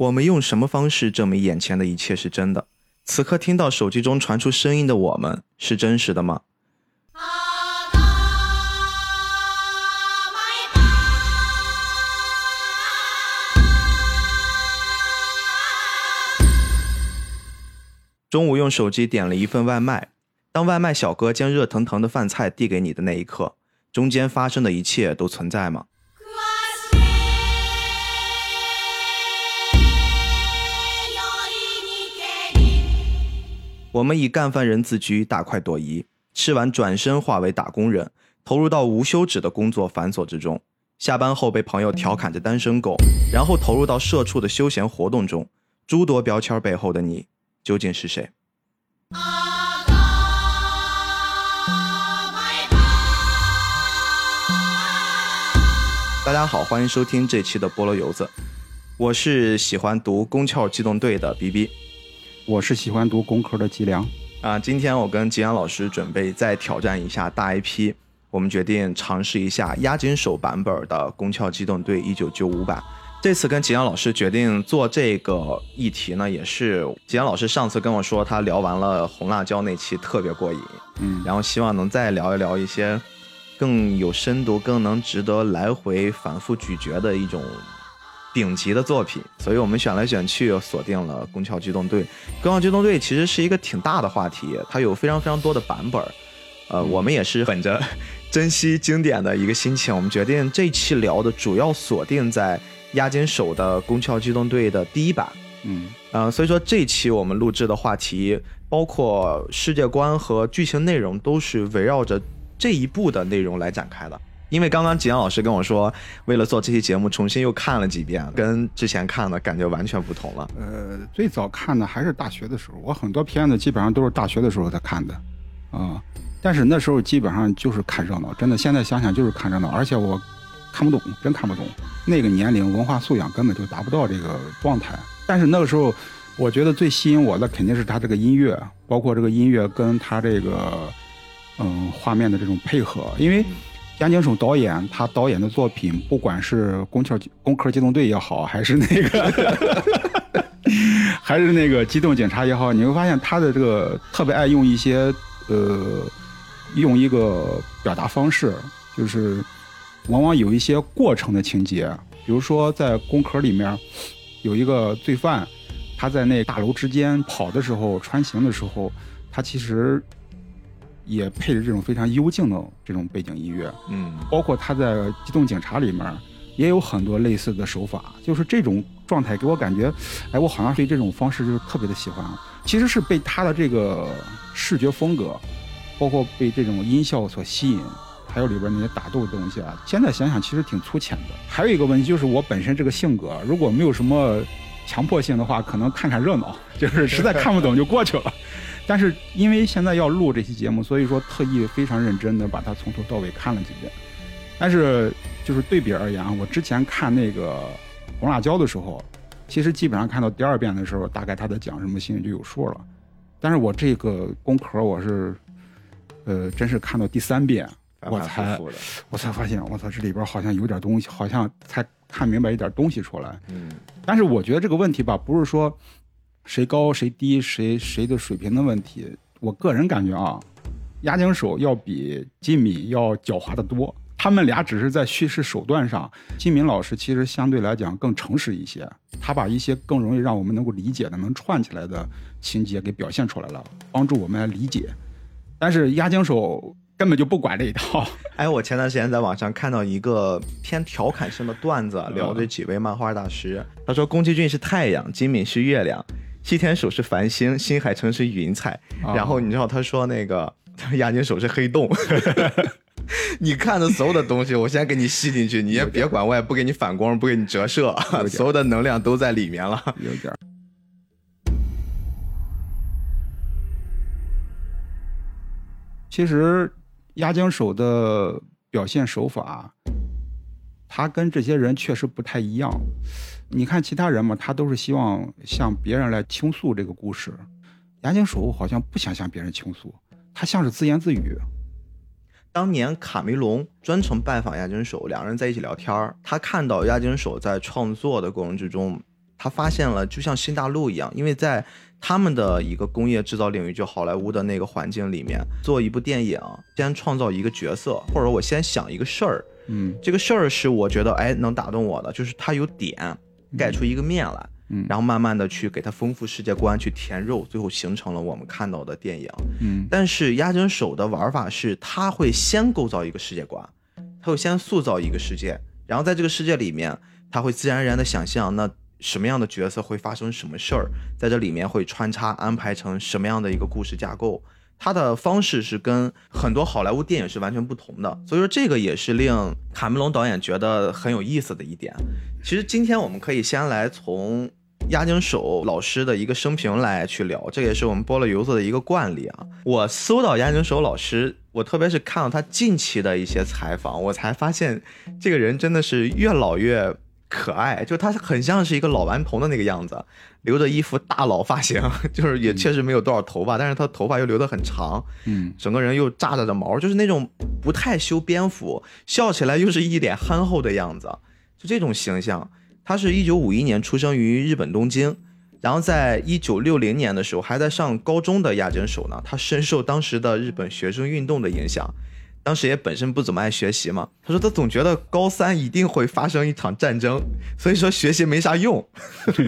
我们用什么方式证明眼前的一切是真的？此刻听到手机中传出声音的我们是真实的吗？中午用手机点了一份外卖，当外卖小哥将热腾腾的饭菜递给你的那一刻，中间发生的一切都存在吗？我们以干饭人自居，大快朵颐，吃完转身化为打工人，投入到无休止的工作繁琐之中。下班后被朋友调侃着单身狗，然后投入到社畜的休闲活动中。诸多标签背后的你。究竟是谁？大家好，欢迎收听这期的菠萝油子。我是喜欢读《宫壳机动队》的 B B，我是喜欢读工科的吉良。啊，今天我跟吉良老师准备再挑战一下大 IP，我们决定尝试一下押金手版本的《宫壳机动队》一九九五版。这次跟吉阳老师决定做这个议题呢，也是吉阳老师上次跟我说，他聊完了红辣椒那期特别过瘾，嗯，然后希望能再聊一聊一些更有深度、更能值得来回反复咀嚼的一种顶级的作品，所以我们选来选去锁定了《宫壳机动队》。《宫壳机动队》其实是一个挺大的话题，它有非常非常多的版本，呃，我们也是本着 珍惜经典的一个心情，我们决定这期聊的主要锁定在。押金手的《宫壳机动队》的第一版，嗯，呃，所以说这期我们录制的话题，包括世界观和剧情内容，都是围绕着这一部的内容来展开的。因为刚刚吉阳老师跟我说，为了做这期节目，重新又看了几遍，跟之前看的感觉完全不同了。呃，最早看的还是大学的时候，我很多片子基本上都是大学的时候才看的，啊，但是那时候基本上就是看热闹，真的，现在想想就是看热闹，而且我。看不懂，真看不懂。那个年龄文化素养根本就达不到这个状态。但是那个时候，我觉得最吸引我的肯定是他这个音乐，包括这个音乐跟他这个嗯画面的这种配合。因为杨景手导演他导演的作品，不管是《攻壳攻壳机动队》也好，还是那个 还是那个机动警察也好，你会发现他的这个特别爱用一些呃用一个表达方式，就是。往往有一些过程的情节，比如说在宫壳里面，有一个罪犯，他在那大楼之间跑的时候、穿行的时候，他其实也配着这种非常幽静的这种背景音乐。嗯，包括他在《机动警察》里面也有很多类似的手法，就是这种状态给我感觉，哎，我好像对这种方式就是特别的喜欢。其实是被他的这个视觉风格，包括被这种音效所吸引。还有里边那些打斗的东西啊，现在想想其实挺粗浅的。还有一个问题就是我本身这个性格，如果没有什么强迫性的话，可能看看热闹，就是实在看不懂就过去了。但是因为现在要录这期节目，所以说特意非常认真的把它从头到尾看了几遍。但是就是对比而言啊，我之前看那个红辣椒的时候，其实基本上看到第二遍的时候，大概他在讲什么心里就有数了。但是我这个功壳我是，呃，真是看到第三遍。我才我才发现，我操，这里边好像有点东西，好像才看明白一点东西出来。嗯，但是我觉得这个问题吧，不是说谁高谁低，谁谁的水平的问题。我个人感觉啊，押井守要比金敏要狡猾的多。他们俩只是在叙事手段上，金敏老师其实相对来讲更诚实一些，他把一些更容易让我们能够理解的、能串起来的情节给表现出来了，帮助我们来理解。但是押井守。根本就不管这一套。哎，我前段时间在网上看到一个偏调侃性的段子，聊这几位漫画大师。他说，宫崎骏是太阳，金敏是月亮，西天手是繁星，新海诚是云彩。然后你知道他说那个押金手是黑洞。你看的所有的东西，我先给你吸进去，你也别管，我也不给你反光，不给你折射，所有的能量都在里面了。有点。其实。押井守的表现手法，他跟这些人确实不太一样。你看其他人嘛，他都是希望向别人来倾诉这个故事。押井守好像不想向别人倾诉，他像是自言自语。当年卡梅隆专程拜访押金手，两人在一起聊天他看到押金手在创作的过程之中，他发现了就像新大陆一样，因为在他们的一个工业制造领域，就好莱坞的那个环境里面，做一部电影，先创造一个角色，或者我先想一个事儿，嗯这个事儿是我觉得哎能打动我的，就是它有点盖出一个面来，嗯然后慢慢的去给它丰富世界观，去填肉，最后形成了我们看到的电影。嗯但是压针手的玩法是，它会先构造一个世界观，它会先塑造一个世界，然后在这个世界里面，它会自然而然的想象那什么样的角色会发生什么事儿，在这里面会穿插安排成什么样的一个故事架构。它的方式是跟很多好莱坞电影是完全不同的，所以说这个也是令卡梅隆导演觉得很有意思的一点。其实今天我们可以先来从押井守老师的一个生平来去聊，这也是我们菠萝油子的一个惯例啊。我搜到押井守老师，我特别是看到他近期的一些采访，我才发现这个人真的是越老越可爱，就他很像是一个老顽童的那个样子，留着一副大佬发型，就是也确实没有多少头发，但是他头发又留得很长，嗯整个人又炸着的毛，就是那种不太修边幅，笑起来又是一脸憨厚的样子，就这种形象。他是一九五一年出生于日本东京，然后在一九六零年的时候还在上高中的亚针手呢，他深受当时的日本学生运动的影响。当时也本身不怎么爱学习嘛，他说他总觉得高三一定会发生一场战争，所以说学习没啥用。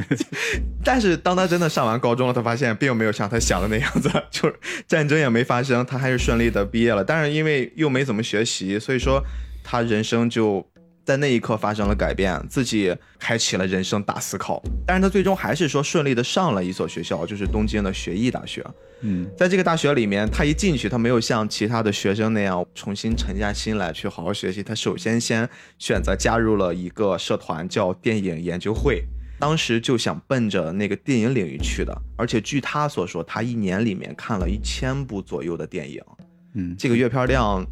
但是当他真的上完高中了，他发现并没有像他想的那样子，就是战争也没发生，他还是顺利的毕业了。但是因为又没怎么学习，所以说他人生就在那一刻发生了改变，自己开启了人生大思考。但是他最终还是说顺利的上了一所学校，就是东京的学艺大学。嗯在这个大学里面，他一进去，他没有像其他的学生那样重新沉下心来去好好学习。他首先先选择加入了一个社团，叫电影研究会。当时就想奔着那个电影领域去的，而且据他所说，他一年里面看了一千部左右的电影，嗯这个阅片量，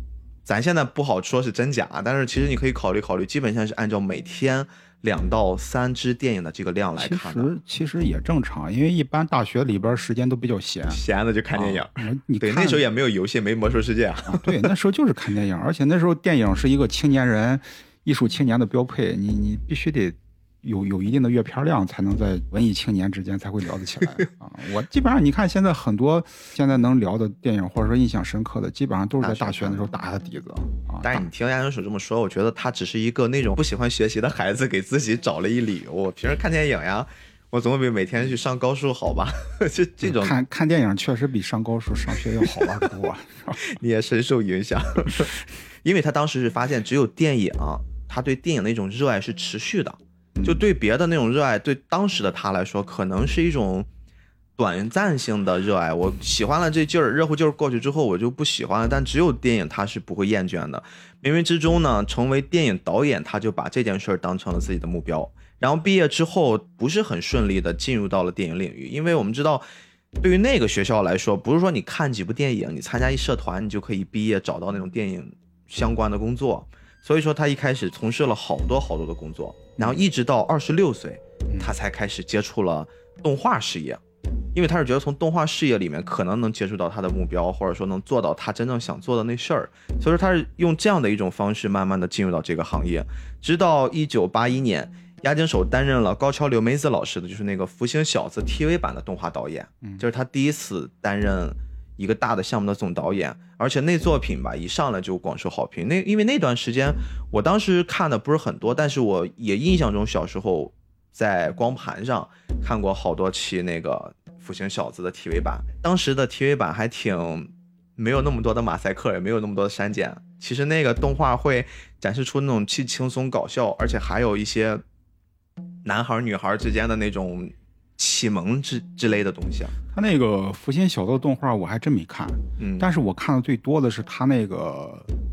咱现在不好说是真假，但是其实你可以考虑考虑，基本上是按照每天两到三支电影的这个量来看的。实其实也正常，因为一般大学里边时间都比较闲。闲的就看电影，啊你对，那时候也没有游戏，没魔兽世界啊。啊，对，那时候就是看电影，而且那时候电影是一个青年人、艺术青年的标配，你你必须得有有一定的阅片量，才能在文艺青年之间才会聊得起来 啊。我基本上你看现在很多现在能聊的电影，或者说印象深刻的，基本上都是在大学的时候打下的底子啊。但是你听亚人手这么说，我觉得他只是一个那种不喜欢学习的孩子给自己找了一理由。我平时看电影呀，我总比每天去上高数好吧？这这种看看电影确实比上高数上学要好玩得多。你也深受影响，因为他当时是发现只有电影，他对电影的一种热爱是持续的，就对别的那种热爱，对当时的他来说，可能是一种短暂性的热爱。我喜欢了这劲儿，热乎劲儿过去之后，我就不喜欢了。但只有电影，他是不会厌倦的。冥冥之中呢，成为电影导演，他就把这件事儿当成了自己的目标。然后毕业之后，不是很顺利的进入到了电影领域，因为我们知道。对于那个学校来说，不是说你看几部电影，你参加一社团，你就可以毕业找到那种电影相关的工作。所以说，他一开始从事了好多好多的工作，然后一直到二十六岁，他才开始接触了动画事业。因为他是觉得从动画事业里面可能能接触到他的目标，或者说能做到他真正想做的那事儿。所以说，他是用这样的一种方式，慢慢的进入到这个行业，直到一九八一年。押井守担任了高桥留美子老师的，就是那个《福星小子》TV 版的动画导演，这是他第一次担任一个大的项目的总导演，而且那作品吧一上来就广受好评。那因为那段时间我当时看的不是很多，但是我也印象中小时候在光盘上看过好多期那个《福星小子》的 TV 版，当时的 TV 版还挺没有那么多的马赛克，也没有那么多的删减。其实那个动画会展示出那种既轻松搞笑，而且还有一些。男孩女孩之间的那种启蒙之之类的东西啊，他那个福星小子的动画我还真没看，嗯，但是我看的最多的是他那个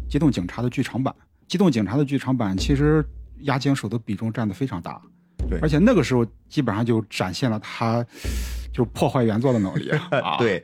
机动警察的剧场版。机动警察的剧场版其实押井守的比重占的非常大，对而且那个时候基本上就展现了他就是破坏原作的能力啊。对，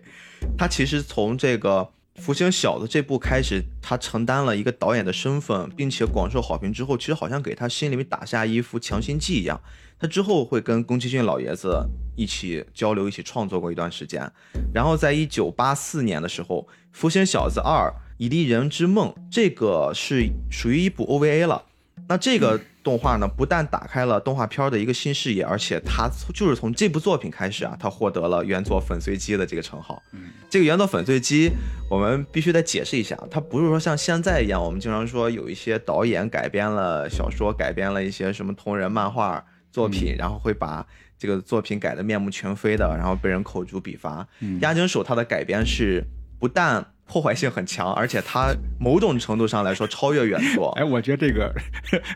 他其实从这个《福星小子》这部开始，他承担了一个导演的身份，并且广受好评之后，其实好像给他心里面打下一副强心剂一样。他之后会跟宫崎骏老爷子一起交流，一起创作过一段时间。然后在一九八四年的时候，《福星小子二：以利人之梦》这个是属于一部 OVA 了。那这个动画呢，不但打开了动画片的一个新视野，而且他就是从这部作品开始啊，他获得了原作粉碎机的这个称号。嗯，这个原作粉碎机，我们必须得解释一下，它不是说像现在一样，我们经常说有一些导演改编了小说，改编了一些什么同人漫画作品，然后会把这个作品改得面目全非的，然后被人口诛笔伐。嗯押井守他的改编是不但破坏性很强，而且它某种程度上来说超越原作。哎，我觉得这个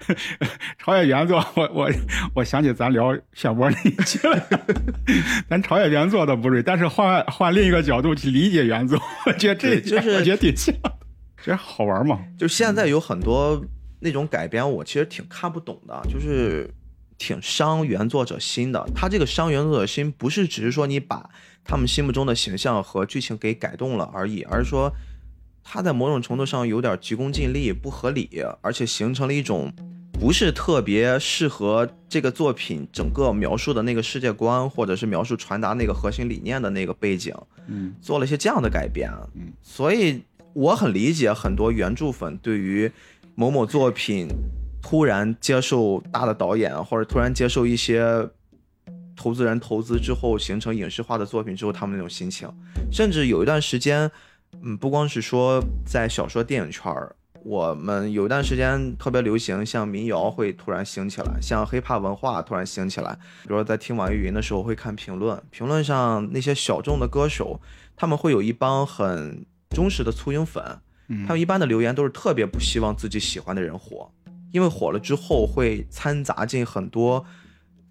超越原作，我我我想起咱聊漩涡那一期了。咱超越原作的不对，但是换换另一个角度去理解原作，我觉得这就是我觉得挺像的，这好玩嘛。就现在有很多那种改编，我其实挺看不懂的，就是挺伤原作者心的。他这个伤原作者心，不是只是说你把。他们心目中的形象和剧情给改动了而已，而是说他在某种程度上有点急功近利、不合理，而且形成了一种不是特别适合这个作品整个描述的那个世界观，或者是描述传达那个核心理念的那个背景，嗯，做了一些这样的改变，嗯，所以我很理解很多原著粉对于某某作品突然接受大的导演，或者突然接受一些。投资人投资之后形成影视化的作品之后，他们那种心情，甚至有一段时间，嗯，不光是说在小说电影圈儿，我们有一段时间特别流行，像民谣会突然兴起来，像 hiphop 文化突然兴起来。比如说在听网易云的时候会看评论，评论上那些小众的歌手，他们会有一帮很忠实的簇拥粉，他们一般的留言都是特别不希望自己喜欢的人火，因为火了之后会掺杂进很多。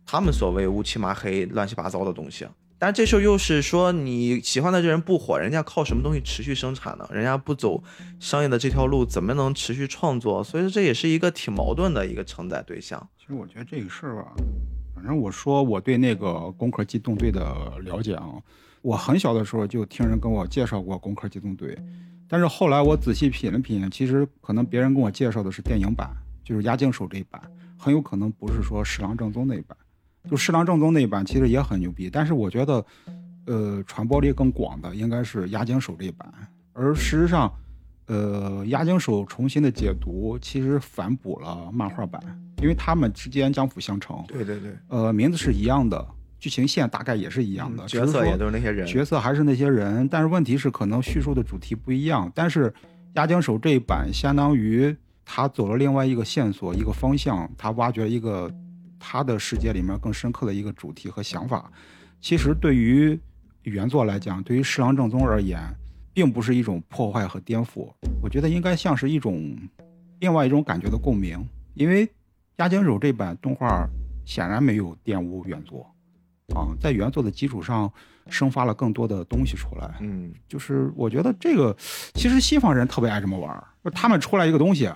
他们所谓乌漆麻黑、乱七八糟的东西，但这时候又是说你喜欢的这人不火，人家靠什么东西持续生产呢？人家不走商业的这条路，怎么能持续创作？所以说这也是一个挺矛盾的一个承载对象。其实我觉得这个事儿吧，反正我说我对那个《攻壳机动队》的了解啊，我很小的时候就听人跟我介绍过《攻壳机动队》，但是后来我仔细品了品，其实可能别人跟我介绍的是电影版，就是押井守这一版，很有可能不是说侍郎正宗那一版。就侍郎正宗那一版其实也很牛逼，但是我觉得，呃，传播力更广的应该是押井守这一版。而事实上，呃，押井守重新的解读其实反哺了漫画版，因为他们之间相辅相成。对对对。呃，名字是一样的，剧情线大概也是一样的，角色也都是那些人，角色还是那些人，但是问题是可能叙述的主题不一样。但是押井守这一版相当于他走了另外一个线索，一个方向，他挖掘一个。他的世界里面更深刻的一个主题和想法，其实对于原作来讲，对于侍郎正宗而言，并不是一种破坏和颠覆，我觉得应该像是一种另外一种感觉的共鸣。因为押井守这版动画显然没有玷污原作，啊，在原作的基础上生发了更多的东西出来。嗯，就是我觉得这个其实西方人特别爱这么玩，就他们出来一个东西。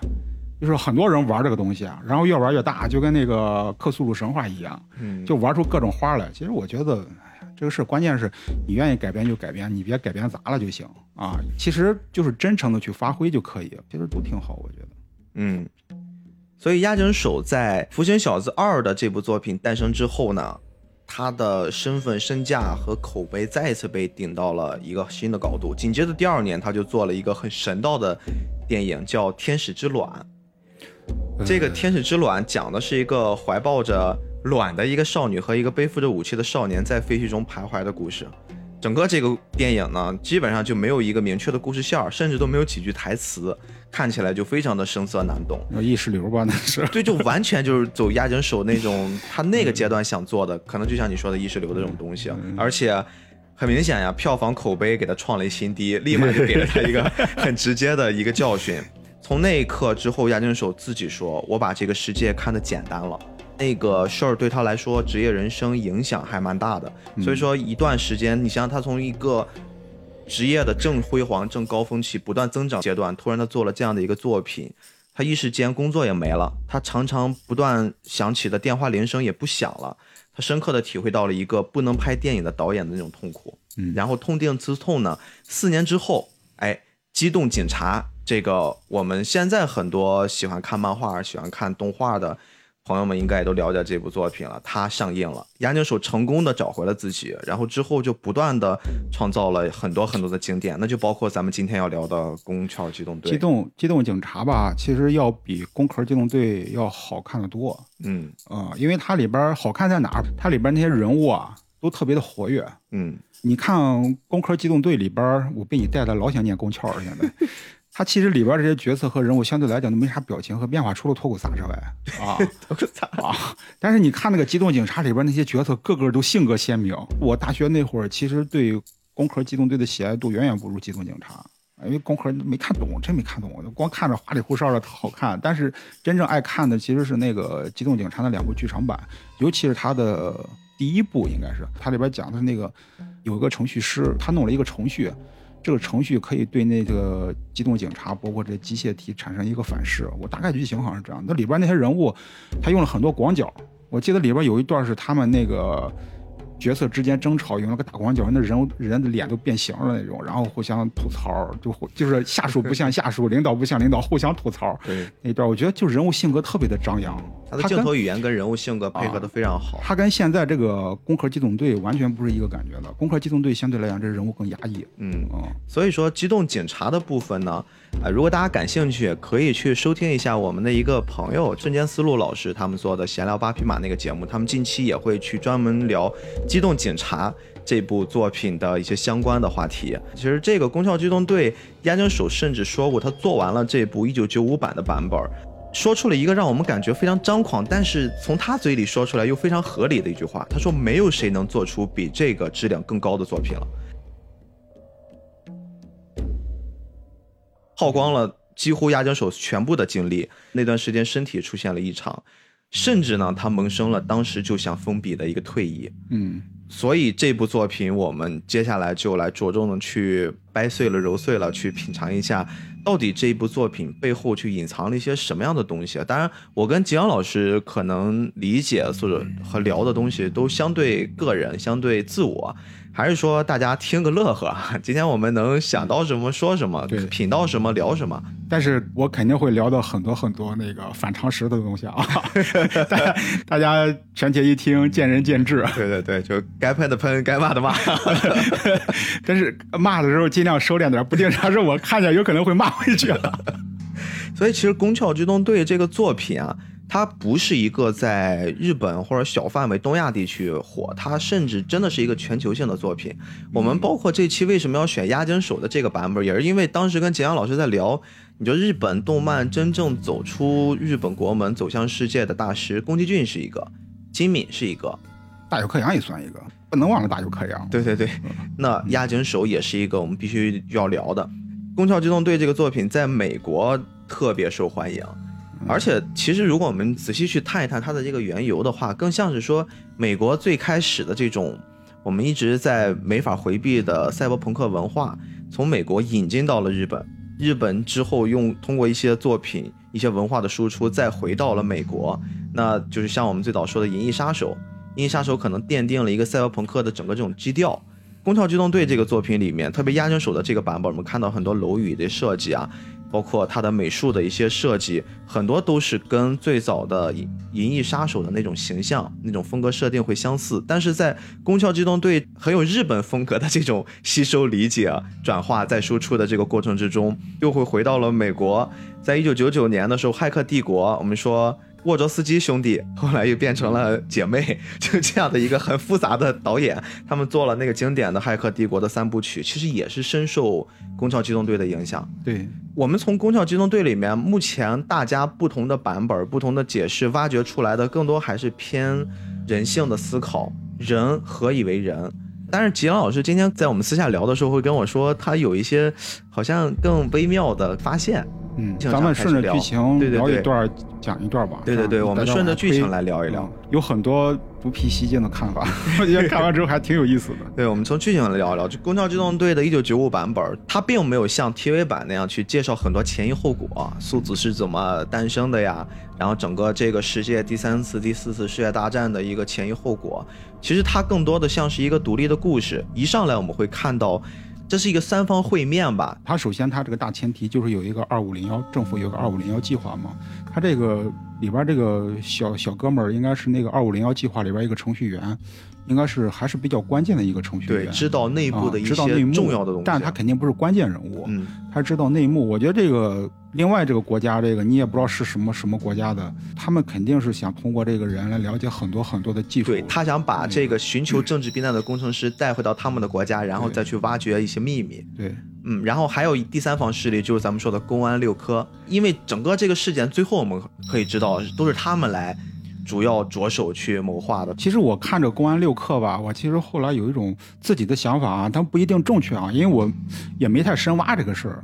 就是很多人玩这个东西啊，然后越玩越大，就跟那个克苏鲁神话一样，嗯，就玩出各种花来。其实我觉得，哎呀，这个事关键是你愿意改编就改编，你别改编砸了就行啊。其实就是真诚的去发挥就可以，其实都挺好，我觉得。嗯，所以押井守在《福星小子二》的这部作品诞生之后呢，他的身份、身价和口碑再一次被顶到了一个新的高度。紧接着第二年，他就做了一个很神道的电影，叫《天使之卵》。这个天使之卵讲的是一个怀抱着卵的一个少女和一个背负着武器的少年在废墟中徘徊的故事。整个这个电影呢，基本上就没有一个明确的故事线甚至都没有几句台词，看起来就非常的生涩难懂。意识流吧，那是。对，就完全就是走押井守那种他那个阶段想做的，可能就像你说的意识流的这种东西。而且很明显呀，票房口碑给他创了一新低，立马就给了他一个 很直接的一个教训。从那一刻之后，押井守自己说：“我把这个世界看得简单了。”那个事儿对他来说，职业人生影响还蛮大的。所以说，一段时间，你想他从一个职业的正辉煌、正高峰期不断增长阶段，突然他做了这样的一个作品，他一时间工作也没了，他常常不断响起的电话铃声也不响了，他深刻的体会到了一个不能拍电影的导演的那种痛苦。嗯，然后痛定思痛呢，四年之后，哎，机动警察。这个我们现在很多喜欢看漫画、喜欢看动画的朋友们应该也都了解这部作品了，它上映了，押井守成功的找回了自己，然后之后就不断的创造了很多很多的经典，那就包括咱们今天要聊的《宫壳机动队》。机动机动警察吧，其实要比《宫壳机动队》要好看的多。嗯啊、因为它里边好看在哪儿？它里边那些人物啊，都特别的活跃。嗯，你看《宫壳机动队》里边，我被你带的老想念宫壳了。现在，它其实里边这些角色和人物相对来讲都没啥表情和变化，除了脱裤衩之外啊 啊！但是你看那个《机动警察》里边那些角色，个个都性格鲜明。我大学那会儿，其实对《攻壳机动队》的喜爱度远远不如《机动警察》。因为攻壳没看懂，真没看懂，光看着花里胡哨的好看。但是真正爱看的其实是那个《机动警察》的两部剧场版，尤其是它的第一部，应该是它里边讲的是那个有一个程序师，他弄了一个程序，这个程序可以对那个机动警察，包括这机械体产生一个反噬。我大概剧情好像是这样。那里边那些人物，他用了很多广角，我记得里边有一段是他们那个。角色之间争吵，用那个大广角，那人人的脸都变形了那种，然后互相吐槽，就互就是下属不像下属，领导不像领导，互相吐槽。对，那段我觉得就人物性格特别的张扬，他的镜头语言跟人物性格配合的非常好。他跟现在这个《攻壳机动队》完全不是一个感觉的，《攻壳机动队》相对来讲这人物更压抑。嗯嗯，所以说机动警察的部分呢，啊、如果大家感兴趣，可以去收听一下我们的一个朋友瞬间思路老师他们做的闲聊八匹马那个节目，他们近期也会去专门聊《机动警察》这部作品的一些相关的话题。其实这个《攻壳机动队》，押井守甚至说过，他做完了这部1995版的版本。说出了一个让我们感觉非常张狂，但是从他嘴里说出来又非常合理的一句话。他说：“没有谁能做出比这个质量更高的作品了。”耗光了几乎押井守全部的精力，那段时间身体出现了异常，甚至呢，他萌生了当时就想封笔的一个退意。嗯，所以这部作品，我们接下来就来着重的去掰碎了、揉碎了，去品尝一下，到底这部作品背后去隐藏了一些什么样的东西。当然，我跟吉阳老师可能理解或者和聊的东西都相对个人、相对自我，还是说大家听个乐呵。今天我们能想到什么说什么对，品到什么聊什么。但是我肯定会聊到很多很多那个反常识的东西啊，大家大家全且一听，见仁见智。对对对，就该喷的喷，该骂的骂。但是骂的时候尽量收敛点，不定啥时候我看见有可能会骂回去了。所以其实《宫壳机动队》这个作品啊，它不是一个在日本或者小范围东亚地区火，它甚至真的是一个全球性的作品。我们包括这期为什么要选押井守的这个版本，也是因为当时跟杰阳老师在聊，你说日本动漫真正走出日本国门走向世界的大师，宫崎骏是一个，金敏是一个，大有克洋也算一个，不能忘了大有克洋。对对对，那押井守也是一个我们必须要聊的。《宫壳机动队》这个作品在美国特别受欢迎，而且其实如果我们仔细去探一探它的这个缘由的话，更像是说美国最开始的这种我们一直在没法回避的赛博朋克文化，从美国引进到了日本，日本之后用通过一些作品、一些文化的输出，再回到了美国，那就是像我们最早说的《银翼杀手》，《银翼杀手》可能奠定了一个赛博朋克的整个这种基调。《宫壳机动队》这个作品里面，特别押井守的这个版本，我们看到很多楼宇的设计啊，包括它的美术的一些设计，很多都是跟最早的《银银翼杀手》的那种形象、那种风格设定会相似。但是在《宫壳机动队》很有日本风格的这种吸收、理解、转化再输出的这个过程之中，又会回到了美国。在一九九九年的时候，《骇客帝国》，我们说。沃卓斯基兄弟后来又变成了姐妹，就这样的一个很复杂的导演，他们做了那个经典的《骇客帝国》的三部曲，其实也是深受《宫壳机动队》的影响。对，我们从《宫壳机动队》里面，目前大家不同的版本、不同的解释挖掘出来的，更多还是偏人性的思考，人何以为人。但是吉阳老师今天在我们私下聊的时候，会跟我说，他有一些好像更微妙的发现。嗯，咱们顺着剧情聊一段，讲一段吧。对对对我们顺着剧情来聊一聊嗯有很多不辟蹊径的看法，我觉得看完之后还挺有意思的。对，我们从剧情来聊一聊。就《公交机动队》的1995版本，它并没有像 TV 版那样去介绍很多前因后果，素子是怎么诞生的呀，然后整个这个世界第三次、第四次世界大战的一个前因后果。其实它更多的像是一个独立的故事。一上来我们会看到，这是一个三方会面吧？它首先它这个大前提就是有一个二五零幺，政府有个二五零幺计划嘛。它这个里边这个小小哥们儿应该是那个二五零幺计划里边一个程序员，应该是还是比较关键的一个程序员对，员。知道内部的一些重要的东西，但是他肯定不是关键人物，嗯，他知道内幕。我觉得这个另外这个国家，这个你也不知道是什么什么国家的，他们肯定是想通过这个人来了解很多很多的技术。对他想把这个寻求政治避难的工程师带回到他们的国家，然后再去挖掘一些秘密。对嗯，然后还有第三方势力，就是咱们说的公安六科，因为整个这个事件最后我们可以知道，都是他们来主要着手去谋划的。其实我看着公安六科吧，我其实后来有一种自己的想法啊，但不一定正确啊，因为我也没太深挖这个事儿，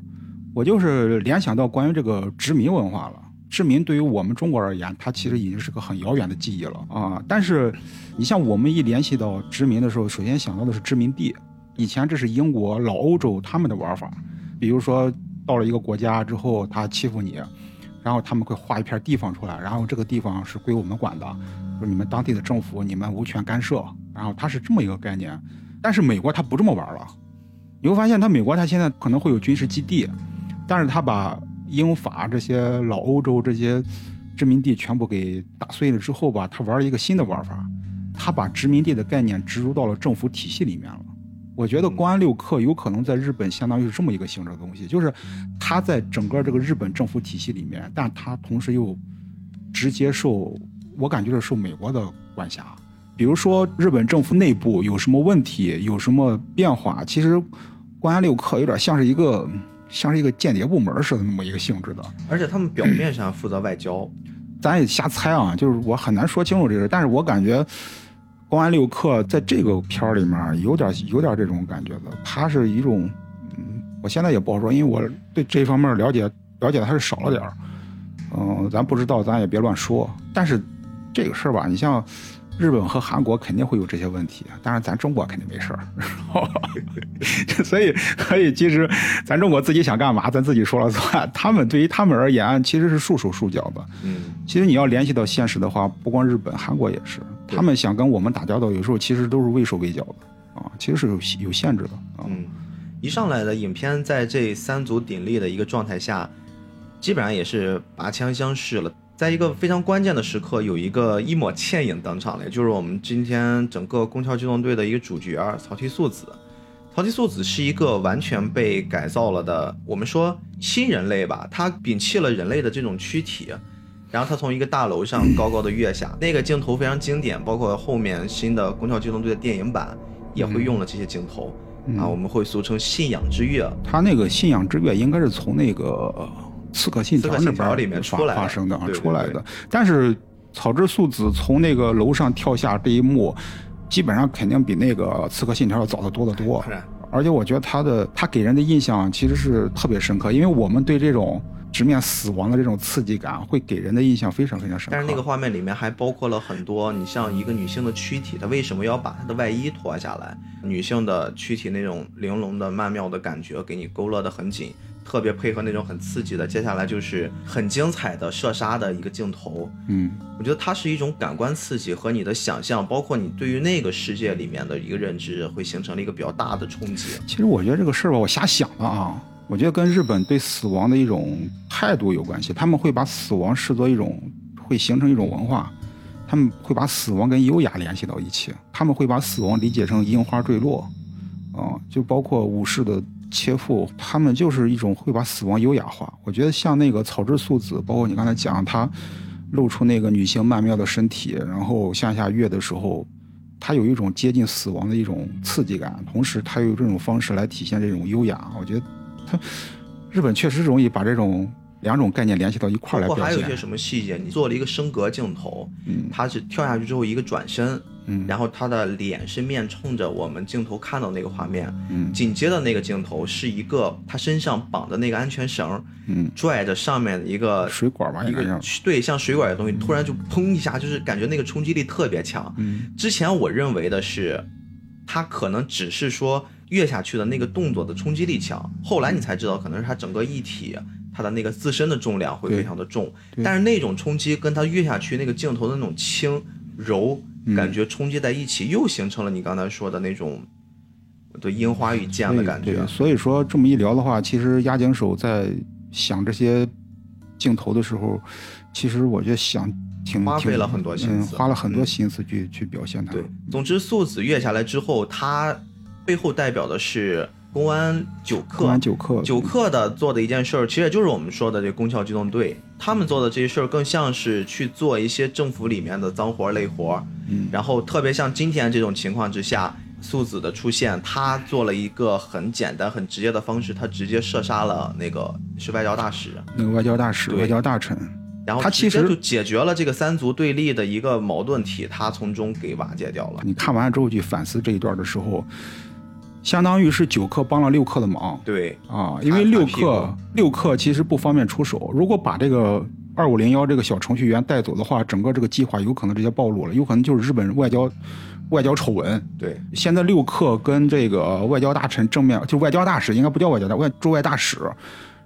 我就是联想到关于这个殖民文化了。殖民对于我们中国而言，它其实已经是个很遥远的记忆了啊。但是，你像我们一联系到殖民的时候，首先想到的是殖民地。以前这是英国、老欧洲他们的玩法，比如说到了一个国家之后，他欺负你，然后他们会划一片地方出来，然后这个地方是归我们管的，就你们当地的政府，你们无权干涉。然后它是这么一个概念。但是美国它不这么玩了，你会发现它美国它现在可能会有军事基地，但是他把英法这些老欧洲这些殖民地全部给打碎了之后吧，他玩了一个新的玩法，他把殖民地的概念植入到了政府体系里面了。我觉得公安六课有可能在日本相当于是这么一个性质的东西，就是它在整个这个日本政府体系里面，但它同时又直接受，我感觉是受美国的管辖。比如说日本政府内部有什么问题，有什么变化，其实公安六课有点像是一个像是一个间谍部门似的那么一个性质的。而且他们表 面上负责外交，咱也瞎猜啊，就是我很难说清楚这个，但是我感觉公安六课在这个片儿里面有点有点这种感觉的，他是一种，嗯，我现在也不好说，因为我对这方面了解了解的还是少了点儿，嗯，咱不知道咱也别乱说，但是这个事儿吧，你像。日本和韩国肯定会有这些问题，当然咱中国肯定没事儿，所以所以其实咱中国自己想干嘛，咱自己说了算。他们对于他们而言，其实是束手束脚的。嗯，其实你要联系到现实的话，不光日本、韩国也是，他们想跟我们打交道，有时候其实都是畏手畏脚的啊，其实是有有限制的啊。嗯，一上来的影片在这三足鼎立的一个状态下，基本上也是拔枪相视了。在一个非常关键的时刻，有一个一抹倩影登场了，就是我们今天整个宫桥机动队的一个主角曹梯素子。曹梯素子是一个完全被改造了的，我们说新人类吧，他摒弃了人类的这种躯体，然后他从一个大楼上高高的跃下，那个镜头非常经典，包括后面新的宫桥机动队的电影版也会用了这些镜头。啊，我们会俗称“信仰之跃”。他那个信仰之跃应该是从那个《刺客信条》那边里面发出来发生的啊，出来的。但是草之素子从那个楼上跳下这一幕，基本上肯定比那个《刺客信条》要早得多得多而且我觉得他的他给人的印象其实是特别深刻，因为我们对这种直面死亡的这种刺激感，会给人的印象非常非常深刻。但是那个画面里面还包括了很多，你像一个女性的躯体，她为什么要把她的外衣脱下来？女性的躯体那种玲珑的曼妙的感觉，给你勾勒得很紧，特别配合那种很刺激的。接下来就是很精彩的射杀的一个镜头，嗯，我觉得它是一种感官刺激和你的想象，包括你对于那个世界里面的一个认知，会形成了一个比较大的冲击。其实我觉得这个事儿吧，我瞎想的啊。我觉得跟日本对死亡的一种态度有关系，他们会把死亡视作一种，会形成一种文化，他们会把死亡跟优雅联系到一起，他们会把死亡理解成樱花坠落，啊，就包括武士的切腹，他们就是一种会把死亡优雅化。我觉得像那个草之素子，包括你刚才讲她露出那个女性曼妙的身体，然后向下跃的时候，她有一种接近死亡的一种刺激感，同时她用这种方式来体现这种优雅。我觉得她日本确实容易把这种两种概念联系到一块儿来包括表现。还有一些什么细节，你做了一个升格镜头，嗯他是跳下去之后一个转身，嗯然后他的脸是面冲着我们镜头看到那个画面，嗯紧接着那个镜头是一个他身上绑的那个安全绳，嗯，拽着上面的一个水管吧，一个。对像水管的东西，突然就砰一下，就是感觉那个冲击力特别强。嗯之前我认为的是，他可能只是说跃下去的那个动作的冲击力强，后来你才知道，可能是他整个一体。它的那个自身的重量会非常的重，但是那种冲击跟它跃下去那个镜头的那种轻柔感觉冲击在一起，又形成了你刚才说的那种对樱花与剑的感觉。所以说这么一聊的话，其实押井守在想这些镜头的时候，其实我觉得想挺挺花费了很多心嗯，思花了很多嗯心思去、去表现它。对，总之素子跃下来之后，它背后代表的是公安九课。公安九课，九课的做的一件事儿，其实也就是我们说的这宫壳机动队，他们做的这些事儿更像是去做一些政府里面的脏活累活。嗯然后特别像今天这种情况之下，素子的出现，他做了一个很简单、很直接的方式，他直接射杀了那个是外交大使，那个外交大使、外交大臣，然后他其实就解决了这个三足对立的一个矛盾体，他从中给瓦解掉了。你看完之后去反思这一段的时候，相当于是九克帮了六克的忙。对，啊，因为六拍屁课股六克其实不方便出手，如果把这个。二五零幺这个小程序员带走的话，整个这个计划有可能直接暴露了，有可能就是日本外交外交丑闻。对，现在六克跟这个外交大臣正面，就外交大使应该不叫外交大外驻外大使，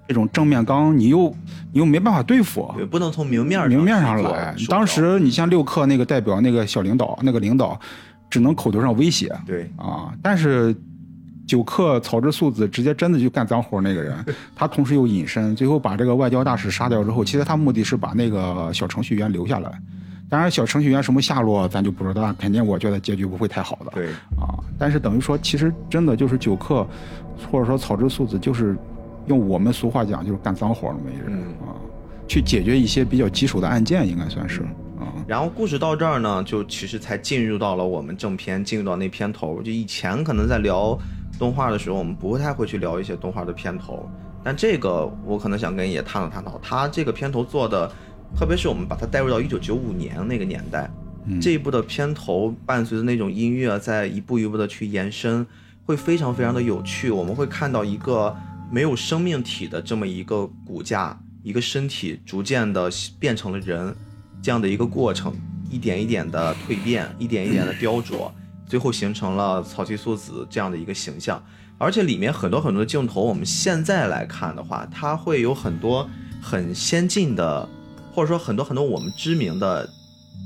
这种正面刚，你又你又没办法对付，对，不能从明面上明面上来。当时你像六克那个代表那个小领导，那个领导只能口头上威胁。对。啊，但是九课草之素子直接真的就干脏活那个人，他同时又隐身，最后把这个外交大使杀掉之后，其实他目的是把那个小程序员留下来。当然，小程序员什么下落咱就不知道，肯定我觉得结局不会太好的。对，啊，但是等于说，其实真的就是九课，或者说草之素子，就是用我们俗话讲，就是干脏活儿那么一人、嗯啊，去解决一些比较棘手的案件，应该算是啊。然后故事到这儿呢，就其实才进入到了我们正片，进入到那片头。就以前可能在聊动画的时候，我们不太会去聊一些动画的片头，但这个我可能想跟也探讨探讨，他这个片头做的，特别是我们把它带入到一九九五年那个年代，嗯这一部的片头伴随着那种音乐，在一步一步的去延伸，会非常非常的有趣。我们会看到一个没有生命体的这么一个骨架，一个身体逐渐的变成了人，这样的一个过程，一点一点的蜕变，一点一点的雕琢，最后形成了草剃素子这样的一个形象。而且里面很多很多的镜头，我们现在来看的话，它会有很多很先进的，或者说很多很多我们知名的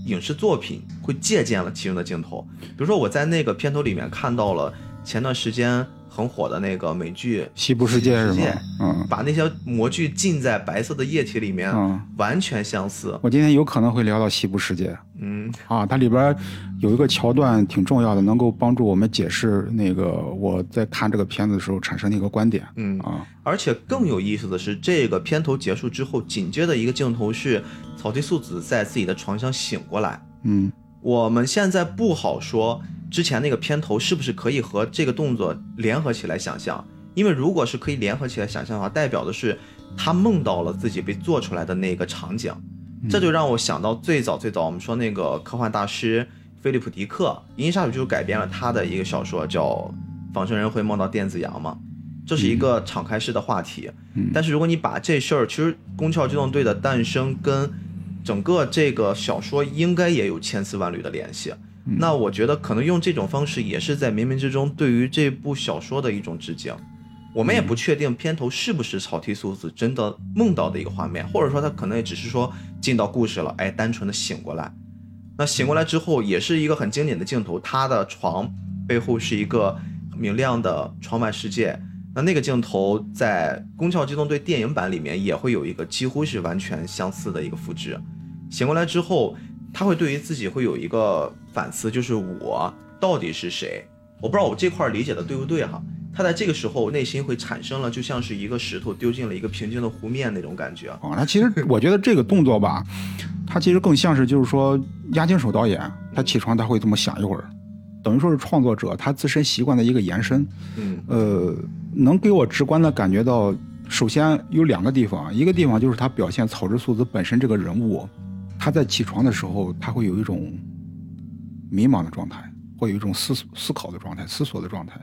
影视作品会借鉴了其中的镜头。比如说我在那个片头里面看到了前段时间很火的那个美剧《西部世界是吗？嗯把那些模具浸在白色的液体里面，嗯，完全相似。我今天有可能会聊到西部世界嗯，啊，它里边有一个桥段挺重要的，能够帮助我们解释那个我在看这个片子的时候产生的一个观点嗯啊。而且更有意思的是，这个片头结束之后，紧接着一个镜头是草地素子在自己的床上醒过来。嗯我们现在不好说之前那个片头是不是可以和这个动作联合起来想象，因为如果是可以联合起来想象的话，代表的是他梦到了自己被做出来的那个场景，这就让我想到最早最早我们说那个科幻大师菲利普迪克，《银翼杀手》就是改编了他的一个小说叫《仿生人会梦到电子羊》嘛，这是一个敞开式的话题。嗯。但是如果你把这事儿，其实《宫壳机动队》的诞生跟整个这个小说应该也有千丝万缕的联系。那我觉得可能用这种方式也是在冥冥之中对于这部小说的一种致敬。我们也不确定片头是不是草剃素子真的梦到的一个画面，或者说他可能也只是说进到故事了，哎，单纯的醒过来。那醒过来之后，也是一个很经典的镜头，他的床背后是一个明亮的窗外世界。那那个镜头在《宫壳机动队》电影版里面也会有一个几乎是完全相似的一个复制。醒过来之后，他会对于自己会有一个反思，就是我到底是谁？我不知道我这块儿理解的对不对哈。他在这个时候内心会产生了，就像是一个石头丢进了一个平静的湖面那种感觉。啊，他其实 我觉得这个动作吧，他其实更像是就是说押井守导演他起床他会这么想一会儿，等于说是创作者他自身习惯的一个延伸。嗯呃，能给我直观的感觉到，首先有两个地方，一个地方就是他表现草之素子本身这个人物，他在起床的时候，他会有一种迷茫的状态，会有一种思思考的状态、思索的状态。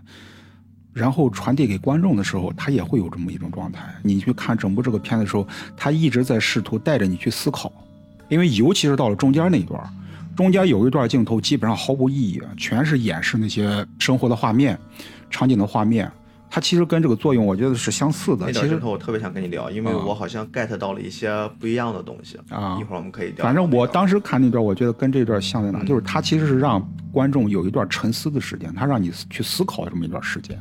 然后传递给观众的时候，他也会有这么一种状态。你去看整部这个片的时候，他一直在试图带着你去思考，因为尤其是到了中间那一段，中间有一段镜头基本上毫无意义，全是演示那些生活的画面、场景的画面。它其实跟这个作用，我觉得是相似的。那点其实我特别想跟你聊，因为啊我好像 get 到了一些不一样的东西啊一会儿我们可以聊。反正我当时看那段，我觉得跟这段像在哪，嗯就是它其实是让观众有一段沉思的时间，它让你去思考这么一段时间。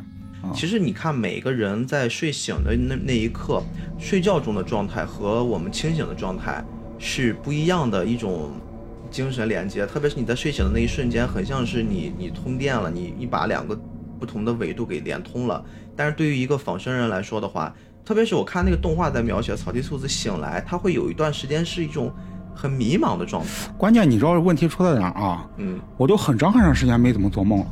其实你看，每个人在睡醒的那那一刻，睡觉中的状态和我们清醒的状态是不一样的一种精神连接，特别是你在睡醒的那一瞬间，很像是你你通电了，你你把两个不同的维度给连通了。但是对于一个仿生人来说的话，特别是我看那个动画在描写草地兔子醒来，他会有一段时间是一种很迷茫的状态。关键你知道问题出在哪儿啊？嗯，我都很长很长时间没怎么做梦了。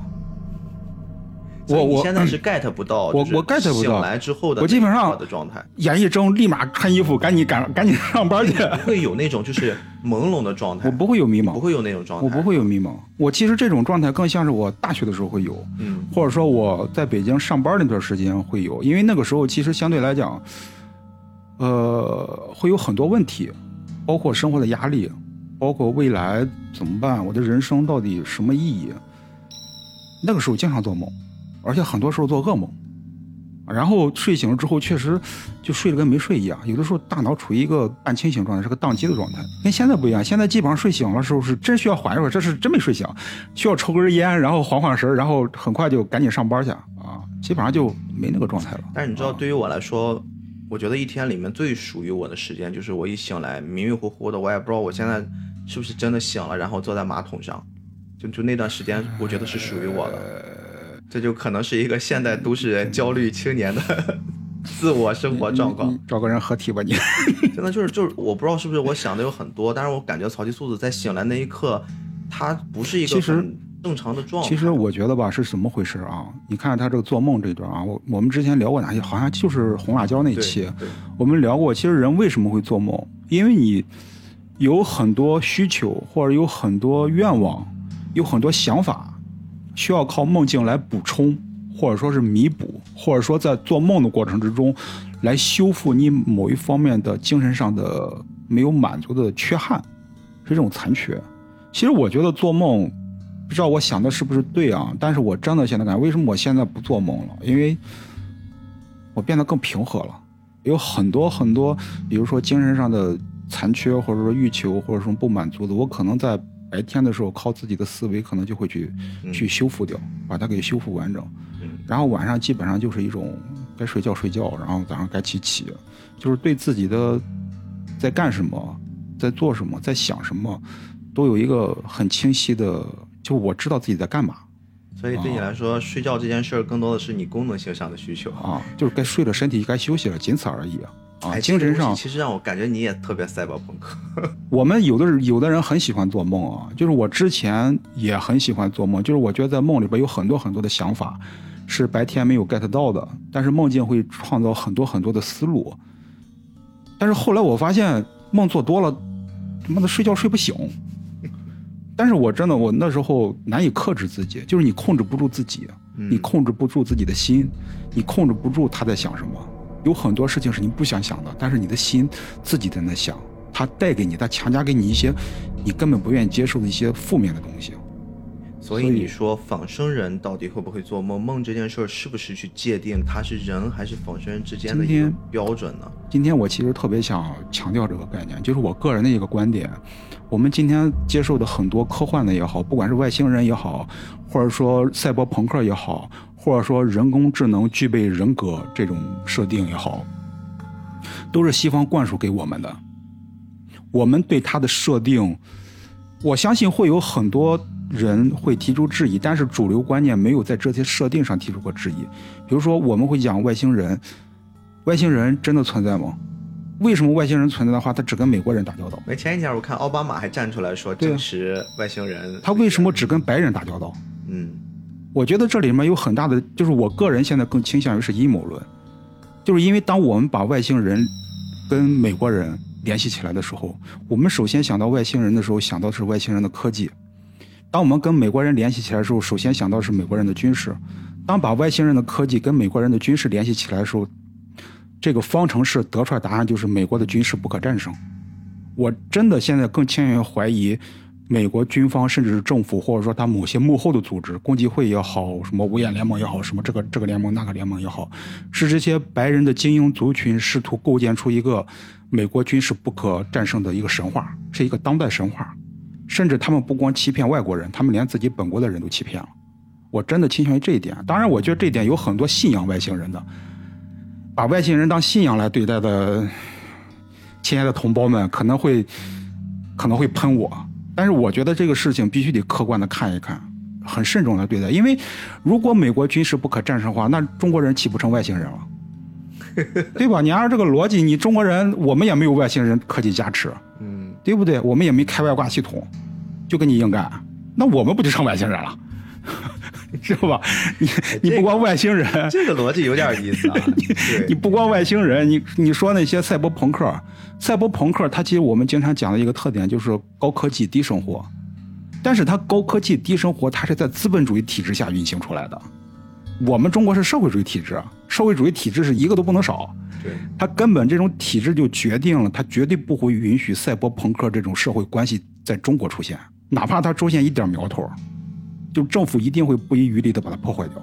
我我现在是 get 不到，我我 get 不到。醒来之后的我基本上的状态，眼一睁，立马穿衣服，赶紧赶赶紧上班去。不会有那种就是朦胧的状态，我不会有迷茫，不会有那种状态，我不，会有迷茫。我其实这种状态更像是我大学的时候会有，嗯。或者说我在北京上班那段时间会有，因为那个时候其实相对来讲，呃，会有很多问题，包括生活的压力，包括未来怎么办，我的人生到底什么意义？那个时候经常做梦，而且很多时候做噩梦。然后睡醒了之后，确实就睡得跟没睡一样。有的时候大脑处于一个半清醒状态，是个宕机的状态，跟现在不一样。现在基本上睡醒了时候是真需要缓一会儿，这是真没睡醒，需要抽根烟，然后缓缓神儿，然后很快就赶紧上班去啊，基本上就没那个状态了。但是你知道，对于我来说，我觉得一天里面最属于我的时间，就是我一醒来迷迷糊糊的，我也不知道我现在是不是真的醒了，然后坐在马桶上，就就那段时间，我觉得是属于我的。这就可能是一个现代都市人焦虑青年的 自我生活状况。找个人合体吧你。真的就是就是，我不知道是不是我想的有很多，但是我感觉草地素子在醒来那一刻，他不是一个其实很正常的状态。其实我觉得吧，是怎么回事啊？你看他这个做梦这段啊，我我们之前聊过哪些？好像就是红辣椒那对期，我们聊过。其实人为什么会做梦？因为你有很多需求，或者有很多愿望，有很多想法，需要靠梦境来补充，或者说是弥补，或者说在做梦的过程之中，来修复你某一方面的精神上的没有满足的缺憾，是这种残缺。其实我觉得做梦，不知道我想的是不是对啊？但是我真的现在感觉，为什么我现在不做梦了？因为我变得更平和了，有很多很多，比如说精神上的残缺，或者说欲求，或者说不满足的，我可能在白天的时候靠自己的思维，可能就会去、嗯去修复掉，把它给修复完整。嗯然后晚上基本上就是一种该睡觉睡觉，然后早上该起起，就是对自己的在干什么，在做什么，在想什么，都有一个很清晰的，就我知道自己在干嘛所以对你来说，睡觉这件事儿更多的是你功能性上的需求。啊，就是该睡了，身体该休息了，仅此而已啊。啊，哎精神上其实让我感觉你也特别赛博朋克。我们有的人有的人很喜欢做梦啊，就是我之前也很喜欢做梦，就是我觉得在梦里边有很多很多的想法，是白天没有 get 到的，但是梦境会创造很多很多的思路。但是后来我发现梦做多了，他妈的睡觉睡不醒。但是我真的我那时候难以克制自己，就是你控制不住自己，你控制不住自己的心，你控制不住他在想什么。有很多事情是你不想想的，但是你的心自己在那想，它带给你，它强加给你一些你根本不愿意接受的一些负面的东西。所以你说仿生人到底会不会做梦？梦这件事儿是不是去界定他是人还是仿生人之间的一个标准呢？今天我其实特别想强调这个概念，就是我个人的一个观点。我们今天接受的很多科幻的也好，不管是外星人也好，或者说赛博朋克也好，或者说人工智能具备人格这种设定也好，都是西方灌输给我们的。我们对它的设定，我相信会有很多人会提出质疑，但是主流观念没有在这些设定上提出过质疑。比如说，我们会讲外星人，外星人真的存在吗？为什么外星人存在的话，他只跟美国人打交道？哎前几天我看奥巴马还站出来说证实外星人，他为什么只跟白人打交道？嗯我觉得这里面有很大的，就是我个人现在更倾向于是阴谋论，就是因为当我们把外星人跟美国人联系起来的时候，我们首先想到外星人的时候，想到是外星人的科技；当我们跟美国人联系起来的时候，首先想到是美国人的军事；当把外星人的科技跟美国人的军事联系起来的时候，这个方程式得出来答案就是美国的军事不可战胜。我真的现在更倾向于怀疑，美国军方甚至是政府，或者说他某些幕后的组织，共济会也好，什么五眼联盟也好，什么这个这个联盟那个联盟也好，是这些白人的精英族群试图构建出一个美国军事不可战胜的一个神话，是一个当代神话。甚至他们不光欺骗外国人，他们连自己本国的人都欺骗了。我真的倾向于这一点。当然，我觉得这一点有很多信仰外星人的，把外星人当信仰来对待的亲爱的同胞们，可能会可能会喷我，但是我觉得这个事情必须得客观的看一看，很慎重的对待，因为如果美国军事不可战胜的话，那中国人岂不成外星人了？对吧？你按照这个逻辑，你中国人我们也没有外星人科技加持，嗯，对不对？我们也没开外挂系统，就跟你硬干，那我们不就成外星人了？是吧？你你不光外星人，这个逻辑有点意思啊。你你不光外星人，你你说那些赛博朋克，赛博朋克，它其实我们经常讲的一个特点就是高科技低生活，但是它高科技低生活，它是在资本主义体制下运行出来的。我们中国是社会主义体制，社会主义体制是一个都不能少，对，它根本这种体制就决定了，它绝对不会允许赛博朋克这种社会关系在中国出现，哪怕它出现一点苗头，就政府一定会不遗余力的把它破坏掉，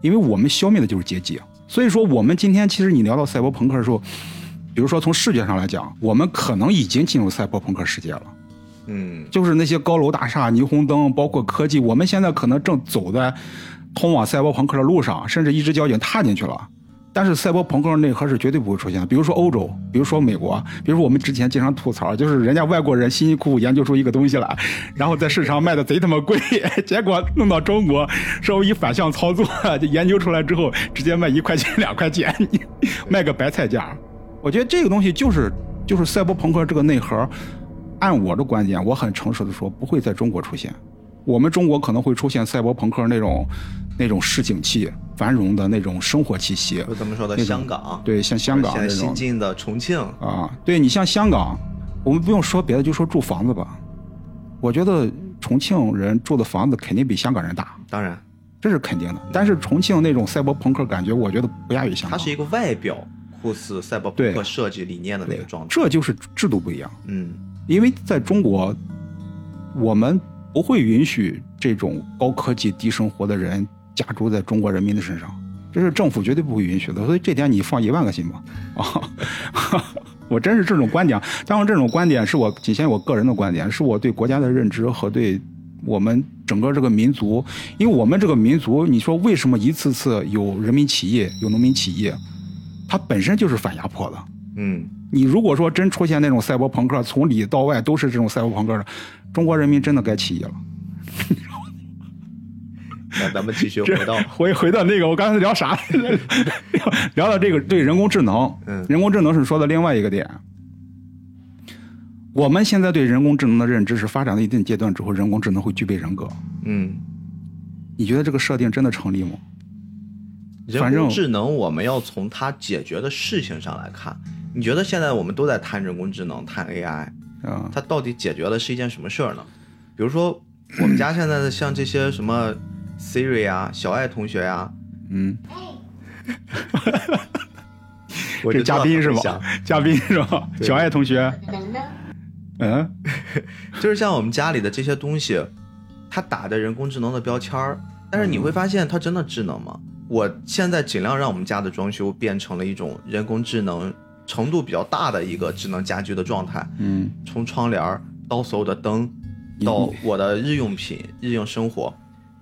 因为我们消灭的就是阶级。所以说，我们今天其实你聊到赛博朋克的时候，比如说从视觉上来讲，我们可能已经进入赛博朋克世界了。嗯，就是那些高楼大厦、霓虹灯，包括科技，我们现在可能正走在通往赛博朋克的路上，甚至一只脚已经踏进去了。但是赛博朋克内核是绝对不会出现的。比如说欧洲，比如说美国，比如说我们之前经常吐槽，就是人家外国人辛辛苦苦研究出一个东西来，然后在市场卖的贼他妈贵，结果弄到中国，稍微一反向操作，就研究出来之后，直接卖一块钱、两块钱，卖个白菜价。我觉得这个东西就是就是赛博朋克这个内核。按我的观点，我很诚实的说，不会在中国出现。我们中国可能会出现赛博朋克那种那种市井气、繁荣的那种生活气息。就咱们说的香港，对，像香港现在这种新进的重庆，啊，对你像香港，我们不用说别的，就说住房子吧。我觉得重庆人住的房子肯定比香港人大，当然，这是肯定的。但是重庆那种赛博朋克感觉，我觉得不亚于香港。它是一个外表酷似赛博朋对克设计理念的那个状态。这就是制度不一样。嗯，因为在中国，我们不会允许这种高科技低生活的人加诸在中国人民的身上，这是政府绝对不会允许的。所以这点你放一万个心吧。啊，我真是这种观点，当然这种观点是我仅限于我个人的观点，是我对国家的认知和对我们整个这个民族，因为我们这个民族，你说为什么一次次有人民起义、有农民起义，它本身就是反压迫的。嗯，你如果说真出现那种赛博朋克，从里到外都是这种赛博朋克的，中国人民真的该起义了。那咱们继续回到 回回到那个，我刚才聊啥？聊到这个对人工智能，嗯人工智能是说的另外一个点。我们现在对人工智能的认知是发展到一定阶段之后，人工智能会具备人格。嗯，你觉得这个设定真的成立吗？人反正工智能我们要从它解决的事情上来看。你觉得现在我们都在谈人工智能、谈 AI，啊、它到底解决的是一件什么事儿呢？比如说我们家现在的像这些什么 Siri 啊、小爱同学呀、嗯，这 我就知道嘉宾是吧他会想？嘉宾是吧？小爱同学，嗯，就是像我们家里的这些东西，它打的人工智能的标签儿，但是你会发现它真的智能吗？我现在尽量让我们家的装修变成了一种人工智能程度比较大的一个智能家居的状态，嗯，从窗帘儿到所有的灯，到我的日用品、日用生活、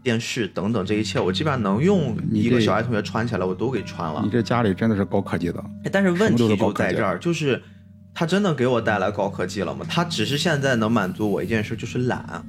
电视等等这一切，我基本上能用一个小爱同学穿起来，我都给穿了你。这家里真的是高科技的。哎但是问题就在这儿，就是它真的给我带来高科技了吗？它只是现在能满足我一件事，就是懒。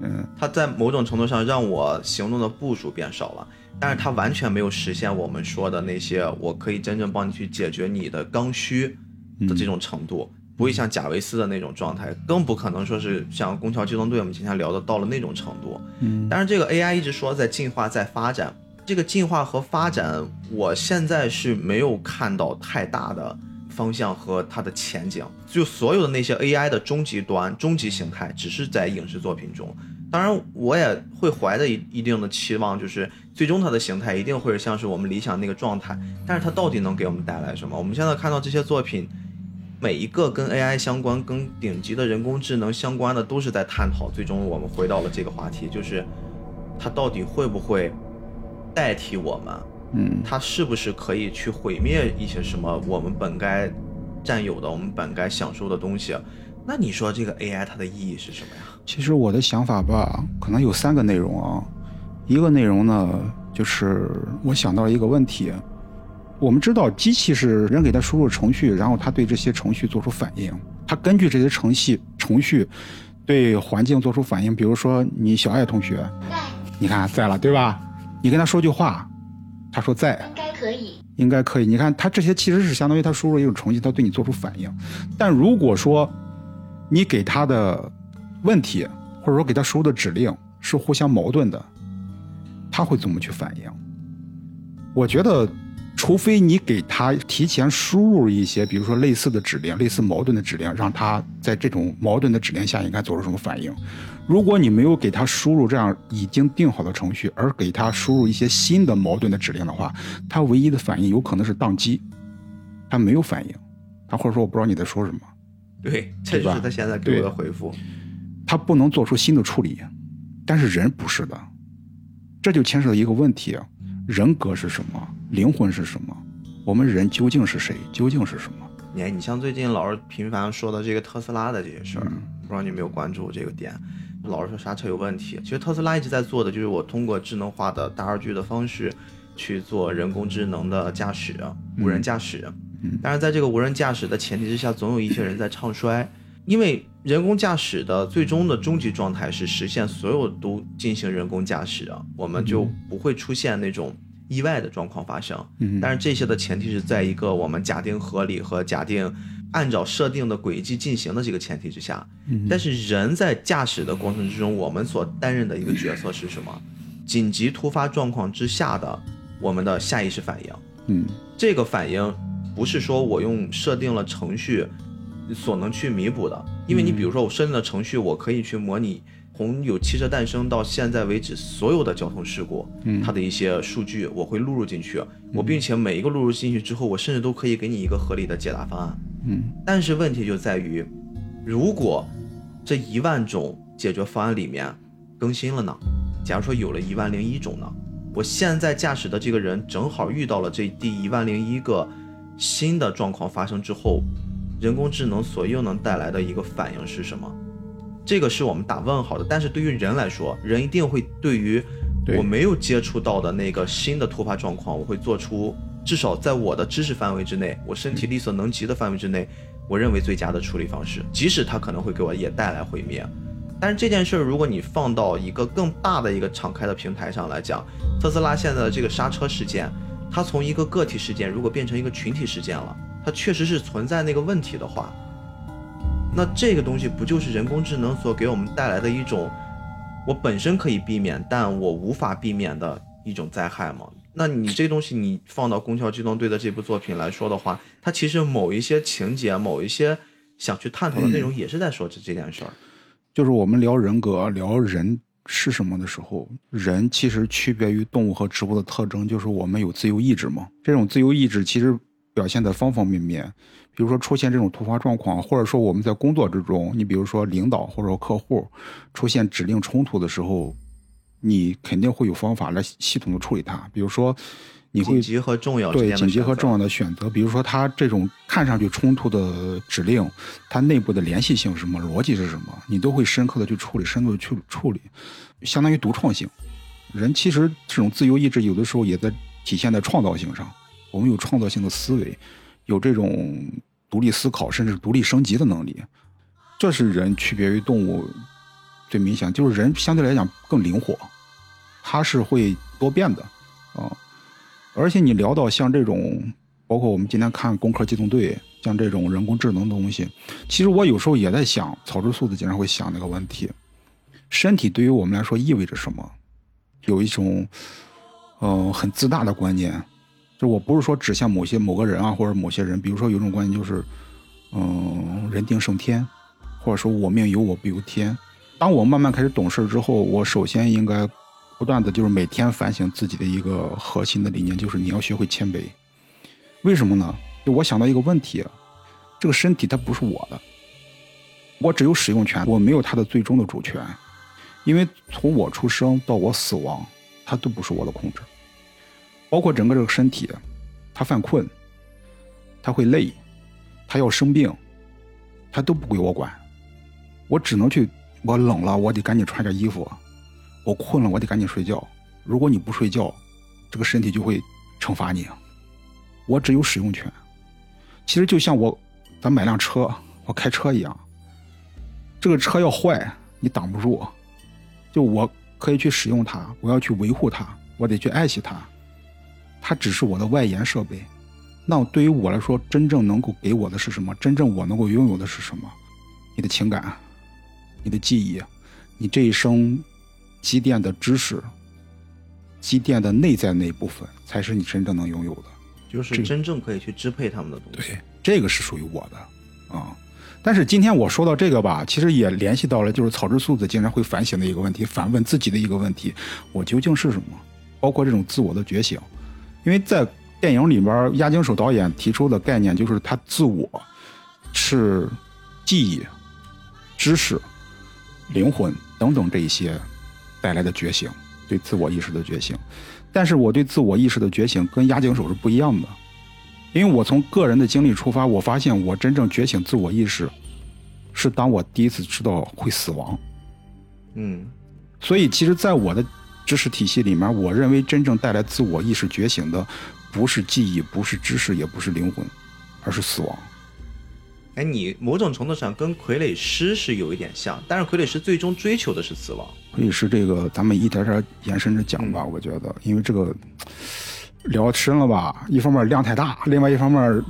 嗯，它在某种程度上让我行动的步数变少了，但是它完全没有实现我们说的那些，我可以真正帮你去解决你的刚需的这种程度，不会像贾维斯的那种状态，更不可能说是像《宫桥机动队》我们今天聊的到了那种程度。嗯，但是这个 AI 一直说在进化，在发展，这个进化和发展，我现在是没有看到太大的方向和它的前景。就所有的那些 AI 的终极端、终极形态，只是在影视作品中。当然，我也会怀着一一定的期望，就是最终它的形态一定会是像是我们理想那个状态。但是它到底能给我们带来什么？我们现在看到这些作品，每一个跟 AI 相关、跟顶级的人工智能相关的，都是在探讨。最终我们回到了这个话题，就是它到底会不会代替我们？嗯，它是不是可以去毁灭一些什么我们本该占有的、我们本该享受的东西？那你说这个 AI 它的意义是什么呀？其实我的想法吧，可能有三个内容啊。一个内容呢，就是我想到了一个问题。我们知道，机器是人给它输入程序，然后它对这些程序做出反应，它根据这些程序程程序对环境做出反应，比如说你小爱同学，你看在了对吧？你跟他说句话，他说在，应该可以。应该可以。你看它这些其实是相当于它输入一种程序，它对你做出反应。但如果说你给它的问题，或者说给他输入的指令是互相矛盾的，他会怎么去反应？我觉得，除非你给他提前输入一些，比如说类似的指令、类似矛盾的指令，让他在这种矛盾的指令下应该做出什么反应。如果你没有给他输入这样已经定好的程序，而给他输入一些新的矛盾的指令的话，他唯一的反应有可能是宕机，他没有反应，他或者说我不知道你在说什么，对，这就是他现在给我的回复。他不能做出新的处理，但是人不是的，这就牵涉到一个问题：人格是什么？灵魂是什么？我们人究竟是谁？究竟是什么？你看，你像最近老是频繁说的这个特斯拉的这些事儿，不知道你有没有关注这个点？老是说刹车有问题，其实特斯拉一直在做的就是我通过智能化的大数据的方式去做人工智能的驾驶、无人驾驶。但是在这个无人驾驶的前提之下，总有一些人在唱衰。因为人工驾驶的最终的终极状态是实现所有都进行人工驾驶啊，我们就不会出现那种意外的状况发生。但是这些的前提是在一个我们假定合理和假定按照设定的轨迹进行的这个前提之下。但是人在驾驶的过程之中，我们所担任的一个角色是什么？紧急突发状况之下的我们的下意识反应。嗯，这个反应不是说我用设定了程序。所能去弥补的，因为你比如说我设定的程序，我可以去模拟从有汽车诞生到现在为止所有的交通事故，它的一些数据我会录入进去，我并且每一个录入进去之后，我甚至都可以给你一个合理的解答方案。嗯，但是问题就在于，如果这一万种解决方案里面更新了呢？假如说有了一万零一种呢？我现在驾驶的这个人正好遇到了这第一万零一个新的状况发生之后。人工智能所又能带来的一个反应是什么？这个是我们打问号的。但是对于人来说，人一定会对于我没有接触到的那个新的突发状况，我会做出至少在我的知识范围之内，我身体力所能及的范围之内，我认为最佳的处理方式，即使它可能会给我也带来毁灭。但是这件事儿，如果你放到一个更大的一个敞开的平台上来讲，特斯拉现在的这个刹车事件，它从一个个体事件如果变成一个群体事件了。它确实是存在那个问题的话，那这个东西不就是人工智能所给我们带来的一种我本身可以避免，但我无法避免的一种灾害吗？那你这东西你放到《宫桥机动队》的这部作品来说的话，它其实某一些情节、某一些想去探讨的内容，也是在说这这件事儿。就是我们聊人格、聊人是什么的时候，人其实区别于动物和植物的特征，就是我们有自由意志嘛。这种自由意志其实。表现在方方面面，比如说出现这种突发状况，或者说我们在工作之中，你比如说领导或者说客户出现指令冲突的时候，你肯定会有方法来系统的处理它。比如说，你会紧急和重要对紧急和重要的选择，比如说它这种看上去冲突的指令，它内部的联系性是什么，逻辑是什么，你都会深刻的去处理，深度的去处理，相当于独创性。人其实这种自由意志有的时候也在体现在创造性上。我们有创造性的思维，有这种独立思考，甚至独立升级的能力，这是人区别于动物最明显。就是人相对来讲更灵活，它是会多变的啊。而且你聊到像这种，包括我们今天看《攻壳机动队》，像这种人工智能的东西，其实我有时候也在想，草之素子经常会想那个问题：身体对于我们来说意味着什么？有一种嗯很自大的观念。就我不是说指向某些某个人啊，或者某些人，比如说有种观念就是，嗯，人定胜天，或者说我命由我不由天。当我慢慢开始懂事之后，我首先应该不断的就是每天反省自己的一个核心的理念，就是你要学会谦卑。为什么呢？就我想到一个问题，这个身体它不是我的，我只有使用权，我没有它的最终的主权，因为从我出生到我死亡，它都不是我的控制。包括整个这个身体，他犯困，他会累，他要生病，他都不归我管，我只能去。我冷了，我得赶紧穿件衣服；我困了，我得赶紧睡觉。如果你不睡觉，这个身体就会惩罚你。我只有使用权。其实就像我，咱买辆车，我开车一样，这个车要坏，你挡不住，就我可以去使用它，我要去维护它，我得去爱惜它，它只是我的外延设备。那对于我来说，真正能够给我的是什么？真正我能够拥有的是什么？你的情感，你的记忆，你这一生积淀的知识，积淀的内在那一部分，才是你真正能拥有的。就是真正可以去支配他们的东西。对，这个是属于我的啊。但是今天我说到这个吧，其实也联系到了就是草之素子经常会反省的一个问题，反问自己的一个问题：我究竟是什么？包括这种自我的觉醒。因为在电影里边，押井守导演提出的概念就是他自我是记忆、知识、灵魂等等这一些带来的觉醒，对自我意识的觉醒。但是我对自我意识的觉醒跟押井守是不一样的，因为我从个人的经历出发，我发现我真正觉醒自我意识，是当我第一次知道会死亡。嗯，所以其实，在我的知识体系里面，我认为真正带来自我意识觉醒的，不是记忆，不是知识，也不是灵魂，而是死亡。哎，你某种程度上跟傀儡师是有一点像，但是傀儡师最终追求的是死亡。傀儡师这个，咱们一点点延伸着讲吧。我觉得，因为这个聊深了吧，一方面量太大，另外一方面，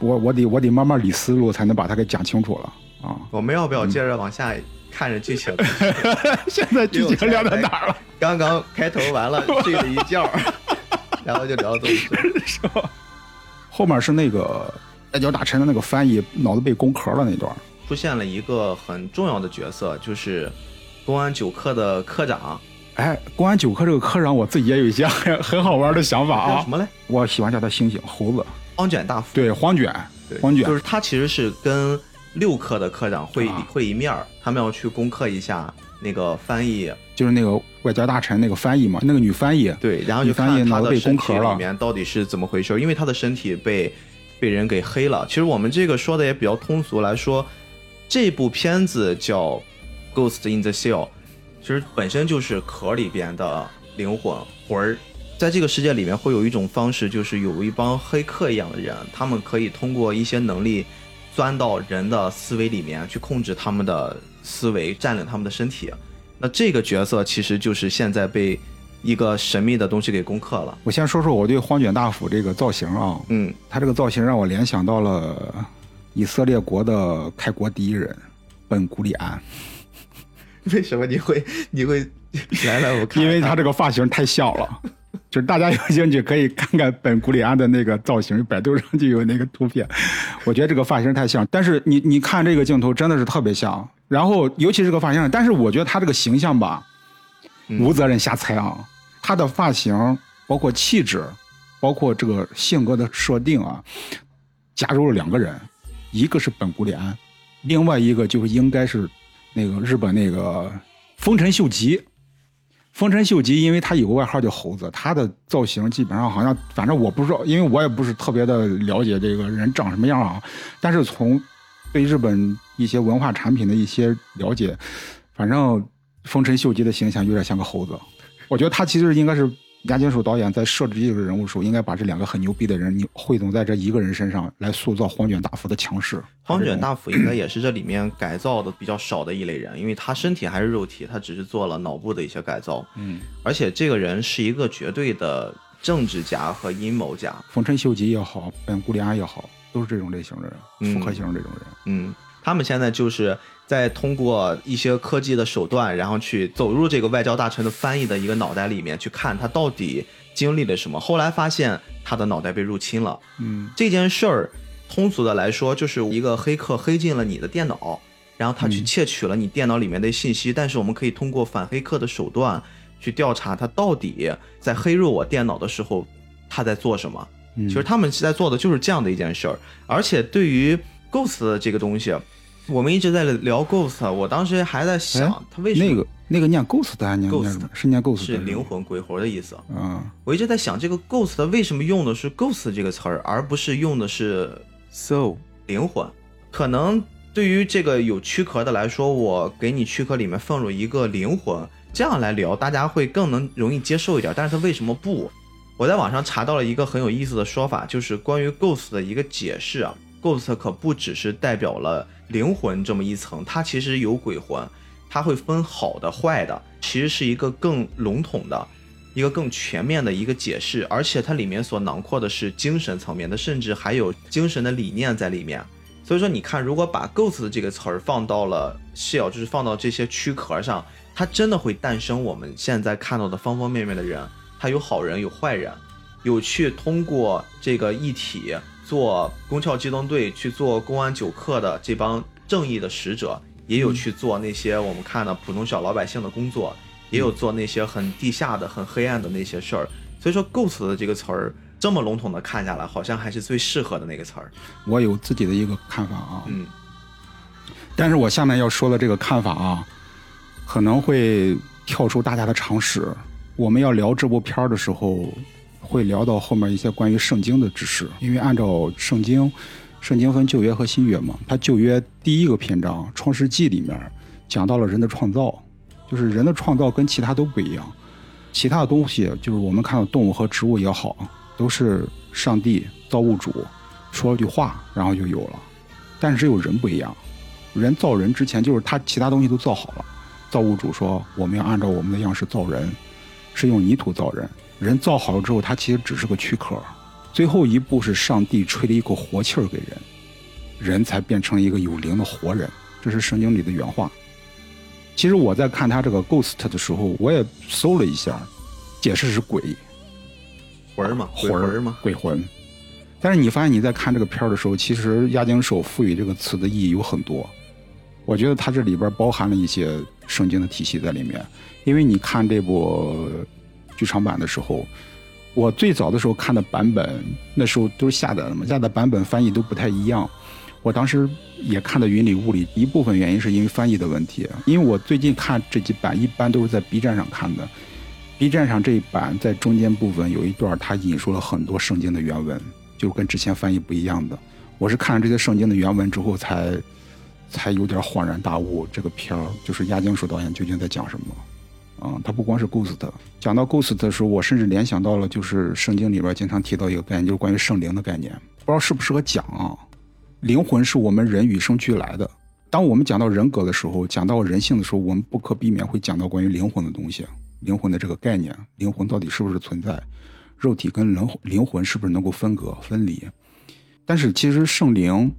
我我得我得慢慢理思路，才能把它给讲清楚了啊。我们要不要接着往下看着剧情？现在剧情聊到哪儿了？刚刚开头完了，睡了一觉，然后就聊这么是吧？后面是那个。外交大臣的那个翻译脑子被攻壳了那段，出现了一个很重要的角色，就是公安九科的科长。哎，公安九科这个科长，我自己也有一些很很好玩的想法啊。什么嘞？我喜欢叫他猩猩猴子，荒卷大夫。对，荒卷，荒卷，就是他其实是跟六课的科长会会一面儿他们要去攻克一下那个翻译，就是那个外交大臣那个翻译嘛，那个女翻译。对，然后就翻译他的身体里面到底是怎么回事，因为他的身体被。被人给黑了。其实我们这个说的也比较通俗来说，这部片子叫《Ghost in the Shell》，其实本身就是壳里边的灵魂魂儿。在这个世界里面，会有一种方式，就是有一帮黑客一样的人，他们可以通过一些能力钻到人的思维里面去控制他们的思维，占领他们的身体。那这个角色其实就是现在被。一个神秘的东西给攻克了。我先说说我对荒卷大夫这个造型啊，嗯，他这个造型让我联想到了以色列国的开国第一人本古里安。为什么你会你会来来我看？因为他这个发型太像了，就是大家有兴趣可以看看本古里安的那个造型，百度上就有那个图片。我觉得这个发型太像，但是你你看这个镜头真的是特别像。然后尤其是个发型，但是我觉得他这个形象吧。无责任瞎猜啊！他的发型，包括气质，包括这个性格的设定啊，加入了两个人，一个是本古里安，另外一个就是应该是那个日本那个丰臣秀吉。丰臣秀吉，因为他有个外号叫猴子，他的造型基本上好像，反正我不知道，因为我也不是特别的了解这个人长什么样啊。但是从对日本一些文化产品的一些了解，反正。丰臣秀吉的形象有点像个猴子，我觉得他其实应该是押井守导演在设置这个人物的时候，应该把这两个很牛逼的人你汇总在这一个人身上来塑造荒卷大夫的强势。荒卷大夫应该也是这里面改造的比较少的一类人，因为他身体还是肉体，他只是做了脑部的一些改造。嗯，而且这个人是一个绝对的政治家和阴谋家。丰臣秀吉也好，本古里安也好，都是这种类型的人，复合型这种人。嗯，他们现在就是。在通过一些科技的手段，然后去走入这个外交大臣的翻译的一个脑袋里面，去看他到底经历了什么。后来发现他的脑袋被入侵了。嗯，这件事儿通俗的来说，就是一个黑客黑进了你的电脑，然后他去窃取了你电脑里面的信息。但是我们可以通过反黑客的手段去调查他到底在黑入我电脑的时候他在做什么。其实他们在做的就是这样的一件事儿。而且对于 Ghost 这个东西。我们一直在聊 ghost，我当时还在想，他为什么那个那个念 ghost 还念 ghost 是念 ghost 是灵魂鬼魂的意思。嗯，我一直在想，这个 ghost 为什么用的是 ghost 这个词儿，而不是用的是 soul 灵魂？可能对于这个有躯壳的来说，我给你躯壳里面放入一个灵魂，这样来聊，大家会更能容易接受一点。但是他为什么不？我在网上查到了一个很有意思的说法，就是关于 ghost 的一个解释啊。Ghost 可不只是代表了灵魂这么一层，它其实有鬼魂，它会分好的坏的，其实是一个更笼统的、一个更全面的一个解释，而且它里面所囊括的是精神层面的，甚至还有精神的理念在里面。所以说，你看，如果把 “ghost” 这个词儿放到了 shell，就是放到这些躯壳上，它真的会诞生我们现在看到的方方面面的人。它有好人，有坏人，有去通过这个一体做宫壳机动队去做公安九课的这帮正义的使者，也有去做那些我们看的普通小老百姓的工作，也有做那些很地下的、很黑暗的那些事儿。所以说，“ghost” 的这个词儿。这么笼统的看下来，好像还是最适合的那个词儿。我有自己的一个看法啊，嗯，但是我下面要说的这个看法啊，可能会跳出大家的常识。我们要聊这部片儿的时候，会聊到后面一些关于圣经的知识，因为按照圣经，圣经分旧约和新约嘛，它旧约第一个篇章《创世纪》里面讲到了人的创造，就是人的创造跟其他都不一样，其他的东西就是我们看到动物和植物也好。都是上帝造物主说了句话，然后就有了。但是只有人不一样，人造人之前就是他其他东西都造好了。造物主说我们要按照我们的样式造人，是用泥土造人。人造好了之后，它其实只是个躯壳。最后一步是上帝吹了一口活气儿给人，人才变成一个有灵的活人。这是圣经里的原话。其实我在看他这个 ghost 的时候，我也搜了一下，解释是鬼。魂嘛，鬼魂嘛，鬼魂。但是你发现你在看这个片儿的时候，其实押井守赋予这个词的意义有很多。我觉得它这里边包含了一些圣经的体系在里面。因为你看这部剧场版的时候，我最早的时候看的版本，那时候都是下载的嘛，下载版本翻译都不太一样。我当时也看的云里雾里，一部分原因是因为翻译的问题。因为我最近看这几版，一般都是在 B 站上看的。B 站上这一版在中间部分有一段，他引述了很多圣经的原文，就跟之前翻译不一样的。我是看了这些圣经的原文之后，才才有点恍然大悟，这个片儿就是押井守导演究竟在讲什么。啊，它不光是 Ghost，讲到 Ghost 的时候，我甚至联想到了，就是圣经里边经常提到一个概念，就是关于圣灵的概念。不知道适不适合讲啊？灵魂是我们人与生俱来的。当我们讲到人格的时候，讲到人性的时候，我们不可避免会讲到关于灵魂的东西。灵魂的这个概念，灵魂到底是不是存在？肉体跟灵灵魂是不是能够分隔分离？但是其实圣灵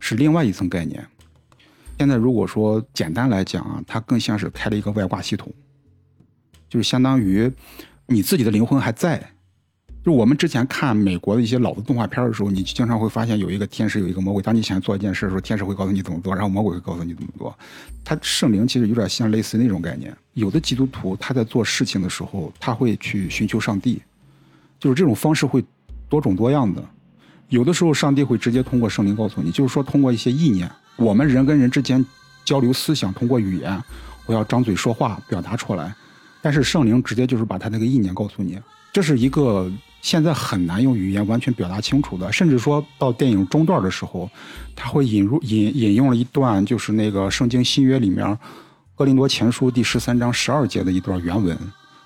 是另外一层概念。现在如果说简单来讲啊，它更像是开了一个外挂系统，就是相当于你自己的灵魂还在。就我们之前看美国的一些老的动画片的时候，你经常会发现有一个天使，有一个魔鬼。当你想做一件事的时候，天使会告诉你怎么做，然后魔鬼会告诉你怎么做。他圣灵其实有点像类似那种概念。有的基督徒他在做事情的时候，他会去寻求上帝，就是这种方式会多种多样的。有的时候上帝会直接通过圣灵告诉你，就是说通过一些意念，我们人跟人之间交流思想，通过语言，我要张嘴说话表达出来。但是圣灵直接就是把他那个意念告诉你，这是一个。现在很难用语言完全表达清楚的，甚至说到电影中段的时候，他会引入引引用了一段，就是那个圣经新约里面《哥林多前书》第十三章十二节的一段原文。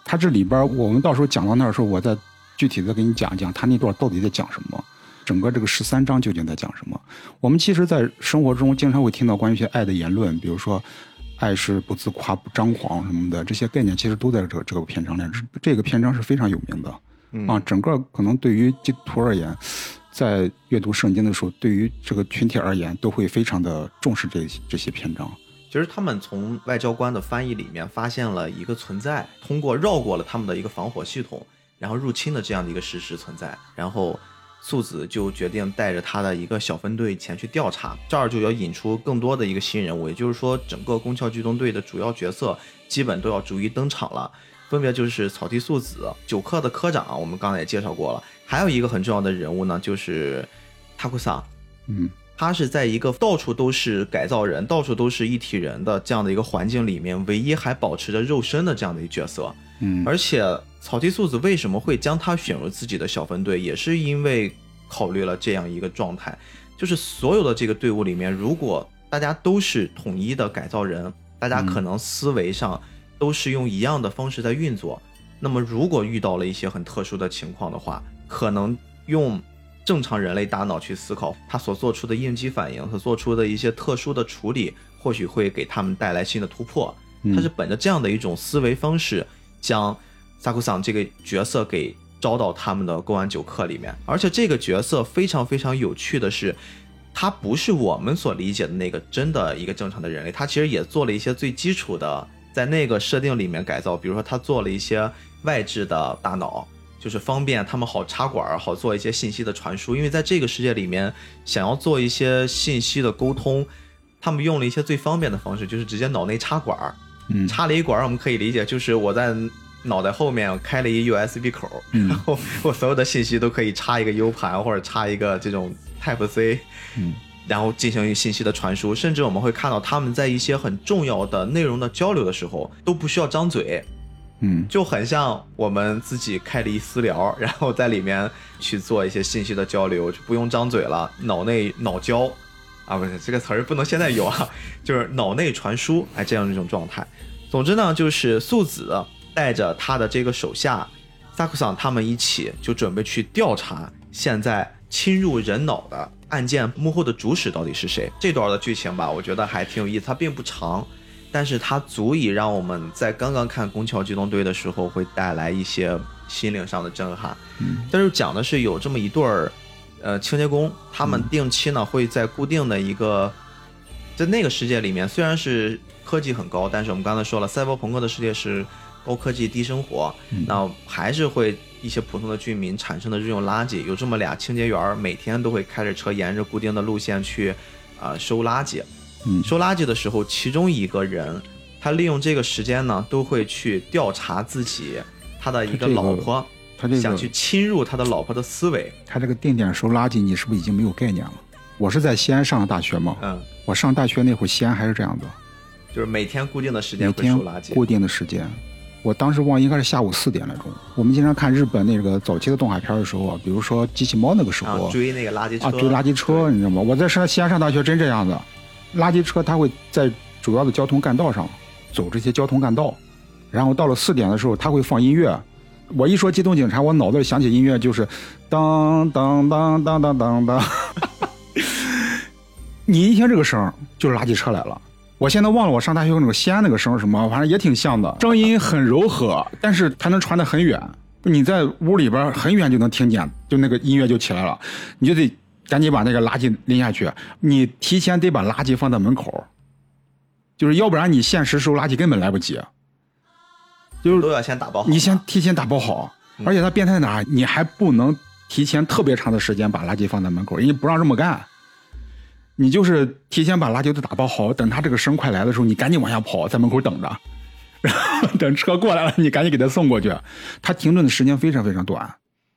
他这里边，我们到时候讲到那儿的时候，我再具体的给你讲讲他那段到底在讲什么，整个这个十三章究竟在讲什么。我们其实，在生活中经常会听到关于一些爱的言论，比如说“爱是不自夸、不张狂”什么的，这些概念其实都在这这个篇章里。这个篇章是非常有名的。啊，整个可能对于基督徒而言，在阅读圣经的时候，对于这个群体而言，都会非常的重视这这些篇章。其实他们从外交官的翻译里面发现了一个存在，通过绕过了他们的一个防火系统，然后入侵的这样的一个事实存在。然后素子就决定带着他的一个小分队前去调查。这儿就要引出更多的一个新人物，也就是说，整个宫壳机动队的主要角色基本都要逐一登场了。分别就是草地素子九课的科长，我们刚才也介绍过了。还有一个很重要的人物呢，就是塔库萨，嗯，他是在一个到处都是改造人、到处都是一体人的这样的一个环境里面，唯一还保持着肉身的这样的一个角色。嗯，而且草地素子为什么会将他选入自己的小分队，也是因为考虑了这样一个状态，就是所有的这个队伍里面，如果大家都是统一的改造人，大家可能思维上。都是用一样的方式在运作，那么如果遇到了一些很特殊的情况的话，可能用正常人类大脑去思考，他所做出的应激反应，所做出的一些特殊的处理，或许会给他们带来新的突破。他是本着这样的一种思维方式，将萨库桑这个角色给招到他们的公安九课里面。而且这个角色非常非常有趣的是，他不是我们所理解的那个真的一个正常的人类，他其实也做了一些最基础的，在那个设定里面改造，比如说他做了一些外置的大脑。就是方便他们好插管，好做一些信息的传输。因为在这个世界里面，想要做一些信息的沟通，他们用了一些最方便的方式，就是直接脑内插管。嗯，插了一管，我们可以理解就是我在脑袋后面开了一 USB 口，然后我所有的信息都可以插一个 U 盘或者插一个这种 Type C，嗯，然后进行信息的传输。甚至我们会看到他们在一些很重要的内容的交流的时候，都不需要张嘴。嗯，就很像我们自己开了一私聊，然后在里面去做一些信息的交流，就不用张嘴了，脑内脑交，啊，不是这个词儿不能现在有啊，就是脑内传输，哎，这样一种状态。总之呢，就是素子带着他的这个手下萨库桑他们一起，就准备去调查现在侵入人脑的案件幕后的主使到底是谁。这段的剧情吧，我觉得还挺有意思，它并不长。但是它足以让我们在刚刚看《宫桥机动队》的时候，会带来一些心灵上的震撼。嗯，但是讲的是有这么一对儿，呃，清洁工，他们定期呢会在固定的一个，在那个世界里面，虽然是科技很高，但是我们刚才说了，赛博朋克的世界是高科技低生活，那还是会一些普通的居民产生的日用垃圾。有这么俩清洁员，每天都会开着车沿着固定的路线去，啊，收垃圾。收垃圾的时候，其中一个人，他利用这个时间呢，都会去调查自己他的一个老婆，他这个想去侵入他的老婆的思维。他这个定点收垃圾，你是不是已经没有概念了？我是在西安上的大学嘛，嗯，我上大学那会儿，西安还是这样子，就是每天固定的时间会收垃圾，固定的时间。我当时忘应该是下午四点来钟。我们经常看日本那个早期的动画片的时候，比如说机器猫那个时候，追那个垃圾车，啊，追垃圾车，你知道吗？我在上西安上大学真这样子。垃圾车它会在主要的交通干道上走这些交通干道，然后到了四点的时候，它会放音乐。我一说机动警察，我脑子里想起音乐就是当当当当当当当。你一听这个声就是垃圾车来了。我现在忘了我上大学那个西安那个声什么，反正也挺像的，声音很柔和，但是它能传得很远。你在屋里边很远就能听见，就那个音乐就起来了，你就得。赶紧把那个垃圾拎下去，你提前得把垃圾放在门口，就是要不然你限时收垃圾根本来不及，就是都要先打包好。你先提前打包好，而且它变态哪，你还不能提前特别长的时间把垃圾放在门口，人家不让这么干。你就是提前把垃圾都打包好，等他这个声快来的时候，你赶紧往下跑，在门口等着，然后 等车过来了，你赶紧给他送过去。他停顿的时间非常非常短。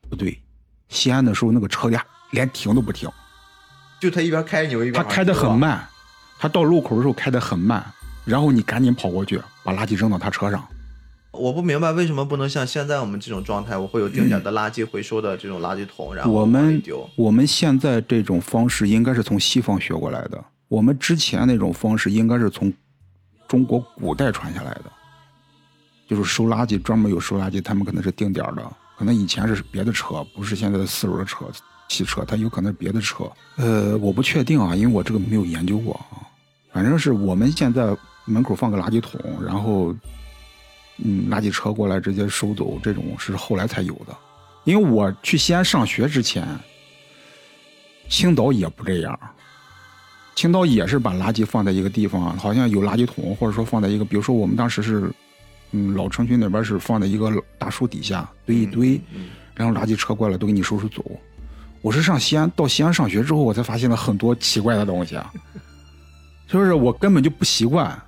不对，西安的时候那个车呀。连停都不停，就他一边开牛一边。他开的很慢，他到路口的时候开的很慢，然后你赶紧跑过去把垃圾扔到他车上。我不明白为什么不能像现在我们这种状态，我会有定点的垃圾回收的这种垃圾桶，然后我们丢。我们现在这种方式应该是从西方学过来的，我们之前那种方式应该是从中国古代传下来的，就是收垃圾专门有收垃圾，他们可能是定点的，可能以前是别的车，不是现在的四轮车。汽车，它有可能是别的车，呃，我不确定啊，因为我这个没有研究过啊。反正是我们现在门口放个垃圾桶，然后，嗯，垃圾车过来直接收走，这种是后来才有的。因为我去西安上学之前，青岛也不这样，青岛也是把垃圾放在一个地方，好像有垃圾桶，或者说放在一个，比如说我们当时是，嗯，老城区那边是放在一个大树底下堆一堆，然后垃圾车过来都给你收拾走。我是上西安，到西安上学之后，我才发现了很多奇怪的东西啊，就是我根本就不习惯。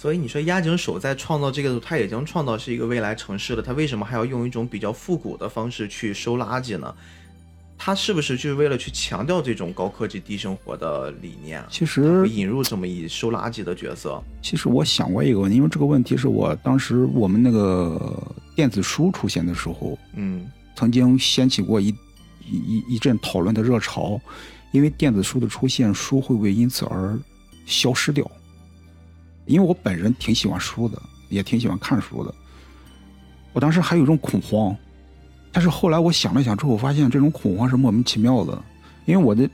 所以你说押井守在创造这个，他已经创造是一个未来城市了，他为什么还要用一种比较复古的方式去收垃圾呢？他是不是就是为了去强调这种高科技低生活的理念？其实引入这么一收垃圾的角色。其实我想过一个问题，因为这个问题是我当时我们那个电子书出现的时候，嗯，曾经掀起过一。一一一阵讨论的热潮，因为电子书的出现，书会不会因此而消失掉？因为我本人挺喜欢书的，也挺喜欢看书的。我当时还有一种恐慌，但是后来我想了想之后，我发现这种恐慌是莫名其妙的，因为我的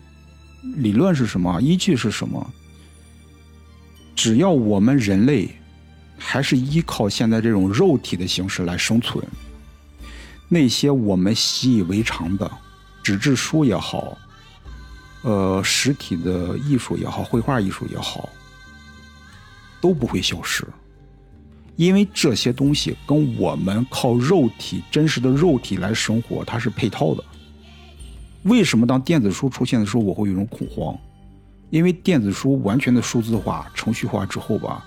理论是什么，依据是什么？只要我们人类还是依靠现在这种肉体的形式来生存，那些我们习以为常的纸质书也好，呃，实体的艺术也好，绘画艺术也好，都不会消失，因为这些东西跟我们靠肉体真实的肉体来生活，它是配套的。为什么当电子书出现的时候，我会有一种恐慌？因为电子书完全的数字化、程序化之后吧，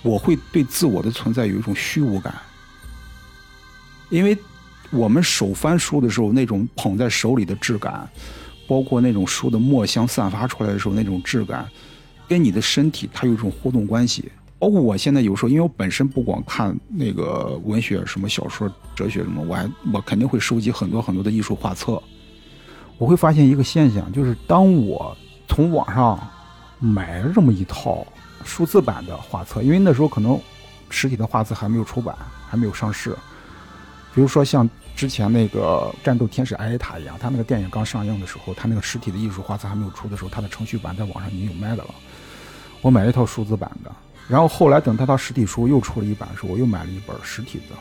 我会对自我的存在有一种虚无感。因为我们手翻书的时候，那种捧在手里的质感，包括那种书的墨香散发出来的时候那种质感，跟你的身体它有一种互动关系。包括我现在有时候，因为我本身不光看那个文学，什么小说、哲学什么，我还我肯定会收集很多很多的艺术画册。我会发现一个现象，就是当我从网上买了这么一套数字版的画册，因为那时候可能实体的画册还没有出版，还没有上市。比如说像之前那个《战斗天使艾丽塔》一样，他那个电影刚上映的时候，他那个实体的艺术画册还没有出的时候，他的程序版在网上已经有卖的了。我买了一套数字版的，然后后来等他到实体书又出了一版的时候，我又买了一本实体的。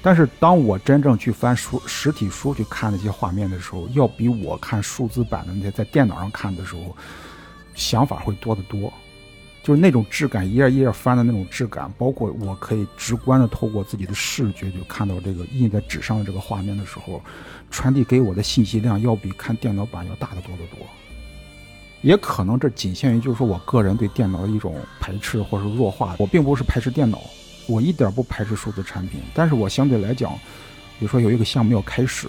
但是当我真正去翻书实体书去看那些画面的时候，要比我看数字版的那些在电脑上看的时候，想法会多得多。就是那种质感，一页一页翻的那种质感，包括我可以直观的透过自己的视觉就看到这个印在纸上的这个画面的时候，传递给我的信息量要比看电脑版要大得多得多。也可能这仅限于就是说我个人对电脑的一种排斥或者弱化。我并不是排斥电脑。我一点不排斥数字产品，但是我相对来讲，比如说有一个项目要开始，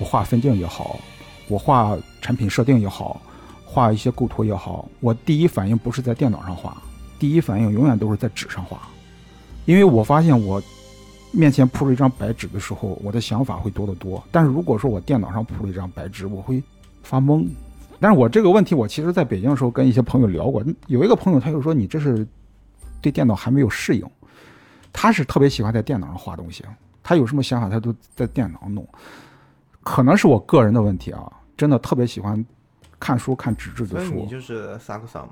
我画分镜也好，我画产品设定也好，画一些构图也好，我第一反应不是在电脑上画，第一反应永远都是在纸上画，因为我发现我面前铺了一张白纸的时候，我的想法会多得多。但是如果说我电脑上铺了一张白纸，我会发懵。但是我这个问题，我其实在北京的时候跟一些朋友聊过，有一个朋友他就说你这是对电脑还没有适应。他是特别喜欢在电脑上画东西，他有什么想法他都在电脑弄，可能是我个人的问题啊，真的特别喜欢看书看纸质的书。你就是萨克萨嘛，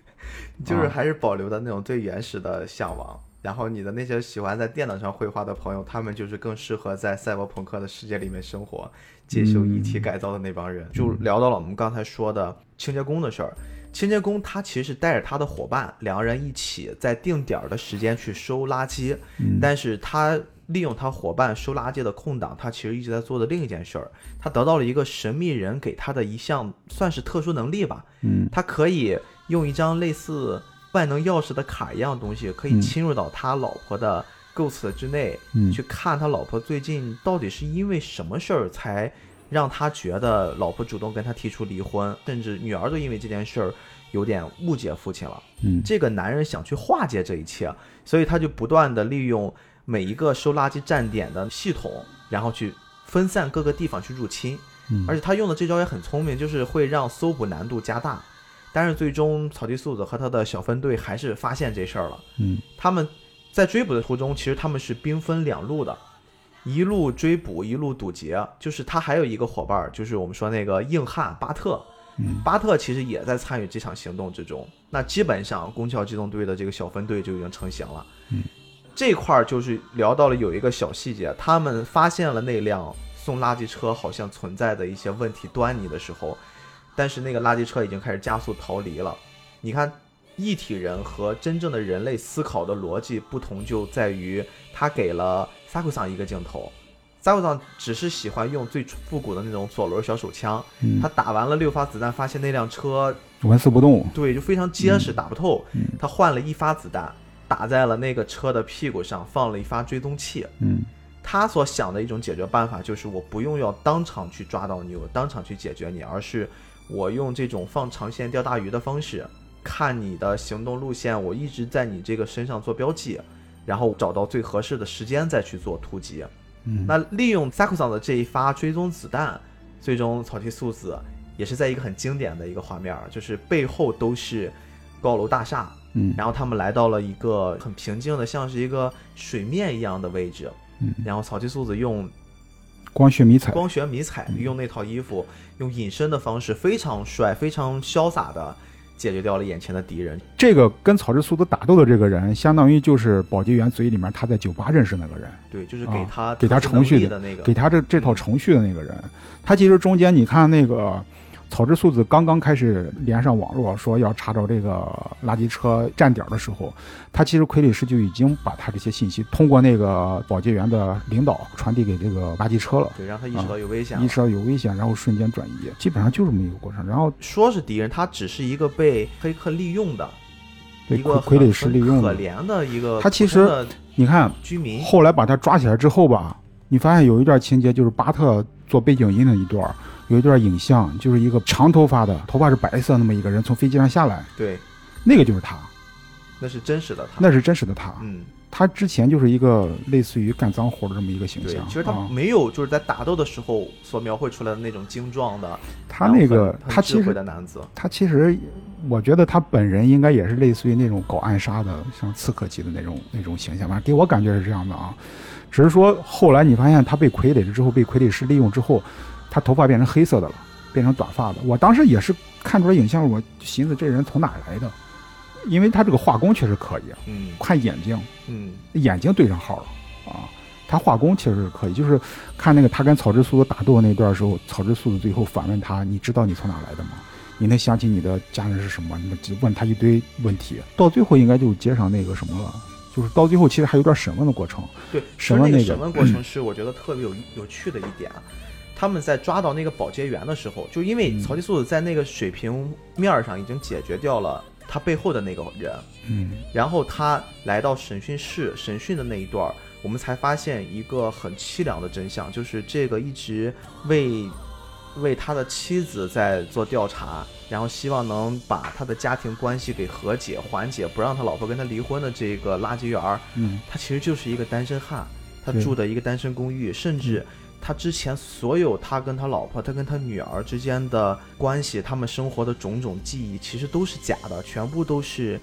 就是还是保留的那种最原始的向往。然后你的那些喜欢在电脑上绘画的朋友，他们就是更适合在赛博朋克的世界里面生活，接受遗体改造的那帮人。就聊到了我们刚才说的清洁工的事儿。清洁工他其实是带着他的伙伴，两个人一起在定点儿的时间去收垃圾。嗯，但是他利用他伙伴收垃圾的空档，他其实一直在做的另一件事儿。他得到了一个神秘人给他的一项算是特殊能力吧。嗯，他可以用一张类似万能钥匙的卡一样东西，可以侵入到他老婆的构思之内，去看他老婆最近到底是因为什么事儿才。让他觉得老婆主动跟他提出离婚，甚至女儿都因为这件事儿有点误解父亲了。嗯，这个男人想去化解这一切，所以他就不断的利用每一个收垃圾站点的系统，然后去分散各个地方去入侵。嗯，而且他用的这招也很聪明，就是会让搜捕难度加大。但是最终草地素子和他的小分队还是发现这事儿了。嗯，他们在追捕的途中，其实他们是兵分两路的。一路追捕，一路堵截，就是他还有一个伙伴，就是我们说那个硬汉巴特。嗯巴特其实也在参与这场行动之中。那基本上，宫桥机动队的这个小分队就已经成型了。嗯这块儿就是聊到了有一个小细节，他们发现了那辆送垃圾车好像存在的一些问题端倪的时候，但是那个垃圾车已经开始加速逃离了。你看，一体人和真正的人类思考的逻辑不同，就在于他给了。萨库桑一个镜头，萨库桑只是喜欢用最复古的那种左轮小手枪。他打完了六发子弹，发现那辆车纹丝不动，对，就非常结实，打不透。他换了一发子弹，打在了那个车的屁股上，放了一发追踪器。嗯，他所想的一种解决办法就是，我不用要当场去抓到你，我当场去解决你，而是我用这种放长线钓大鱼的方式，看你的行动路线，我一直在你这个身上做标记。然后找到最合适的时间再去做突击。嗯，那利用萨库桑的这一发追踪子弹，最终草剃素子也是在一个很经典的一个画面，就是背后都是高楼大厦。嗯，然后他们来到了一个很平静的，像是一个水面一样的位置。嗯，然后草剃素子用光学迷彩，光学迷彩，用那套衣服，用隐身的方式，非常帅、非常潇洒的解决掉了眼前的敌人。这个跟草之素子打斗的这个人，相当于就是保洁员嘴里面他在酒吧认识那个人，对，就是给他、啊给他程序的那个，给他这这套程序的那个人。他其实中间你看那个草之素子刚刚开始连上网络，说要查找这个垃圾车站点的时候，他其实傀儡师就已经把他这些信息通过那个保洁员的领导传递给这个垃圾车了。对，让他意识到有危险了，意识到有危险，然后瞬间转移，基本上就这么一个过程。然后说是敌人，他只是一个被黑客利用的。对一个傀儡师利用可，怜的一个他其实你看居民，后来把他抓起来之后吧，你发现有一段情节就是巴特做背景音的一段，有一段影像，就是一个长头发的，头发是白色那么一个人从飞机上下来，对，那个就是他，那是真实的他，那是真实的他。嗯，他之前就是一个类似于干脏活的这么一个形象。，对其实他啊没有就是在打斗的时候所描绘出来的那种精壮的，他那个他其实的男子，他其实，我觉得他本人应该也是类似于那种搞暗杀的，像刺客级的那种那种形象吧，给我感觉是这样的啊。只是说后来你发现他被傀儡了之后，被傀儡师利用之后，他头发变成黑色的了，变成短发的。我当时也是看出来影像，我寻思这人从哪儿来的，因为他这个画工确实可以，嗯看眼睛，嗯，眼睛对上号了啊。他画工确实是可以，就是看那个他跟草之素子打斗的那段时候，草之素子最后反问他：“你知道你从哪来的吗？你能想起你的家人是什么？”那么就问他一堆问题，到最后应该就接上那个什么了，就是到最后其实还有点审问的过程。对，审问那个审问过程是我觉得特别有有趣的一点啊。他们在抓到那个保洁员的时候，就因为嗯。曹吉素子在那个水平面儿上已经解决掉了他背后的那个人，嗯。然后他来到审讯室审讯的那一段儿，我们才发现一个很凄凉的真相，就是这个一直为为他的妻子在做调查，然后希望能把他的家庭关系给和解缓解，不让他老婆跟他离婚的这个垃圾员儿，嗯。他其实就是一个单身汉，他住的一个单身公寓，甚至他之前所有他跟他老婆、他跟他女儿之间的关系，他们生活的种种记忆，其实都是假的，全部都是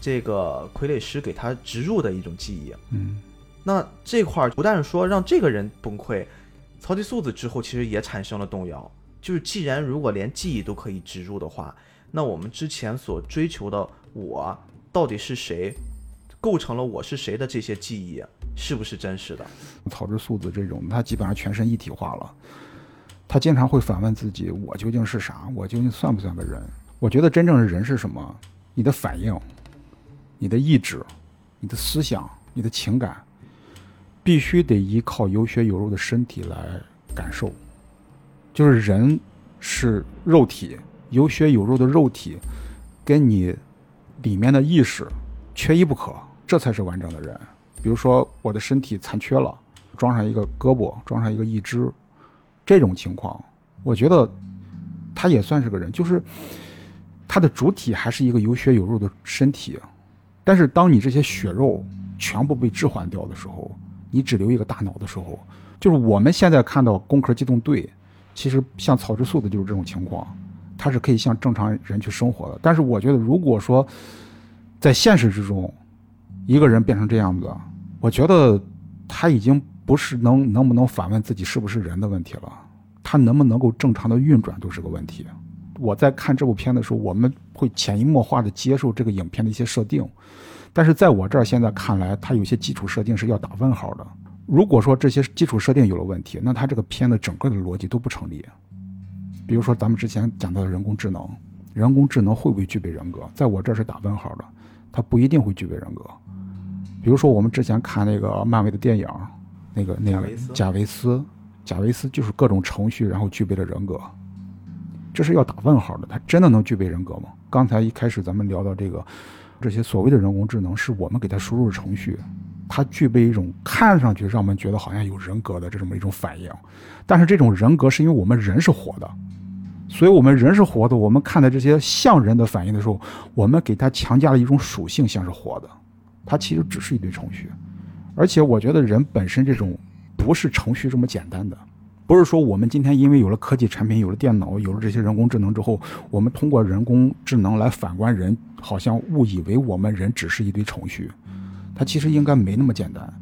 这个傀儡师给他植入的一种记忆。嗯那这块儿不但是说让这个人崩溃，曹吉素子之后其实也产生了动摇。就是既然如果连记忆都可以植入的话，那我们之前所追求的我到底是谁，构成了我是谁的这些记忆，是不是真实的？草之素子这种，他基本上全身一体化了。他经常会反问自己：我究竟是啥？我究竟算不算个人？我觉得真正的人是什么？你的反应、你的意志、你的思想、你的情感，必须得依靠有血有肉的身体来感受。就是人是肉体，有血有肉的肉体，跟你里面的意识缺一不可，这才是完整的人。比如说我的身体残缺了，装上一个胳膊，装上一个义肢，这种情况，我觉得他也算是个人，就是他的主体还是一个有血有肉的身体，但是当你这些血肉全部被置换掉的时候，你只留一个大脑的时候，就是我们现在看到《攻壳机动队》，其实像草之素的就是这种情况，他是可以像正常人去生活的。但是我觉得，如果说在现实之中，一个人变成这样子，我觉得他已经不是能能不能反问自己是不是人的问题了，他能不能够正常的运转都是个问题。我在看这部片的时候，我们会潜移默化的接受这个影片的一些设定，但是在我这儿现在看来，它有些基础设定是要打问号的。如果说这些基础设定有了问题，那它这个片的整个的逻辑都不成立。比如说咱们之前讲到的人工智能，人工智能会不会具备人格？在我这儿是打问号的，它不一定会具备人格。比如说我们之前看那个漫威的电影，那个那个贾维斯贾维斯，就是各种程序，然后具备了人格，这是要打问号的。他真的能具备人格吗？刚才一开始咱们聊到这个，这些所谓的人工智能是我们给它输入的程序，它具备一种看上去让我们觉得好像有人格的这么一种反应，但是这种人格是因为我们人是活的，所以我们人是活的，我们看待这些像人的反应的时候，我们给它强加了一种属性，像是活的，它其实只是一堆程序，而且我觉得人本身这种不是程序这么简单的。不是说我们今天因为有了科技产品、有了电脑、有了这些人工智能之后，我们通过人工智能来反观人，好像误以为我们人只是一堆程序，它其实应该没那么简单。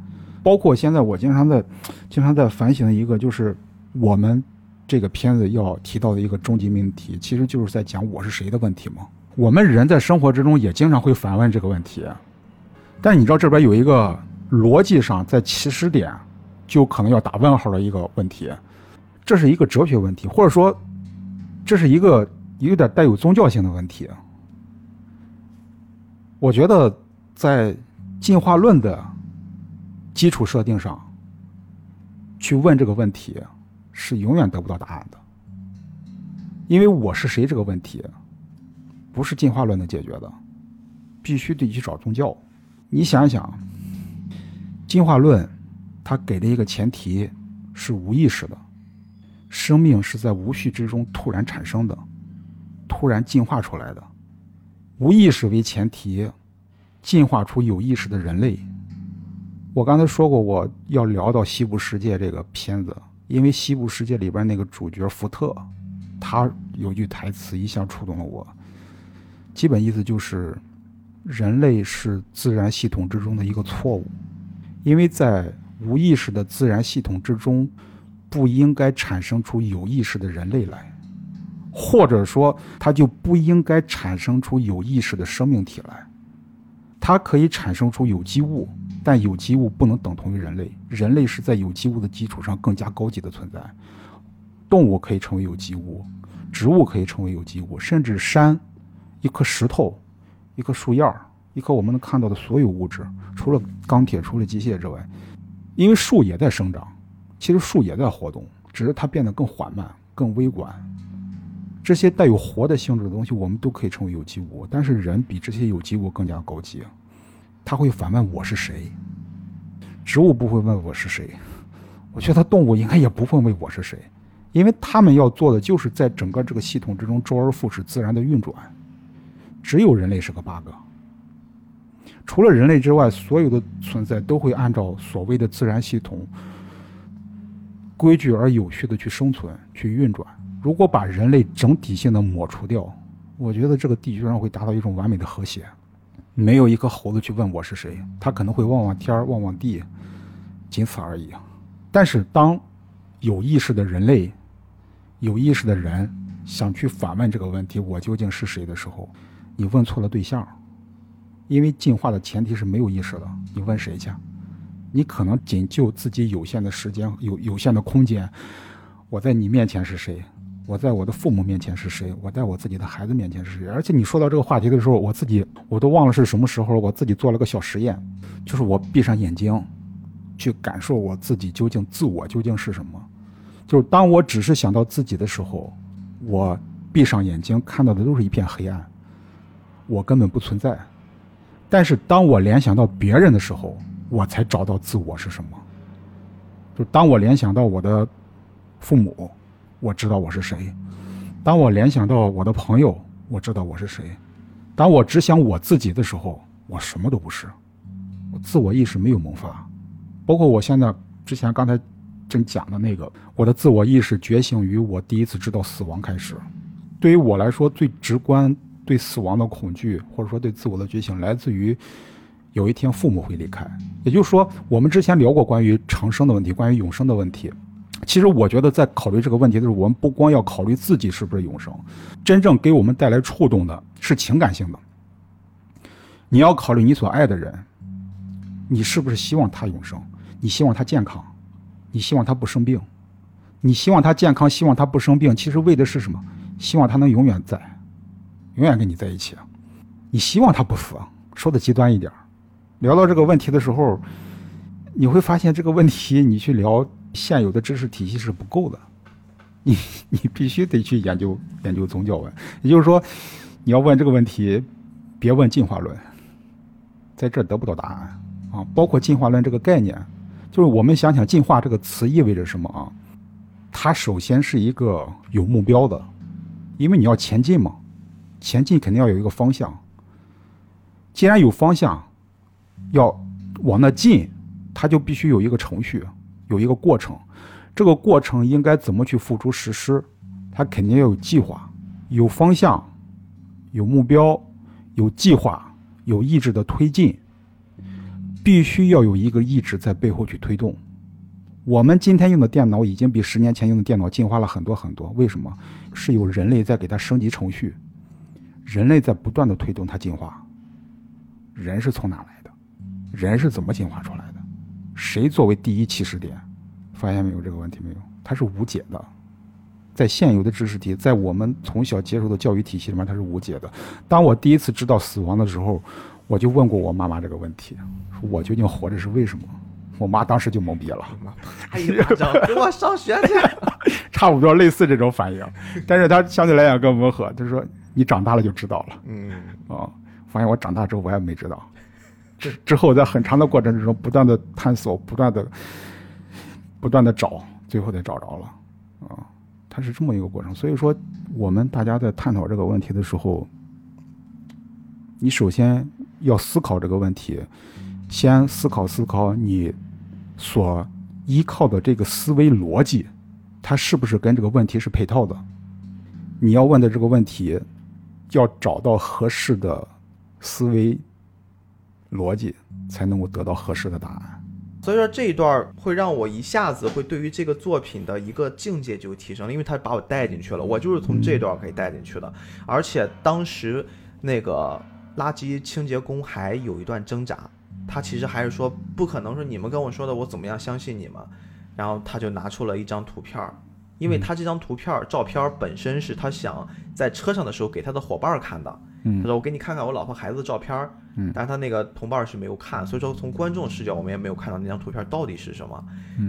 包括现在我经常在经常在反省的一个，就是我们这个片子要提到的一个终极命题，其实就是在讲我是谁的问题嘛。我们人在生活之中也经常会反问这个问题，但你知道这边有一个逻辑上在起始点就可能要打问号的一个问题，这是一个哲学问题，或者说这是一个有点带有宗教性的问题。我觉得在进化论的基础设定上去问这个问题，是永远得不到答案的，因为我是谁这个问题，不是进化论能解决的，必须得去找宗教。你想一想，进化论它给的一个前提是无意识的，生命是在无序之中突然产生的，突然进化出来的。无意识为前提，进化出有意识的人类。我刚才说过，我要聊到《西部世界》这个片子，因为《西部世界》里边那个主角福特，他有句台词一下触动了我。基本意思就是，人类是自然系统之中的一个错误，因为在无意识的自然系统之中，不应该产生出有意识的人类来。或者说，它就不应该产生出有意识的生命体来。它可以产生出有机物，但有机物不能等同于人类。人类是在有机物的基础上更加高级的存在。动物可以成为有机物，植物可以成为有机物，甚至山、一颗石头、一棵树叶儿、一棵我们能看到的所有物质，除了钢铁、除了机械之外，因为树也在生长，其实树也在活动，只是它变得更缓慢、更微观。这些带有活的性质的东西，我们都可以称为有机物。但是人比这些有机物更加高级，他会反问我是谁。植物不会问我是谁，我觉得动物应该也不会问我是谁，因为他们要做的就是在整个这个系统之中周而复始、自然的运转。只有人类是个 bug。除了人类之外，所有的存在都会按照所谓的自然系统规矩而有序的去生存、去运转。如果把人类整体性的抹除掉，我觉得这个地球上会达到一种完美的和谐。没有一个猴子去问我是谁，他可能会望望天望望地，仅此而已。但是当有意识的人类、有意识的人想去反问这个问题“我究竟是谁”的时候，你问错了对象。因为进化的前提是没有意识的，你问谁去？你可能仅就自己有限的时间、有有限的空间，我在你面前是谁？我在我的父母面前是谁？我在我自己的孩子面前是谁？而且你说到这个话题的时候，我自己我都忘了是什么时候。我自己做了个小实验，就是我闭上眼睛，去感受我自己究竟自我究竟是什么。就是当我只是想到自己的时候，我闭上眼睛看到的都是一片黑暗，我根本不存在。但是当我联想到别人的时候，我才找到自我是什么。就当我联想到我的父母。我知道我是谁。当我联想到我的朋友，我知道我是谁。当我只想我自己的时候，我什么都不是。我自我意识没有萌发，包括我现在之前刚才正讲的那个，我的自我意识觉醒于我第一次知道死亡开始。对于我来说，最直观对死亡的恐惧，或者说对自我的觉醒，来自于有一天父母会离开。也就是说，我们之前聊过关于长生的问题，关于永生的问题。其实我觉得，在考虑这个问题的时候，我们不光要考虑自己是不是永生，真正给我们带来触动的是情感性的。你要考虑你所爱的人，你是不是希望他永生？你希望他健康？你希望他不生病？你希望他健康，希望他不生病，其实为的是什么？希望他能永远在，永远跟你在一起。你希望他不死？说的极端一点，聊到这个问题的时候，你会发现这个问题，你去聊。现有的知识体系是不够的，你你必须得去研究研究宗教文。也就是说，你要问这个问题，别问进化论，在这得不到答案啊。包括进化论这个概念，就是我们想想进化这个词意味着什么啊？它首先是一个有目标的，因为你要前进嘛，前进肯定要有一个方向。既然有方向，要往那进，它就必须有一个程序。有一个过程，这个过程应该怎么去付诸实施？它肯定要有计划、有方向、有目标、有计划、有意志的推进，必须要有一个意志在背后去推动。我们今天用的电脑已经比十年前用的电脑进化了很多很多。为什么？是有人类在给它升级程序，人类在不断的推动它进化。人是从哪来的？人是怎么进化出来的？谁作为第一起始点？发现没有这个问题没有？它是无解的。在现有的知识体，在我们从小接受的教育体系里面，它是无解的。当我第一次知道死亡的时候，我就问过我妈妈这个问题：我究竟活着是为什么？我妈当时就懵逼了，哎呀，给我上学去，差不多类似这种反应。但是她相对来讲更温和，她说：“你长大了就知道了。”嗯，啊，发现我长大之后我也没知道。之 之后在很长的过程之中，不断的探索，不断的不断的找，最后才找着了。啊。它是这么一个过程，所以说我们大家在探讨这个问题的时候，你首先要思考这个问题，先思考思考你所依靠的这个思维逻辑，它是不是跟这个问题是配套的？你要问的这个问题，要找到合适的思维逻辑，才能够得到合适的答案。所以说这一段会让我一下子会对于这个作品的一个境界就提升了，因为他把我带进去了，我就是从这段可以带进去的。而且当时那个垃圾清洁工还有一段挣扎，他其实还是说不可能说你们跟我说的我怎么样相信你们，然后他就拿出了一张图片儿，因为他这张图片照片本身是他想在车上的时候给他的伙伴看的。他说：“我给你看看我老婆孩子的照片儿，但是他那个同伴是没有看，所以说从观众视角我们也没有看到那张图片到底是什么。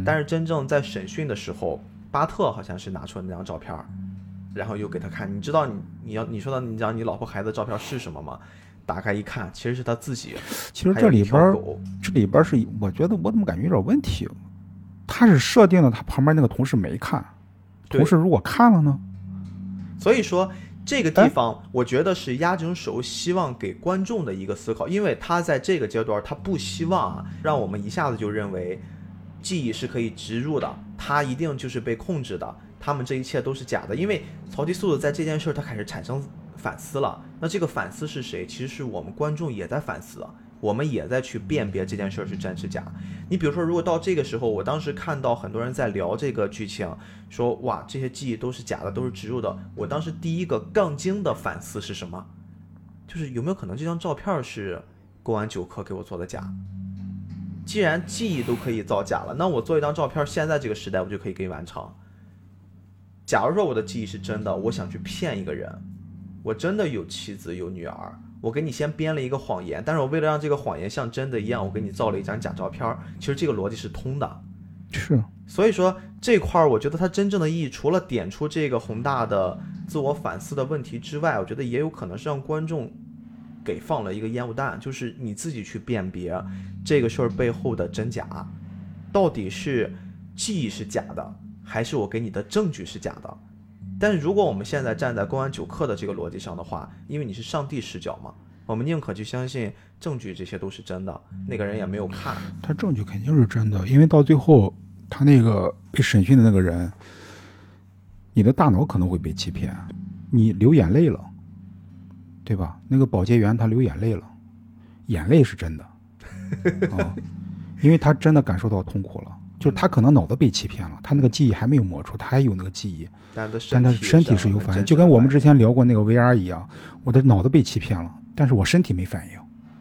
但是真正在审讯的时候，巴特好像是拿出了那张照片，然后又给他看。你知道你你要你说的你讲你老婆孩子照片是什么吗？打开一看，其实是他自己。其实这里边这里边是我觉得我怎么感觉有点问题？他是设定了他旁边那个同事没看，同事如果看了呢？所以说。”这个地方，我觉得是压轴手希望给观众的一个思考，因为他在这个阶段，他不希望啊，让我们一下子就认为记忆是可以植入的，他一定就是被控制的，他们这一切都是假的。因为曹迪素子在这件事儿，他开始产生反思了。那这个反思是谁？其实是我们观众也在反思。我们也在去辨别这件事儿是真是假。你比如说，如果到这个时候，我当时看到很多人在聊这个剧情，说哇，这些记忆都是假的，都是植入的。我当时第一个杠精的反思是什么？就是有没有可能这张照片是公安九科给我做的假？既然记忆都可以造假了，那我做一张照片，现在这个时代我就可以给你完成。假如说我的记忆是真的，我想去骗一个人，我真的有妻子有女儿。我给你先编了一个谎言，但是我为了让这个谎言像真的一样，我给你造了一张假照片。其实这个逻辑是通的，是。所以说这块儿，我觉得它真正的意义，除了点出这个宏大的自我反思的问题之外，我觉得也有可能是让观众给放了一个烟雾弹，就是你自己去辨别这个事儿背后的真假，到底是记忆是假的，还是我给你的证据是假的。但是如果我们现在站在公安九课的这个逻辑上的话，因为你是上帝视角嘛，我们宁可去相信证据，这些都是真的。那个人也没有看，他证据肯定是真的，因为到最后他那个被审讯的那个人，你的大脑可能会被欺骗，你流眼泪了，对吧？那个保洁员他流眼泪了，眼泪是真的，啊，因为他真的感受到痛苦了。就是他可能脑子被欺骗了，他那个记忆还没有抹除，他还有那个记忆，但他身体是有反应，就跟我们之前聊过那个 VR 一样，我的脑子被欺骗了，但是我身体没反应，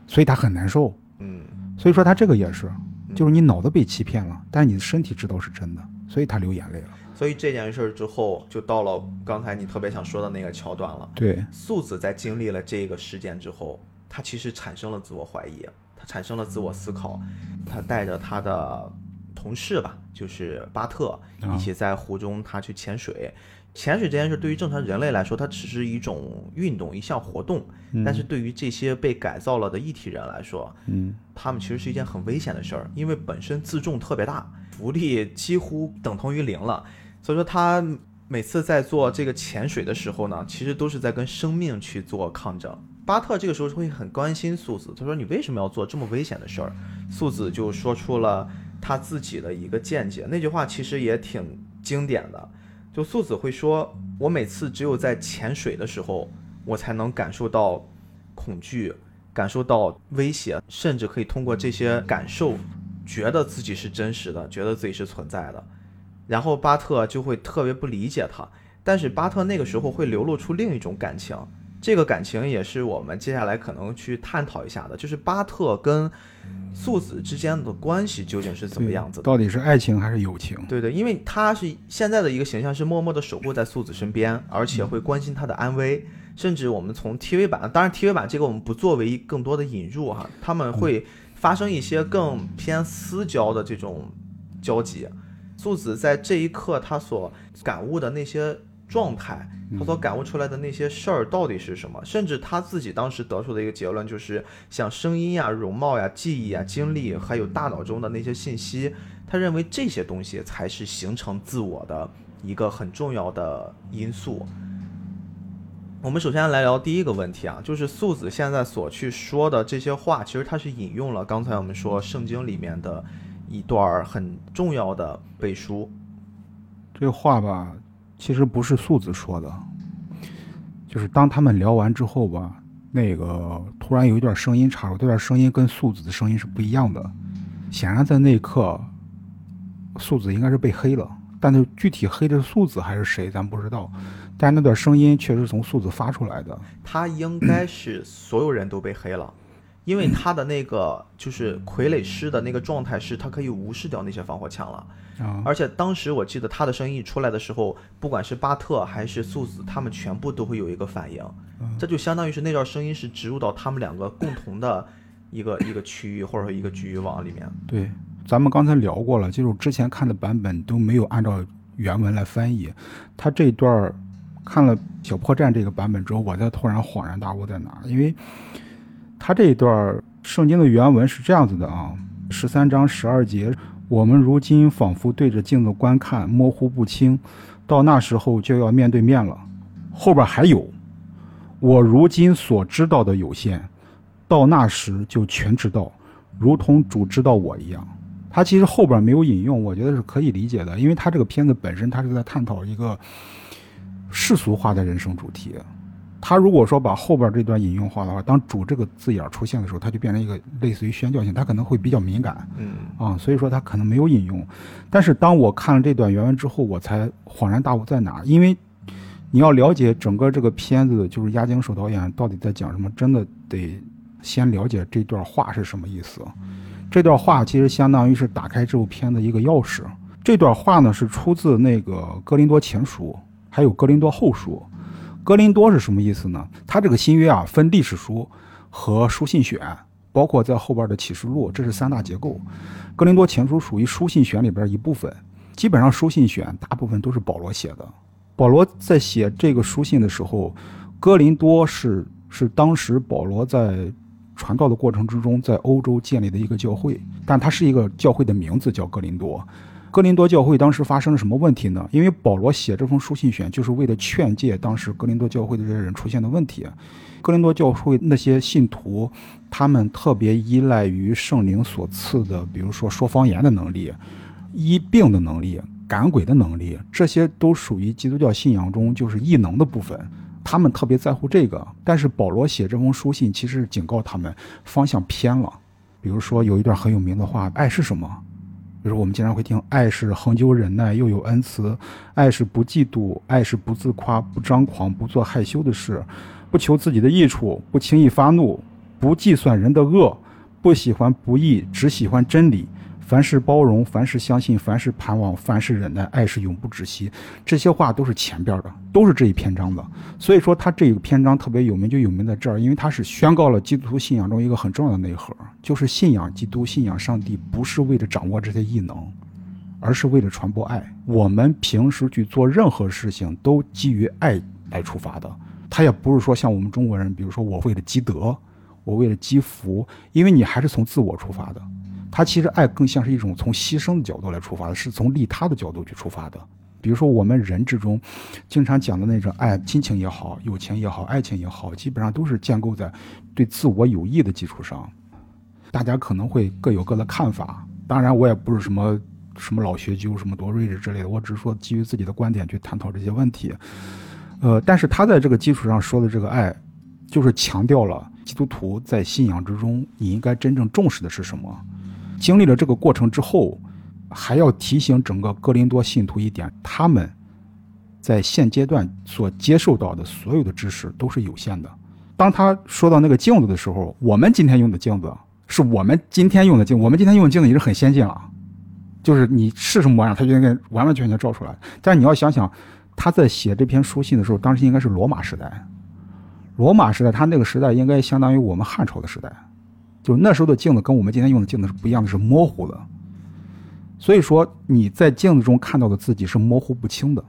所以他很难受。嗯，所以说他这个也是，就是你脑子被欺骗了，但是你的身体知道是真的，所以他流眼泪了。所以这件事之后，就到了刚才你特别想说的那个桥段了。对，素子在经历了这个事件之后，他其实产生了自我怀疑，他产生了自我思考，他带着他的。同事吧，就是巴特，一起在湖中他去潜水。潜水这件事对于正常人类来说，它只是一种运动，一项活动。但是对于这些被改造了的异体人来说，嗯，他们其实是一件很危险的事儿，因为本身自重特别大，浮力几乎等同于零了。所以说他每次在做这个潜水的时候呢，其实都是在跟生命去做抗争。巴特这个时候会很关心素子，他说：“你为什么要做这么危险的事儿？”素子就说出了。他自己的一个见解，那句话其实也挺经典的。就素子会说：“我每次只有在潜水的时候，我才能感受到恐惧，感受到威胁，甚至可以通过这些感受觉得自己是真实的，觉得自己是存在的，然后巴特就会特别不理解他。但是巴特那个时候会流露出另一种感情，这个感情也是我们接下来可能去探讨一下的，就是巴特跟素子之间的关系究竟是怎么样子的？到底是爱情还是友情？对对，因为他是现在的一个形象是默默的守护在素子身边，而且会关心她的安危。甚至我们从 TV 版，当然 TV 版这个我们不作为更多的引入哈，他们会发生一些更偏私交的这种交集。素子在这一刻他所感悟的那些状态，他所感悟出来的那些事儿到底是什么？甚至他自己当时得出的一个结论就是，像声音呀、容貌呀、记忆啊、经历，还有大脑中的那些信息，他认为这些东西才是形成自我的一个很重要的因素。我们首先来聊第一个问题啊，就是素子现在所去说的这些话，其实他是引用了刚才我们说圣经里面的一段很重要的背书。这个话吧，其实不是素子说的，就是当他们聊完之后吧，那个突然有一段声音插入，这段声音跟素子的声音是不一样的。显然在那一刻，素子应该是被黑了，但是具体黑的是素子还是谁，咱不知道。但那段声音确实从素子发出来的，他应该是所有人都被黑了，因为他的那个就是傀儡师的那个状态是，他可以无视掉那些防火墙了。而且当时我记得他的声音出来的时候，不管是巴特还是素子，他们全部都会有一个反应，这就相当于是那段声音是植入到他们两个共同的一个 一个区域或者说一个局域网里面。对，咱们刚才聊过了，就是之前看的版本都没有按照原文来翻译，他这段。看了小破站这个版本之后，我才突然恍然大悟在哪？因为他这一段圣经的原文是这样子的啊，十三章十二节，我们如今仿佛对着镜子观看，模糊不清，到那时候就要面对面了。后边还有，我如今所知道的有限，到那时就全知道，如同主知道我一样。他其实后边没有引用，我觉得是可以理解的，因为他这个片子本身他是在探讨一个。世俗化的人生主题，他如果说把后边这段引用化的话，当“主”这个字眼出现的时候，它就变成一个类似于宣教性，它可能会比较敏感，嗯啊，所以说他可能没有引用。但是当我看了这段原文之后，我才恍然大悟在哪，因为你要了解整个这个片子，就是押井守导演到底在讲什么，真的得先了解这段话是什么意思。这段话其实相当于是打开这部片的一个钥匙。这段话呢是出自那个《哥林多前书》。还有《哥林多后书》，哥林多是什么意思呢？它这个新约啊，分历史书和书信选，包括在后边的启示录，这是三大结构。哥林多前书属于书信选里边一部分，基本上书信选大部分都是保罗写的。保罗在写这个书信的时候，哥林多是是当时保罗在传道的过程之中，在欧洲建立的一个教会，但它是一个教会的名字叫哥林多。哥林多教会当时发生了什么问题呢？因为保罗写这封书信选，就是为了劝诫当时哥林多教会的这些人出现的问题。哥林多教会那些信徒，他们特别依赖于圣灵所赐的，比如说说方言的能力、医病的能力、赶鬼的能力，这些都属于基督教信仰中就是异能的部分。他们特别在乎这个。但是保罗写这封书信，其实警告他们方向偏了。比如说有一段很有名的话：“爱是什么？”就是我们经常会听，爱是恒久忍耐，又有恩慈；爱是不嫉妒，爱是不自夸，不张狂，不做害羞的事，不求自己的益处，不轻易发怒，不计算人的恶，不喜欢不义，只喜欢真理。凡事包容，凡事相信，凡事盼望，凡事忍耐，爱是永不止息。这些话都是前边的，都是这一篇章的。所以说，他这个篇章特别有名，就有名在这儿，因为他是宣告了基督徒信仰中一个很重要的内核，就是信仰基督、信仰上帝，不是为了掌握这些异能，而是为了传播爱。我们平时去做任何事情，都基于爱来出发的。他也不是说像我们中国人，比如说我为了积德，我为了积福，因为你还是从自我出发的。他其实爱更像是一种从牺牲的角度来出发的，是从利他的角度去出发的。比如说我们人之中，经常讲的那种爱，亲情也好，友情也好，爱情也好，基本上都是建构在对自我有益的基础上。大家可能会各有各的看法，当然我也不是什么什么老学究，什么多睿智之类的，我只是说基于自己的观点去探讨这些问题。呃，但是他在这个基础上说的这个爱，就是强调了基督徒在信仰之中，你应该真正重视的是什么。经历了这个过程之后，还要提醒整个哥林多信徒一点：他们在现阶段所接受到的所有的知识都是有限的。当他说到那个镜子的时候，我们今天用的镜子是我们今天用的镜，我们今天用的镜子已经很先进了，就是你是什么模样，它就应该完完全全照出来。但是你要想想，他在写这篇书信的时候，当时应该是罗马时代。罗马时代，他那个时代应该相当于我们汉朝的时代，就那时候的镜子跟我们今天用的镜子是不一样的，是模糊的。所以说你在镜子中看到的自己是模糊不清的。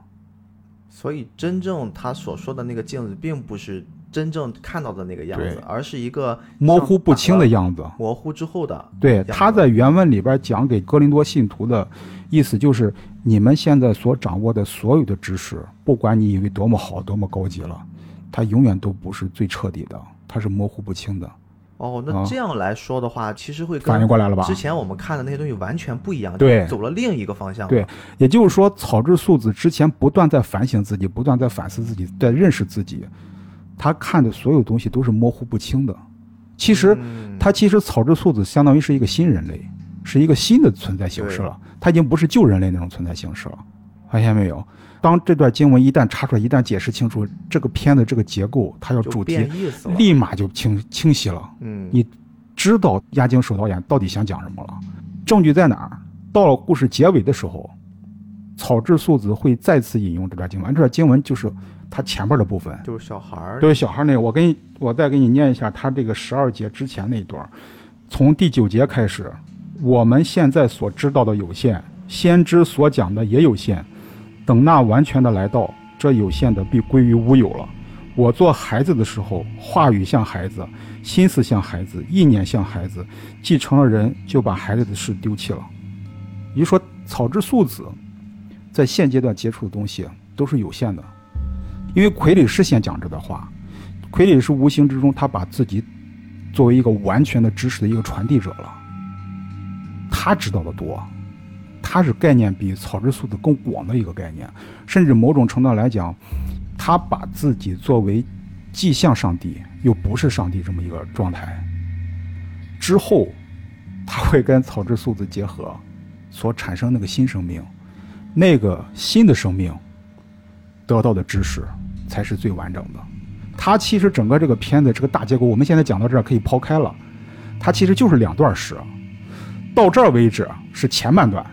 所以真正他所说的那个镜子，并不是真正看到的那个样子，而是一个模糊不清的样子。模糊之后的。对，他在原文里边讲给哥林多信徒的意思就是：你们现在所掌握的所有的知识，不管你以为多么好、多么高级了。它永远都不是最彻底的，它是模糊不清的。哦，那这样来说的话，其实会反应过来了吧？之前我们看的那些东西完全不一样，对，走了另一个方向。对，也就是说，草之素子之前不断在反省自己，不断在反思自己，在认识自己。他看的所有东西都是模糊不清的。其实，他其实草之素子相当于是一个新人类，是一个新的存在形式了。他已经不是旧人类那种存在形式了。发现没有？当这段经文一旦插出来，一旦解释清楚这个片子这个结构，它要主题，立马就清清晰了。嗯，你知道押井守导演到底想讲什么了？证据在哪儿？到了故事结尾的时候，草质素子会再次引用这段经文，这段经文就是他前边的部分，就是小孩儿，对小孩那个。我给你，我再给你念一下他这个十二节之前那一段，从第九节开始，我们现在所知道的有限，先知所讲的也有限。等那完全的来到，这有限的必归于无有了。我做孩子的时候，话语像孩子，心思像孩子，意念像孩子。既成了人，就把孩子的事丢弃了。也就说，草之素子在现阶段接触的东西都是有限的，因为傀儡是先讲这段话，傀儡是无形之中他把自己作为一个完全的知识的一个传递者了，他知道的多。它是概念比草之素子更广的一个概念，甚至某种程度来讲，他把自己作为既像上帝又不是上帝这么一个状态。之后，他会跟草之素子结合，所产生那个新生命，那个新的生命得到的知识才是最完整的。它其实整个这个片子这个大结构，我们现在讲到这儿可以抛开了，它其实就是两段史，到这儿为止是前半段。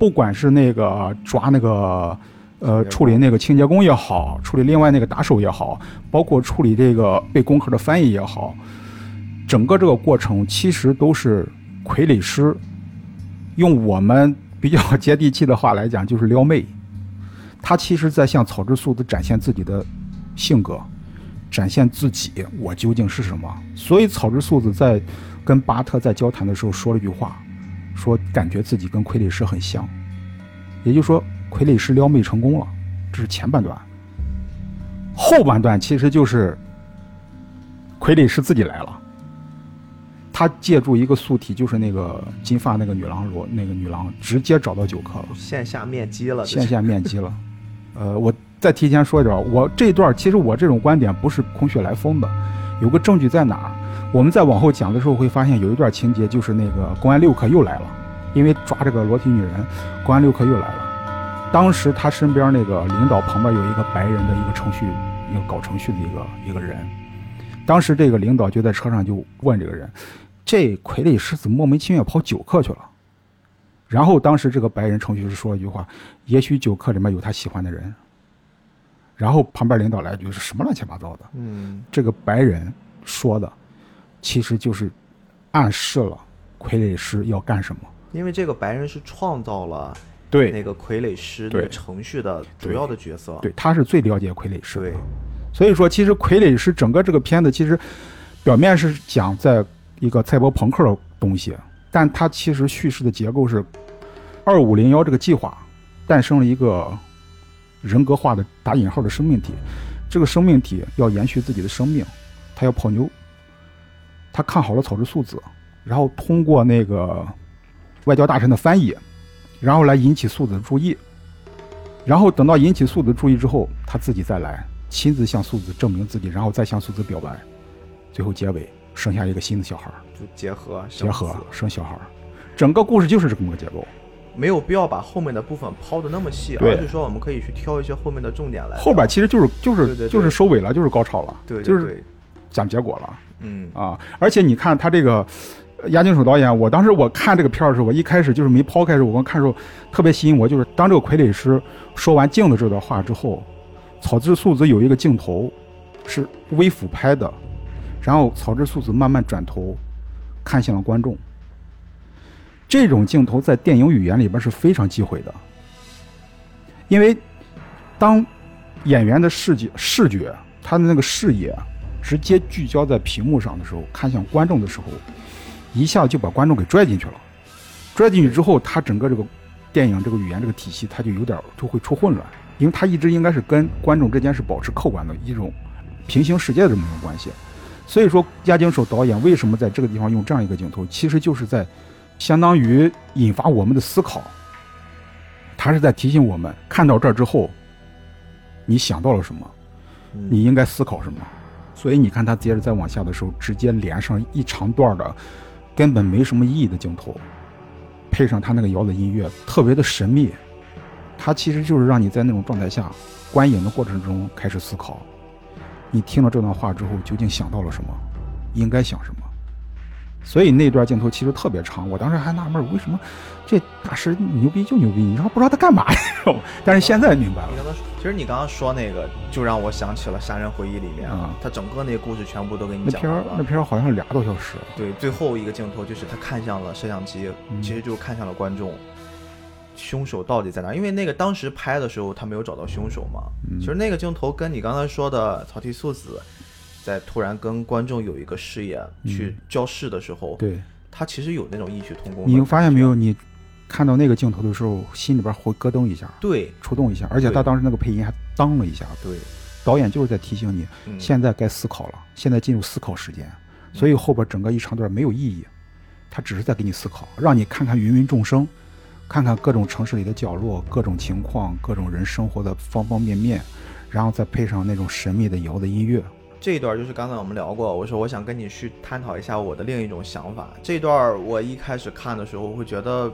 不管是那个抓那个，呃，处理那个清洁工也好，处理另外那个打手也好，包括处理这个被攻克的翻译也好，整个这个过程其实都是傀儡师用我们比较接地气的话来讲，就是撩妹。他其实在向草之素子展现自己的性格，展现自己我究竟是什么。所以草之素子在跟巴特在交谈的时候说了一句话。说感觉自己跟傀儡师很像，也就是说傀儡师撩妹成功了，这是前半段。后半段其实就是傀儡师自己来了，他借助一个素体，就是那个金发那个女郎罗那个女郎，直接找到九客了，线下面基了，线下面基了。呃，我再提前说一点，我这段其实我这种观点不是空穴来风的，有个证据在哪儿？我们在往后讲的时候会发现，有一段情节就是那个公安六课又来了，因为抓这个裸体女人，公安六课又来了。当时他身边那个领导旁边有一个白人的一个程序，一个搞程序的一个一个人。当时这个领导就在车上就问这个人：“这傀儡师怎么莫名其妙跑九课去了？”然后当时这个白人程序师说了一句话：“也许九课里面有他喜欢的人。”然后旁边领导来一句：“是什么乱七八糟的？”嗯，这个白人说的。其实就是暗示了傀儡师要干什么，因为这个白人是创造了对。那个傀儡师的程序的主要的角色，对，他是最了解傀儡师。对，所以说其实傀儡师整个这个片子其实表面是讲在一个赛博朋克的东西，但它其实叙事的结构是二五零幺这个计划诞生了一个人格化的打引号的生命体，这个生命体要延续自己的生命，它要泡妞。他看好了草之素子，然后通过那个外交大臣的翻译，然后来引起素子的注意，然后等到引起素子注意之后，他自己再来亲自向素子证明自己，然后再向素子表白，最后结尾生下一个新的小孩就结合结合生小孩整个故事就是这么个结构。没有必要把后面的部分抛的那么细，对。而是说我们可以去挑一些后面的重点来。后边其实就是就是就是收尾了，就是高潮了，对对就是，讲结果了嗯啊！而且你看他这个押井守导演，我当时我看这个片儿的时候，我一开始就是没抛开时候，我刚看时候特别吸引我，就是当这个傀儡师说完镜子这段话之后，草之素子有一个镜头是微俯拍的，然后草之素子慢慢转头看向了观众。这种镜头在电影语言里边是非常忌讳的，因为当演员的视觉视觉他的那个视野直接聚焦在屏幕上的时候，看向观众的时候，一下就把观众给拽进去了。拽进去之后，他整个这个电影这个语言这个体系，他就有点就会出混乱，因为他一直应该是跟观众之间是保持客观的一种平行世界的这么一种关系。所以说，押井守导演为什么在这个地方用这样一个镜头，其实就是在相当于引发我们的思考。他是在提醒我们，看到这儿之后，你想到了什么？嗯你应该思考什么。所以你看他接着再往下的时候，直接连上一长段的根本没什么意义的镜头，配上他那个摇的音乐，特别的神秘。他其实就是让你在那种状态下观影的过程中开始思考，你听了这段话之后究竟想到了什么，应该想什么。所以那段镜头其实特别长，我当时还纳闷，为什么这大师牛逼就牛逼，你知道不知道他干嘛？你知道吗？但是现在明白了其实你刚刚说那个，就让我想起了《杀人回忆》里面啊他整个那个故事全部都给你那片讲完了。儿那片儿好像俩多小时。对，最后一个镜头就是他看向了摄像机，嗯其实就看向了观众。凶手到底在哪？因为那个当时拍的时候他没有找到凶手嘛。嗯其实那个镜头跟你刚才说的草剃素子，在突然跟观众有一个视野去交视的时候，嗯对，他其实有那种异曲同工。你发现没有？？你看到那个镜头的时候，心里边会咯噔一下，对触动一下，而且他当时那个配音还当了一下。对，导演就是在提醒你，嗯，现在该思考了，现在进入思考时间。所以后边整个一长段没有意义，他只是在给你思考，让你看看芸芸众生，看看各种城市里的角落、各种情况、各种人生活的方方面面，然后再配上那种神秘的摇的音乐。这一段就是刚才我们聊过，我说我想跟你去探讨一下我的另一种想法。这一段我一开始看的时候会觉得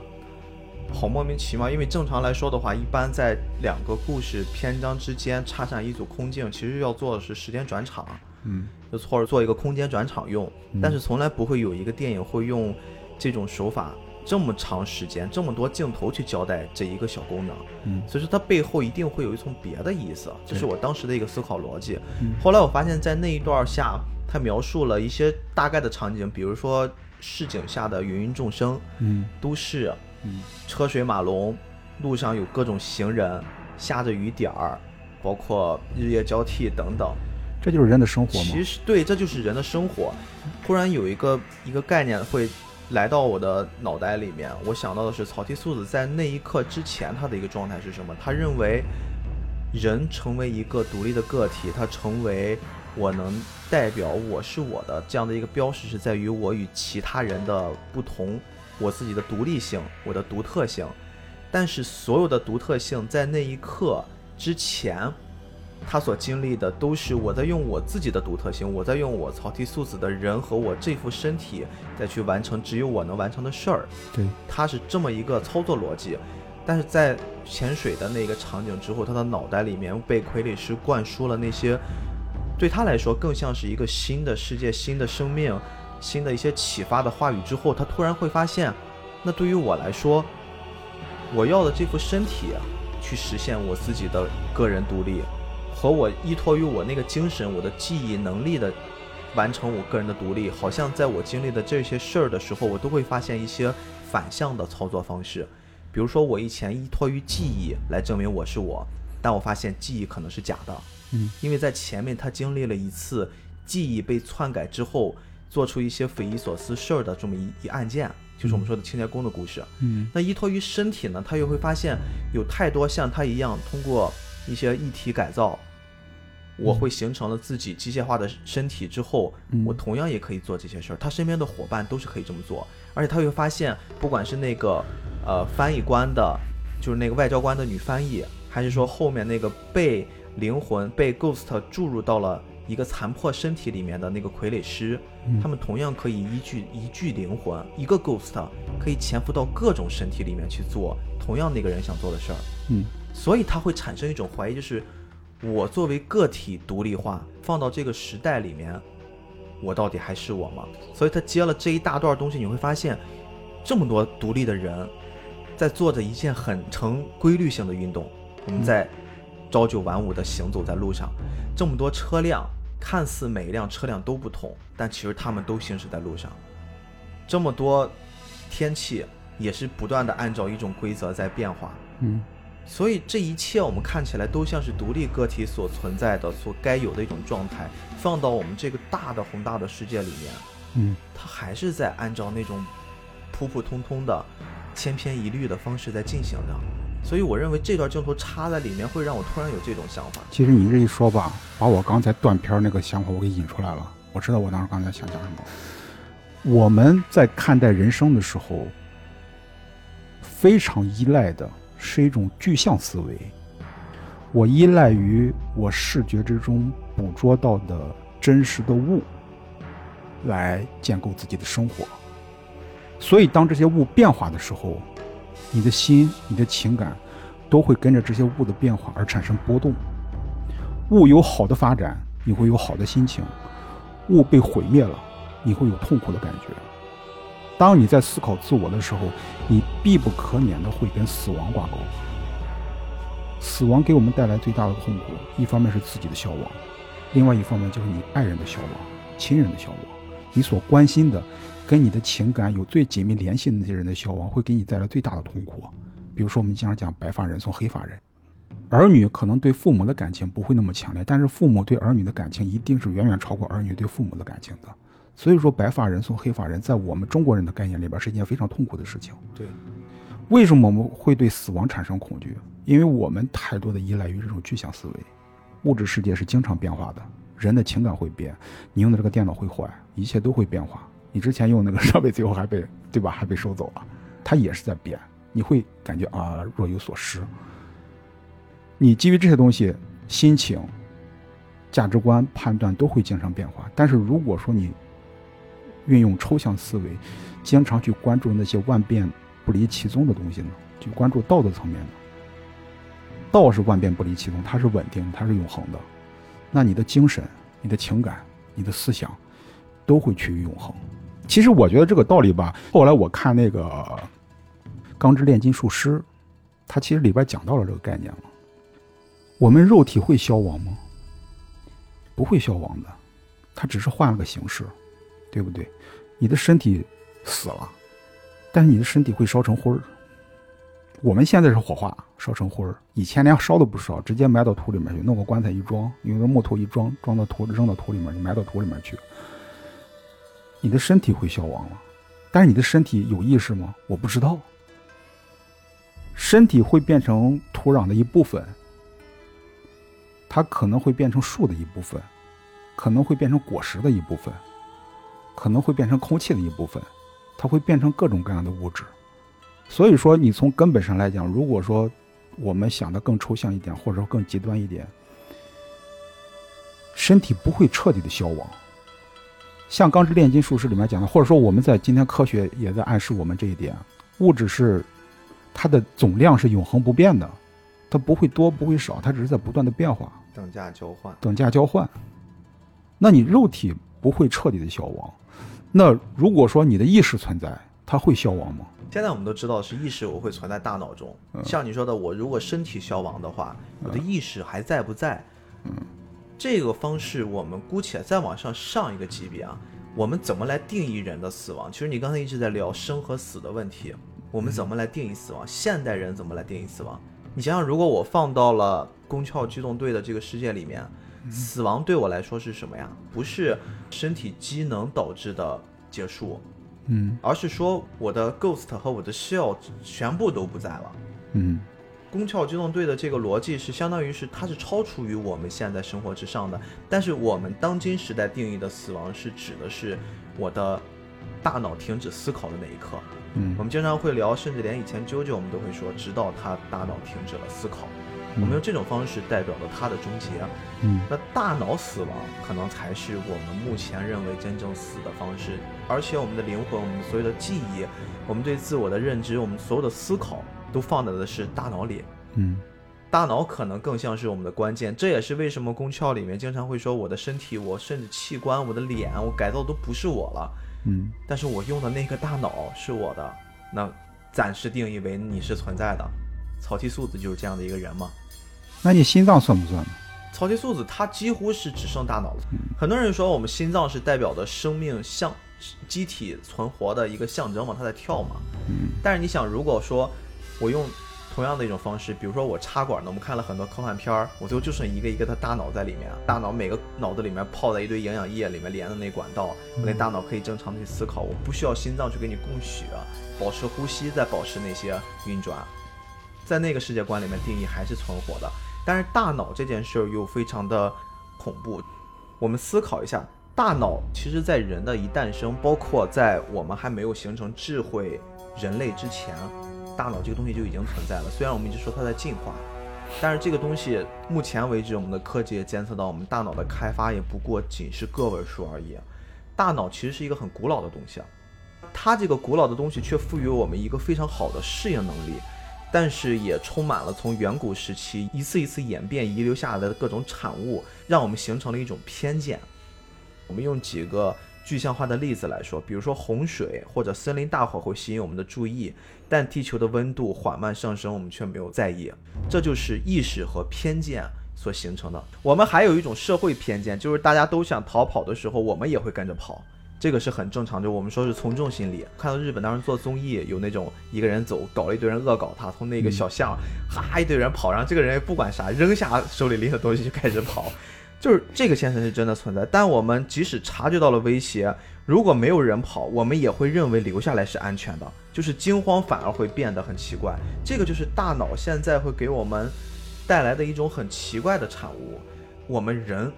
好莫名其妙，因为正常来说的话，一般在两个故事篇章之间插上一组空镜，其实要做的是时间转场，嗯，就或者做一个空间转场用，但是从来不会有一个电影会用这种手法这么长时间、这么多镜头去交代这一个小功能。嗯所以说它背后一定会有一层别的意思，这是我当时的一个思考逻辑。嗯后来我发现，在那一段下，他描述了一些大概的场景，比如说市井下的芸芸众生、嗯都市、嗯车水马龙，路上有各种行人，下着雨点儿，包括日夜交替等等。这就是人的生活嘛。其实对，这就是人的生活。忽然有一个一个概念会来到我的脑袋里面，我想到的是草剃素子在那一刻之前他的一个状态是什么？他认为人成为一个独立的个体，他成为我能代表我是我的这样的一个标识，是在于我与其他人的不同，我自己的独立性，我的独特性。但是所有的独特性在那一刻之前，他所经历的都是我在用我自己的独特性，我在用我草剃素子的人和我这副身体再去完成只有我能完成的事儿。对，他是这么一个操作逻辑。但是在潜水的那个场景之后，他的脑袋里面被傀儡师灌输了那些对他来说更像是一个新的世界、新的生命、新的一些启发的话语之后，他突然会发现，那对于我来说，我要的这副身体，去实现我自己的个人独立，和我依托于我那个精神、我的记忆能力的完成我个人的独立，好像在我经历的这些事儿的时候，我都会发现一些反向的操作方式。比如说，我以前依托于记忆来证明我是我，但我发现记忆可能是假的，嗯，因为在前面他经历了一次记忆被篡改之后，做出一些匪夷所思事儿的这么一一案件，就是我们说的清洁工的故事。嗯那依托于身体呢，他又会发现有太多像他一样通过一些异体改造，我会形成了自己机械化的身体之后，嗯。我同样也可以做这些事儿。他身边的伙伴都是可以这么做，而且他会发现，不管是那个呃翻译官的，就是那个外交官的女翻译，还是说后面那个被灵魂被 ghost 注入到了一个残破身体里面的那个傀儡师，嗯。他们同样可以依据一具灵魂，一个 ghost 可以潜伏到各种身体里面去做同样那个人想做的事儿，嗯。所以他会产生一种怀疑，就是我作为个体独立化放到这个时代里面，我到底还是我吗？所以他接了这一大段东西，你会发现，这么多独立的人，在做着一件很成规律性的运动，我们在朝九晚五的行走在路上，这么多车辆，看似每一辆车辆都不同，但其实他们都行驶在路上。这么多天气也是不断的按照一种规则在变化，嗯所以这一切我们看起来都像是独立个体所存在的、所该有的一种状态，放到我们这个大的宏大的世界里面，嗯它还是在按照那种普普通通的、千篇一律的方式在进行的。所以我认为这段镜头插在里面，会让我突然有这种想法。其实你这一说吧，把我刚才断片儿那个想法我给引出来了。我知道我当时刚才想讲什么。我们在看待人生的时候，非常依赖的是一种具象思维。我依赖于我视觉之中捕捉到的真实的物，来建构自己的生活。所以，当这些物变化的时候，你的心、你的情感都会跟着这些物的变化而产生波动。物有好的发展，你会有好的心情；物被毁灭了，你会有痛苦的感觉。当你在思考自我的时候，你必不可免的会跟死亡挂钩。死亡给我们带来最大的痛苦，一方面是自己的消亡，另外一方面就是你爱人的消亡、亲人的消亡，你所关心的、跟你的情感有最紧密联系的那些人的消亡，会给你带来最大的痛苦。比如说，我们经常讲白发人送黑发人，儿女可能对父母的感情不会那么强烈，但是父母对儿女的感情一定是远远超过儿女对父母的感情的。所以说，白发人送黑发人，在我们中国人的概念里边是一件非常痛苦的事情。对，为什么我们会对死亡产生恐惧？因为我们太多的依赖于这种具象思维。物质世界是经常变化的，人的情感会变，你用的这个电脑会坏，一切都会变化。你之前用那个 设备，最后还被对吧？还被收走了，它也是在变，你会感觉啊若有所失。你基于这些东西，心情、价值观、判断都会经常变化。但是如果说你运用抽象思维，经常去关注那些万变不离其宗的东西呢，去关注道德层面的。道是万变不离其宗，它是稳定，它是永恒的。那你的精神、你的情感、你的思想，都会趋于永恒。其实我觉得这个道理吧，后来我看那个《钢之炼金术师》，它其实里边讲到了这个概念了。我们肉体会消亡吗？不会消亡的，它只是换了个形式，对不对？你的身体死了，但是你的身体会烧成灰儿。我们现在是火化，烧成灰儿。以前连烧都不烧，直接埋到土里面去，弄个棺材一装，用个木头一装，装到土，扔到土里面，就埋到土里面去。你的身体会消亡了，但是你的身体有意识吗？我不知道。身体会变成土壤的一部分，它可能会变成树的一部分，可能会变成果实的一部分，可能会变成空气的一部分，它会变成各种各样的物质。所以说，你从根本上来讲，如果说我们想的更抽象一点，或者说更极端一点，身体不会彻底的消亡。像《钢之炼金术士》里面讲的，或者说我们在今天科学也在暗示我们这一点：物质是它的总量是永恒不变的，它不会多不会少，它只是在不断的变化，等价交换。等价交换。那你肉体不会彻底的消亡，那如果说你的意识存在，它会消亡吗？现在我们都知道是意识我会存在大脑中，像你说的，我如果身体消亡的话，我的意识还在不在？嗯，这个方式我们姑且再往上上一个级别啊，我们怎么来定义人的死亡？其实你刚才一直在聊生和死的问题，我们怎么来定义死亡？现代人怎么来定义死亡？你想想，如果我放到了宫壳机动队的这个世界里面，死亡对我来说是什么呀？不是身体机能导致的结束，嗯而是说我的 ghost 和我的 shell 全部都不在了。嗯宫壳机动队的这个逻辑是相当于是它是超出于我们现在生活之上的，但是我们当今时代定义的死亡是指的是我的大脑停止思考的那一刻。嗯我嗯们经常会聊，甚至连以前啾啾我们都会说，直到他大脑停止了思考。我们用这种方式代表了他的终结。嗯那大脑死亡可能才是我们目前认为真正死的方式，而且我们的灵魂、我们所有的记忆、我们对自我的认知、我们所有的思考都放在的是大脑里。嗯大脑可能更像是我们的关键，这也是为什么宫壳里面经常会说我的身体、我甚至器官、我的脸，我改造都不是我了，嗯但是我用的那个大脑是我的，那暂时定义为你是存在的。草剃素子就是这样的一个人嘛。那你心脏算不算呢？草剃素子它几乎是只剩大脑了。很多人说我们心脏是代表的生命象机体存活的一个象征嘛，它在跳嘛。嗯但是你想，如果说我用同样的一种方式，比如说我插管呢，我们看了很多科幻片儿，我最后就剩一个一个的大脑在里面，大脑每个脑子里面泡在一堆营养液里面连的那管道，我那大脑可以正常的去思考，我不需要心脏去给你供血，保持呼吸，再保持那些运转，在那个世界观里面定义还是存活的。但是大脑这件事儿又非常的恐怖。我们思考一下，大脑其实在人的一诞生，包括在我们还没有形成智慧人类之前，大脑这个东西就已经存在了。虽然我们一直说它在进化，但是这个东西目前为止，我们的科技也监测到，我们大脑的开发也不过仅是个位数而已。大脑其实是一个很古老的东西啊，它这个古老的东西却赋予我们一个非常好的适应能力。但是也充满了从远古时期一次一次演变遗留下来的各种产物，让我们形成了一种偏见。我们用几个具象化的例子来说，比如说洪水或者森林大火会吸引我们的注意，但地球的温度缓慢上升，我们却没有在意。这就是意识和偏见所形成的。我们还有一种社会偏见，就是大家都想逃跑的时候，我们也会跟着跑。这个是很正常，就我们说是从众心理。看到日本当时做综艺，有那种一个人走，搞了一堆人恶搞他，从那个小巷，哈一堆人跑，然后这个人也不管啥，扔下手里拎的东西就开始跑，就是这个现象是真的存在。但我们即使察觉到了威胁，如果没有人跑，我们也会认为留下来是安全的，就是惊慌反而会变得很奇怪。这个就是大脑现在会给我们带来的一种很奇怪的产物。我们人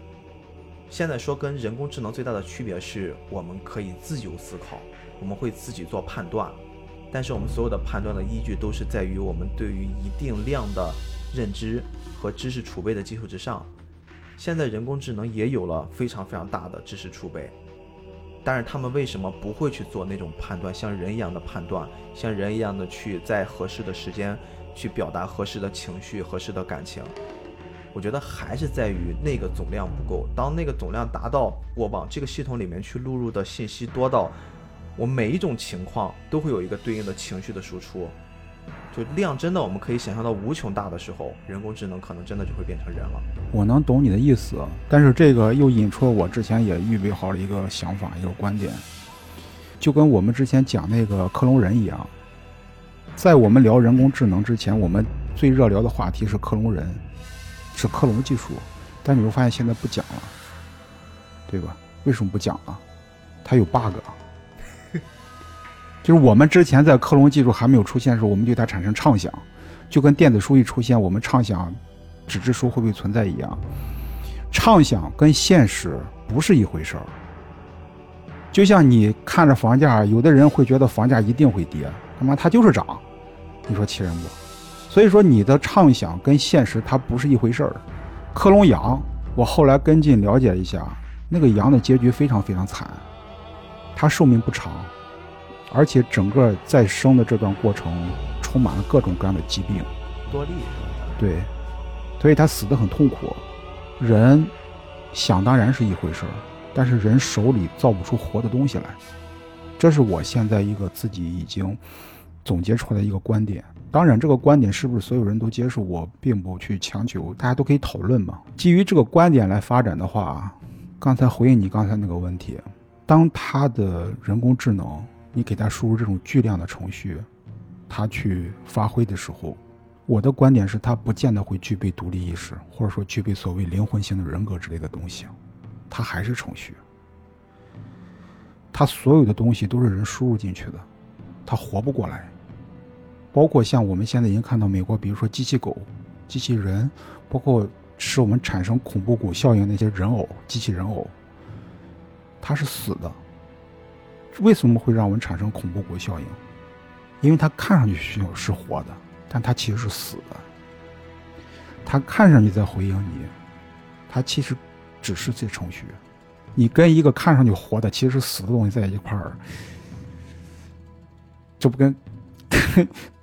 现在说跟人工智能最大的区别是我们可以自由思考，我们会自己做判断，但是我们所有的判断的依据都是在于我们对于一定量的认知和知识储备的基础之上。现在人工智能也有了非常非常大的知识储备，但是他们为什么不会去做那种判断，像人一样的判断，像人一样的去在合适的时间去表达合适的情绪、合适的感情？我觉得还是在于那个总量不够。当那个总量达到，我往这个系统里面去录入的信息多到，我每一种情况都会有一个对应的情绪的输出，就量真的我们可以想象到无穷大的时候，人工智能可能真的就会变成人了。我能懂你的意思，但是这个又引出了我之前也预备好了一个想法，一个观点，就跟我们之前讲那个克隆人一样，在我们聊人工智能之前，我们最热聊的话题是克隆人，是克隆技术，但你会发现现在不讲了，对吧？为什么不讲了？它有 bug。就是我们之前在克隆技术还没有出现的时候，我们对它产生畅想，就跟电子书一出现，我们畅想纸质书会不会存在一样。畅想跟现实不是一回事儿。就像你看着房价，有的人会觉得房价一定会跌，他妈它就是涨，你说气人不？所以说你的畅想跟现实它不是一回事儿。克隆羊，我后来跟进了解一下，那个羊的结局非常非常惨，它寿命不长，而且整个再生的这段过程充满了各种各样的疾病。多利对，所以它死得很痛苦。人想当然是一回事儿，但是人手里造不出活的东西来，这是我现在一个自己已经总结出来的一个观点。当然，这个观点是不是所有人都接受，我并不去强求，大家都可以讨论嘛。基于这个观点来发展的话，刚才回应你刚才那个问题，当他的人工智能，你给他输入这种巨量的程序，他去发挥的时候，我的观点是，他不见得会具备独立意识，或者说具备所谓灵魂性的人格之类的东西，他还是程序。他所有的东西都是人输入进去的，他活不过来。包括像我们现在已经看到美国，比如说机器狗、机器人，包括使我们产生恐怖谷效应那些人偶、机器人偶，它是死的。为什么会让我们产生恐怖谷效应？因为它看上去是活的。但它其实是死的，他看上去在回应你，他其实只是这程序。你跟一个看上去活的，其实是死的东西在一块儿，这不跟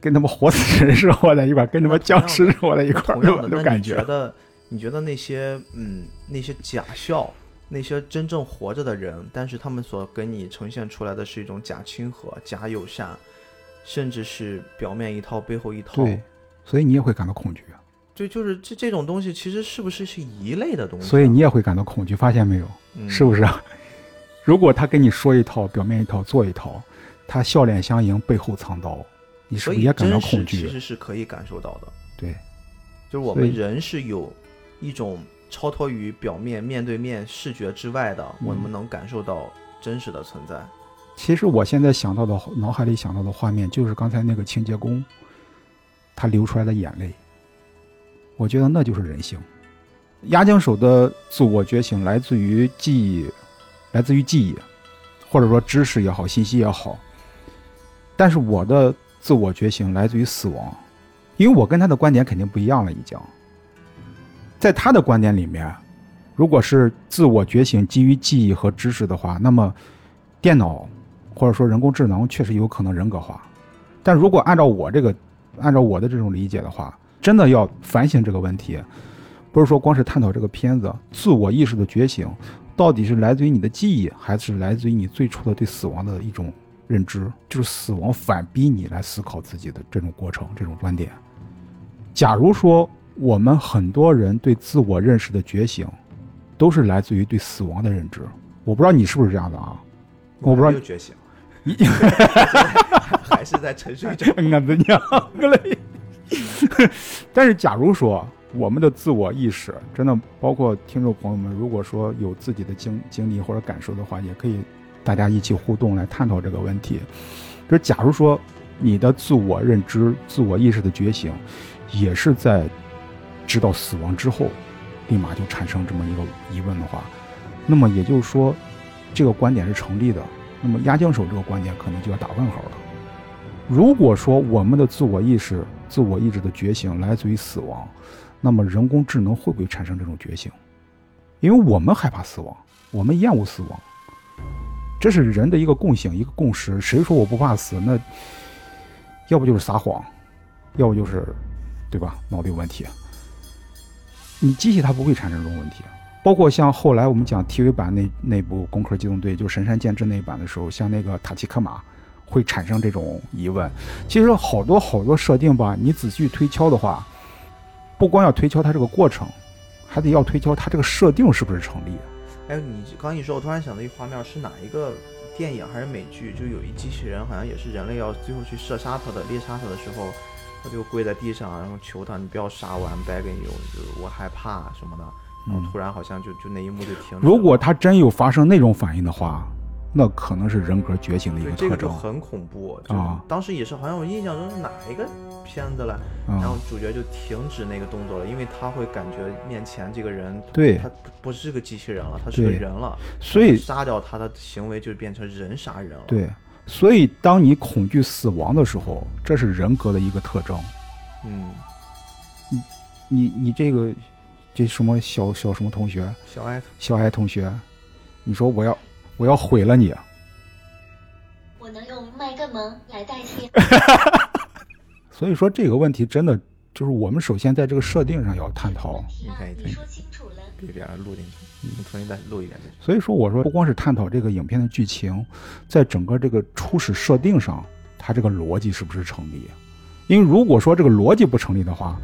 跟跟他们活死人是活在一块儿，跟他们僵尸是活在一块儿，的，都那你感觉。得你觉得那些嗯那些假笑，那些真正活着的人，但是他们所给你呈现出来的是一种假亲和、假友善，甚至是表面一套背后一套。对，所以你也会感到恐惧，啊。对就是这这种东西，其实是不是是一类的东西啊？所以你也会感到恐惧，发现没有？嗯是不是啊？如果他跟你说一套，表面一套，做一套，他笑脸相迎，背后藏刀，你是不是也感到恐惧？其实是可以感受到的，对，就是我们人是有一种超脱于表面面对面视觉之外的，我嗯们能感受到真实的存在。其实我现在想到的脑海里想到的画面，就是刚才那个清洁工，他流出来的眼泪。我觉得那就是人性。押井守的自我觉醒来自于记忆，来自于记忆，或者说知识也好，信息也好。但是我的自我觉醒来自于死亡，因为我跟他的观点肯定不一样了，已经。在他的观点里面，如果是自我觉醒基于记忆和知识的话，那么电脑或者说人工智能确实有可能人格化。但如果按照我这个，按照我的这种理解的话，真的要反省这个问题，不是说光是探讨这个片子自我意识的觉醒，到底是来自于你的记忆，还是来自于你最初的对死亡的一种认知？就是死亡反逼你来思考自己的这种过程、这种观点。假如说我们很多人对自我认识的觉醒，都是来自于对死亡的认知，我不知道你是不是这样的啊？我不知道还没有觉醒，你 还是在沉睡中。俺的娘嘞！但是，假如说我们的自我意识真的包括听众朋友们，如果说有自己的经经历或者感受的话，也可以大家一起互动来探讨这个问题。就是假如说你的自我认知、自我意识的觉醒，也是在知道死亡之后，立马就产生这么一个疑问的话，那么也就是说，这个观点是成立的。那么压降手这个观点可能就要打问号了。如果说我们的自我意识、自我意志的觉醒来自于死亡，那么人工智能会不会产生这种觉醒？因为我们害怕死亡，我们厌恶死亡，这是人的一个共性、一个共识。谁说我不怕死？那要不就是撒谎，要不就是，对吧？脑子有问题。你机器它不会产生这种问题。包括像后来我们讲 TV 版那那部《攻壳机动队》，就神山健治那一版的时候，像那个塔奇克马会产生这种疑问。其实好多好多设定吧，你仔细推敲的话，不光要推敲它这个过程，还得要推敲它这个设定是不是成立。哎，你刚一说，我突然想到一画面，是哪一个电影还是美剧？就有一机器人，好像也是人类要最后去射杀它的，猎杀它的时候，他就跪在地上，然后求他，你不要杀我，I'm begging you，就是我害怕什么的。然后突然好像就就那一幕就停了。如果他真有发生那种反应的话，那可能是人格觉醒的一对这个就个特征。很恐怖，就啊。当时也是好像我印象中是哪一个片子了，啊。然后主角就停止那个动作了，因为他会感觉面前这个人，对。他不不是个机器人了，他是个人了，所以杀掉他的行为就变成人杀人了。，对，所以当你恐惧死亡的时候，这是人格的一个特征。嗯，你你这个这什么小小什么同学，小爱小爱同学，你说我要我要毁了你，我能用卖个萌来代替。所以说这个问题真的就是我们首先在这个设定上要探讨。你说清楚了。别别录进去，你重新再录一遍所以说我说不光是探讨这个影片的剧情，在整个这个初始设定上，它这个逻辑是不是成立？因为如果说这个逻辑不成立的话，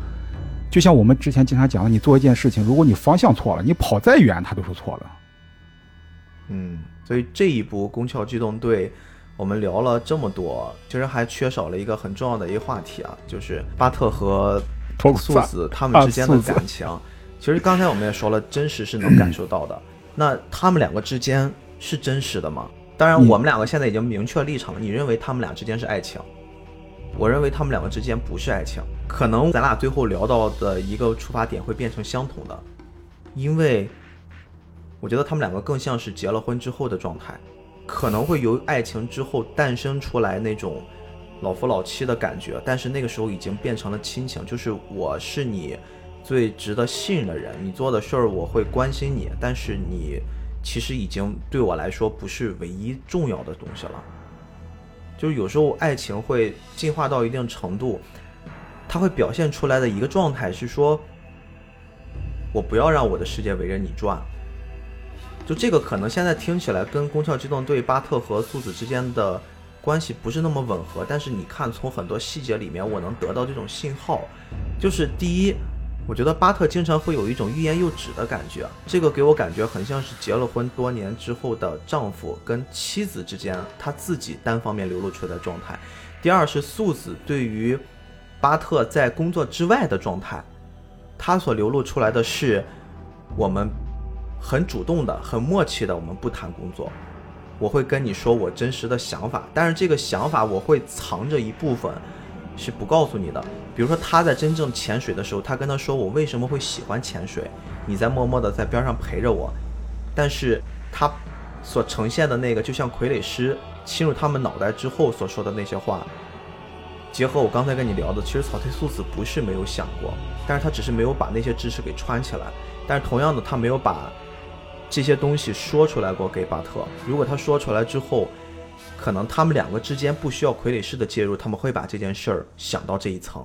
就像我们之前经常讲的，你做一件事情，如果你方向错了，你跑再远它都是错的。嗯，所以这一部《宫壳机动队》，我们聊了这么多，其实还缺少了一个很重要的一个话题啊，就是巴特和托素子他们之间的感情。其实刚才我们也说了，真实是能感受到的。那他们两个之间是真实的吗？当然，嗯我们两个现在已经明确立场了。你认为他们俩之间是爱情？我认为他们两个之间不是爱情。可能咱俩最后聊到的一个出发点会变成相同的，因为我觉得他们两个更像是结了婚之后的状态，可能会由爱情之后诞生出来那种老夫老妻的感觉，但是那个时候已经变成了亲情，就是我是你最值得信任的人，你做的事儿我会关心你，但是你其实已经对我来说不是唯一重要的东西了。就是有时候爱情会进化到一定程度，它会表现出来的一个状态是说，我不要让我的世界围着你转。就这个可能现在听起来跟《宫壳机动队》巴特和素子之间的关系不是那么吻合，但是你看从很多细节里面，我能得到这种信号，就是第一，我觉得巴特经常会有一种欲言又止的感觉，这个给我感觉很像是结了婚多年之后的丈夫跟妻子之间他自己单方面流露出来的状态。第二是素子对于巴特在工作之外的状态，他所流露出来的是我们很主动的、很默契的，我们不谈工作。我会跟你说我真实的想法，但是这个想法我会藏着一部分，是不告诉你的。比如说他在真正潜水的时候，他跟他说我为什么会喜欢潜水，你在默默的在边上陪着我，但是他所呈现的那个就像傀儡师侵入他们脑袋之后所说的那些话，结合我刚才跟你聊的，其实草忒素子不是没有想过，但是他只是没有把那些知识给串起来，但是同样的他没有把。这些东西说出来过给巴特，如果他说出来之后，可能他们两个之间不需要傀儡式的介入，他们会把这件事儿想到这一层。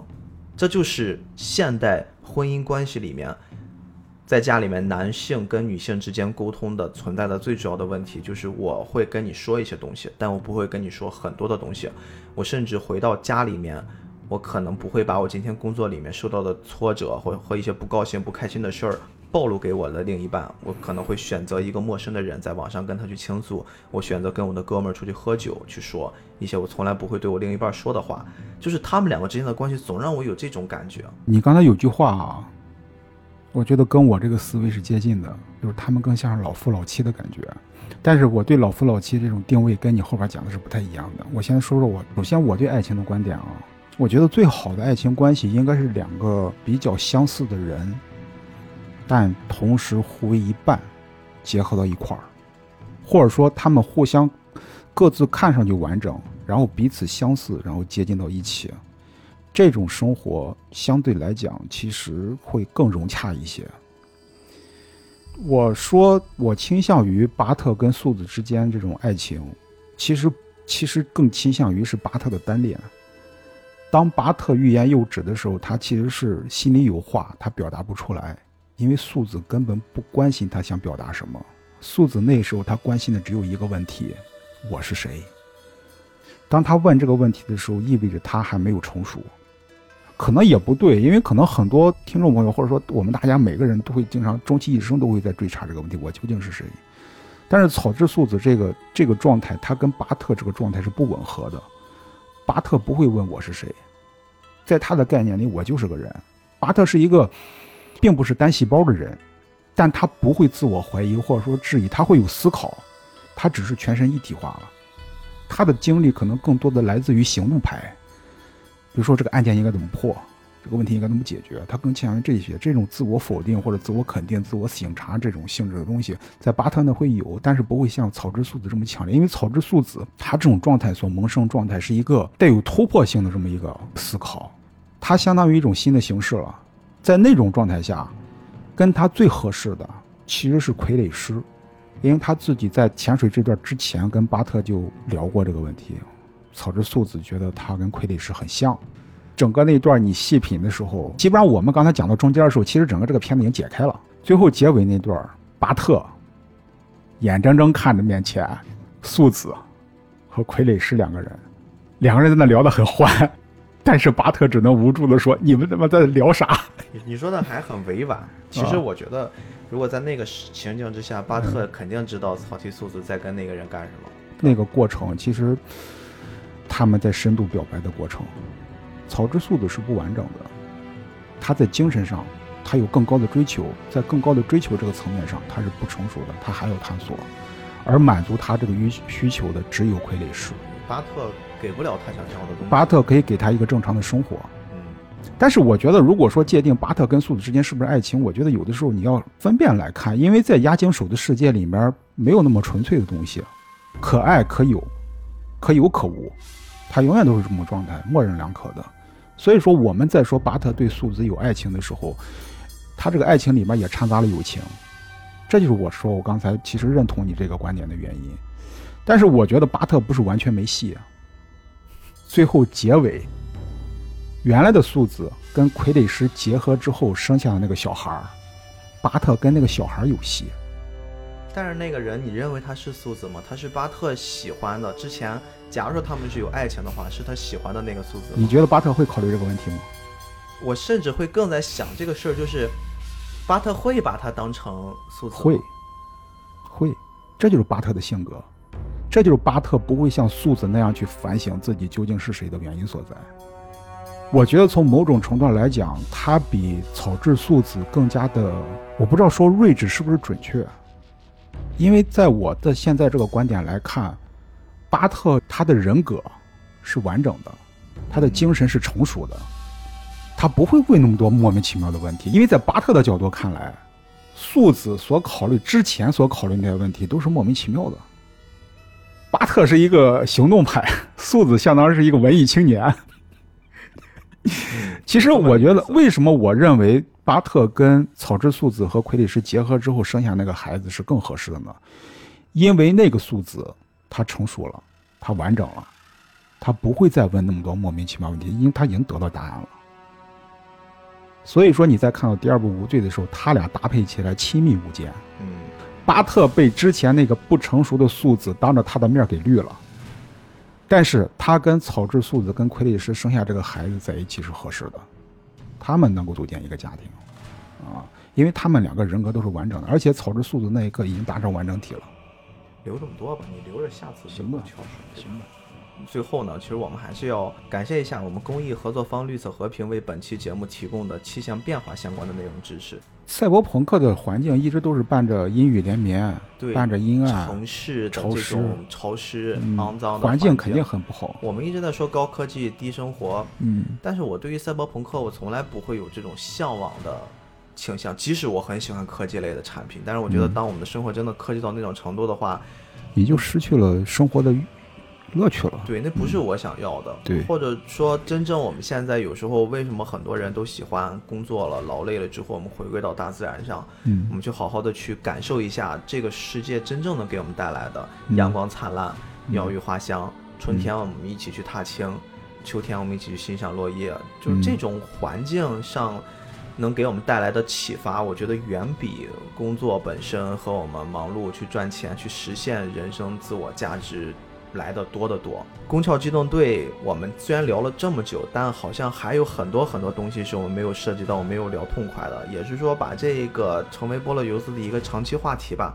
这就是现代婚姻关系里面，在家里面男性跟女性之间沟通的存在的最主要的问题，就是我会跟你说一些东西，但我不会跟你说很多的东西。我甚至回到家里面，我可能不会把我今天工作里面受到的挫折或和一些不高兴、不开心的事儿。暴露给我的另一半，我可能会选择一个陌生的人，在网上跟他去倾诉。我选择跟我的哥们儿出去喝酒，去说一些我从来不会对我另一半说的话。就是他们两个之间的关系，总让我有这种感觉。你刚才有句话啊，我觉得跟我这个思维是接近的，就是他们更像是老夫老妻的感觉。但是我对老夫老妻这种定位跟你后边讲的是不太一样的。我先说说我，首先我对爱情的观点啊，我觉得最好的爱情关系应该是两个比较相似的人。但同时互为一半，结合到一块儿，或者说他们互相各自看上去完整，然后彼此相似，然后接近到一起，这种生活相对来讲其实会更融洽一些。我说我倾向于巴特跟素子之间这种爱情，其实其实更倾向于是巴特的单恋。当巴特欲言又止的时候，他其实是心里有话，他表达不出来。因为素子根本不关心他想表达什么，素子那时候他关心的只有一个问题：我是谁？当他问这个问题的时候，意味着他还没有成熟。可能也不对，因为可能很多听众朋友或者说我们大家每个人都会经常终其一生都会在追查这个问题：我究竟是谁？但是草之素子这个这个状态，他跟巴特这个状态是不吻合的。巴特不会问我是谁，在他的概念里，我就是个人。巴特是一个。并不是单细胞的人，但他不会自我怀疑或者说质疑，他会有思考，他只是全身一体化了。他的精力可能更多的来自于行动派，比如说这个案件应该怎么破，这个问题应该怎么解决，他更倾向于这些。这种自我否定或者自我肯定、自我醒察这种性质的东西，在巴特呢会有，但是不会像草之素子这么强烈，因为草之素子他这种状态所萌生状态是一个带有突破性的这么一个思考，它相当于一种新的形式了。在那种状态下，跟他最合适的其实是傀儡师，因为他自己在潜水这段之前跟巴特就聊过这个问题。草之素子觉得他跟傀儡师很像，整个那段你细品的时候，基本上我们刚才讲到中间的时候，其实整个这个片子已经解开了。最后结尾那段，巴特眼睁睁看着面前素子和傀儡师两个人，两个人在那聊得很欢。但是巴特只能无助的说：“你们他妈在聊啥？”你说的还很委婉。其实我觉得，如果在那个情境之下，巴特肯定知道草剃素子在跟那个人干什么。那个过程其实他们在深度表白的过程，草之素子是不完整的。他在精神上，他有更高的追求，在更高的追求这个层面上，他是不成熟的，他还要探索。而满足他这个需需求的只有傀儡师。巴特。给不了他想要的东西。巴特可以给他一个正常的生活，嗯，但是我觉得，如果说界定巴特跟素子之间是不是爱情，我觉得有的时候你要分辨来看，因为在押井守的世界里面没有那么纯粹的东西，可爱可有，可有可无，他永远都是这么状态，模棱两可的。所以说我们在说巴特对素子有爱情的时候，他这个爱情里面也掺杂了友情，这就是我说我刚才其实认同你这个观点的原因。但是我觉得巴特不是完全没戏啊。最后结尾，原来的素子跟傀儡师结合之后生下的那个小孩儿，巴特跟那个小孩儿有戏。但是那个人，你认为他是素子吗？他是巴特喜欢的。之前，假如说他们是有爱情的话，是他喜欢的那个素子。你觉得巴特会考虑这个问题吗？我甚至会更在想这个事儿，就是巴特会把他当成素子会，会，这就是巴特的性格，这就是巴特不会像素子那样去反省自己究竟是谁的原因所在。我觉得从某种程度上来讲，他比草治素子更加的，我不知道说睿智是不是准确，因为在我的现在这个观点来看，巴特他的人格是完整的，他的精神是成熟的，他不会问那么多莫名其妙的问题，因为在巴特的角度看来，素子所考虑之前所考虑那些问题都是莫名其妙的。巴特是一个行动派，素子相当于是一个文艺青年。其实我觉得，为什么我认为巴特跟草之素子和傀儡师结合之后生下那个孩子是更合适的呢？因为那个素子他成熟了，他完整了，他不会再问那么多莫名其妙问题，因为他已经得到答案了。所以说，你在看到第二部无罪的时候，他俩搭配起来亲密无间。嗯，巴特被之前那个不成熟的素子当着他的面给绿了，但是他跟草治素子跟傀儡师生下这个孩子在一起是合适的，他们能够组建一个家庭，啊，因为他们两个人格都是完整的，而且草治素子那一刻已经达成完整体了。留这么多吧，你留着下次行吧。行吧，最后呢，其实我们还是要感谢一下我们公益合作方绿色和平为本期节目提供的气象变化相关的内容知识。赛博朋克的环境一直都是伴着阴雨连绵，对，伴着阴暗，城市的潮湿潮湿、嗯肮脏的环境境肯定很不好。我们一直在说高科技、低生活，嗯，但是我对于赛博朋克，我从来不会有这种向往的倾向。即使我很喜欢科技类的产品，但是我觉得嗯当我们的生活真的科技到那种程度的话，你就失去了生活的乐趣了。对，那不是我想要的。对或者说，真正我们现在有时候为什么很多人都喜欢工作了、劳累了之后，我们回归到大自然上，嗯我们就好好的去感受一下这个世界真正能给我们带来的嗯阳光灿烂、鸟语花香。春嗯天我们一起去踏青，秋天我们一起去欣赏落叶，就是这嗯种环境上能给我们带来的启发，我觉得远比工作本身和我们忙碌去赚钱、去实现人生自我价值来的多得多。宫壳机动队，我们虽然聊了这么久，但好像还有很多很多东西是我们没有涉及到，没有聊痛快的，也是说把这个成为菠萝油子的一个长期话题吧。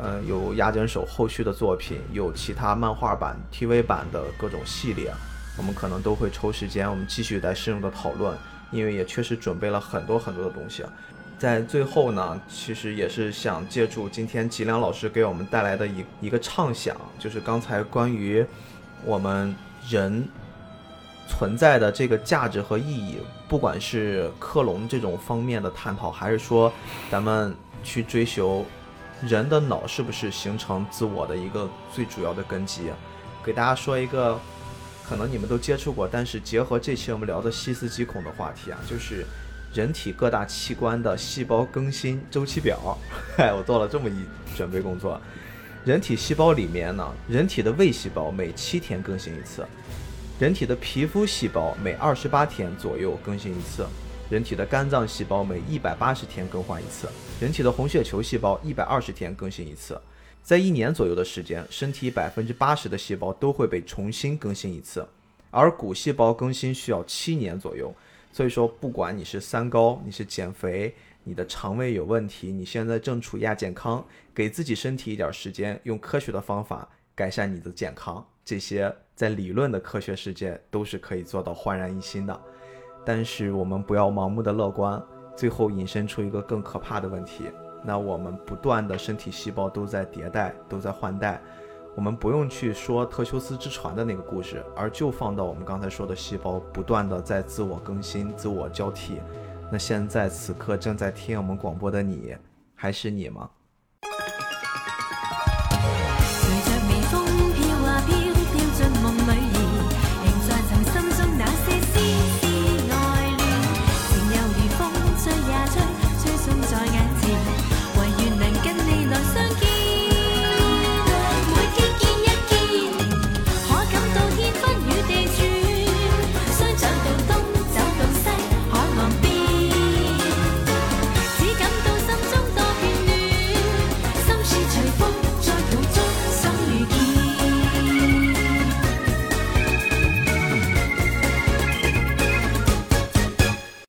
呃，有牙诊手后续的作品，有其他漫画版、TV 版的各种系列，我们可能都会抽时间，我们继续再深入的讨论，因为也确实准备了很多很多的东西。在最后呢，其实也是想借助今天吉良老师给我们带来的一一个畅想，就是刚才关于我们人存在的这个价值和意义，不管是克隆这种方面的探讨，还是说咱们去追求人的脑是不是形成自我的一个最主要的根基，给大家说一个可能你们都接触过，但是结合这期我们聊的细思极恐的话题啊，就是人体各大器官的细胞更新周期表。嗨，我做了这么一准备工作。人体细胞里面呢，人体的胃细胞每七天更新一次，人体的皮肤细胞每二十八天左右更新一次，人体的肝脏细胞每一百八十天更换一次，人体的红血球细胞一百二十天更新一次。在一年左右的时间，身体百分之八十的细胞都会被重新更新一次，而骨细胞更新需要七年左右。所以说，不管你是三高，你是减肥，你的肠胃有问题，你现在正处亚健康，给自己身体一点时间，用科学的方法改善你的健康，这些在理论的科学世界都是可以做到焕然一新的。但是我们不要盲目的乐观，最后引申出一个更可怕的问题。那我们不断的身体细胞都在迭代，都在换代，我们不用去说特修斯之船的那个故事，而就放到我们刚才说的细胞不断的在自我更新、自我交替。那现在此刻正在听我们广播的你，还是你吗？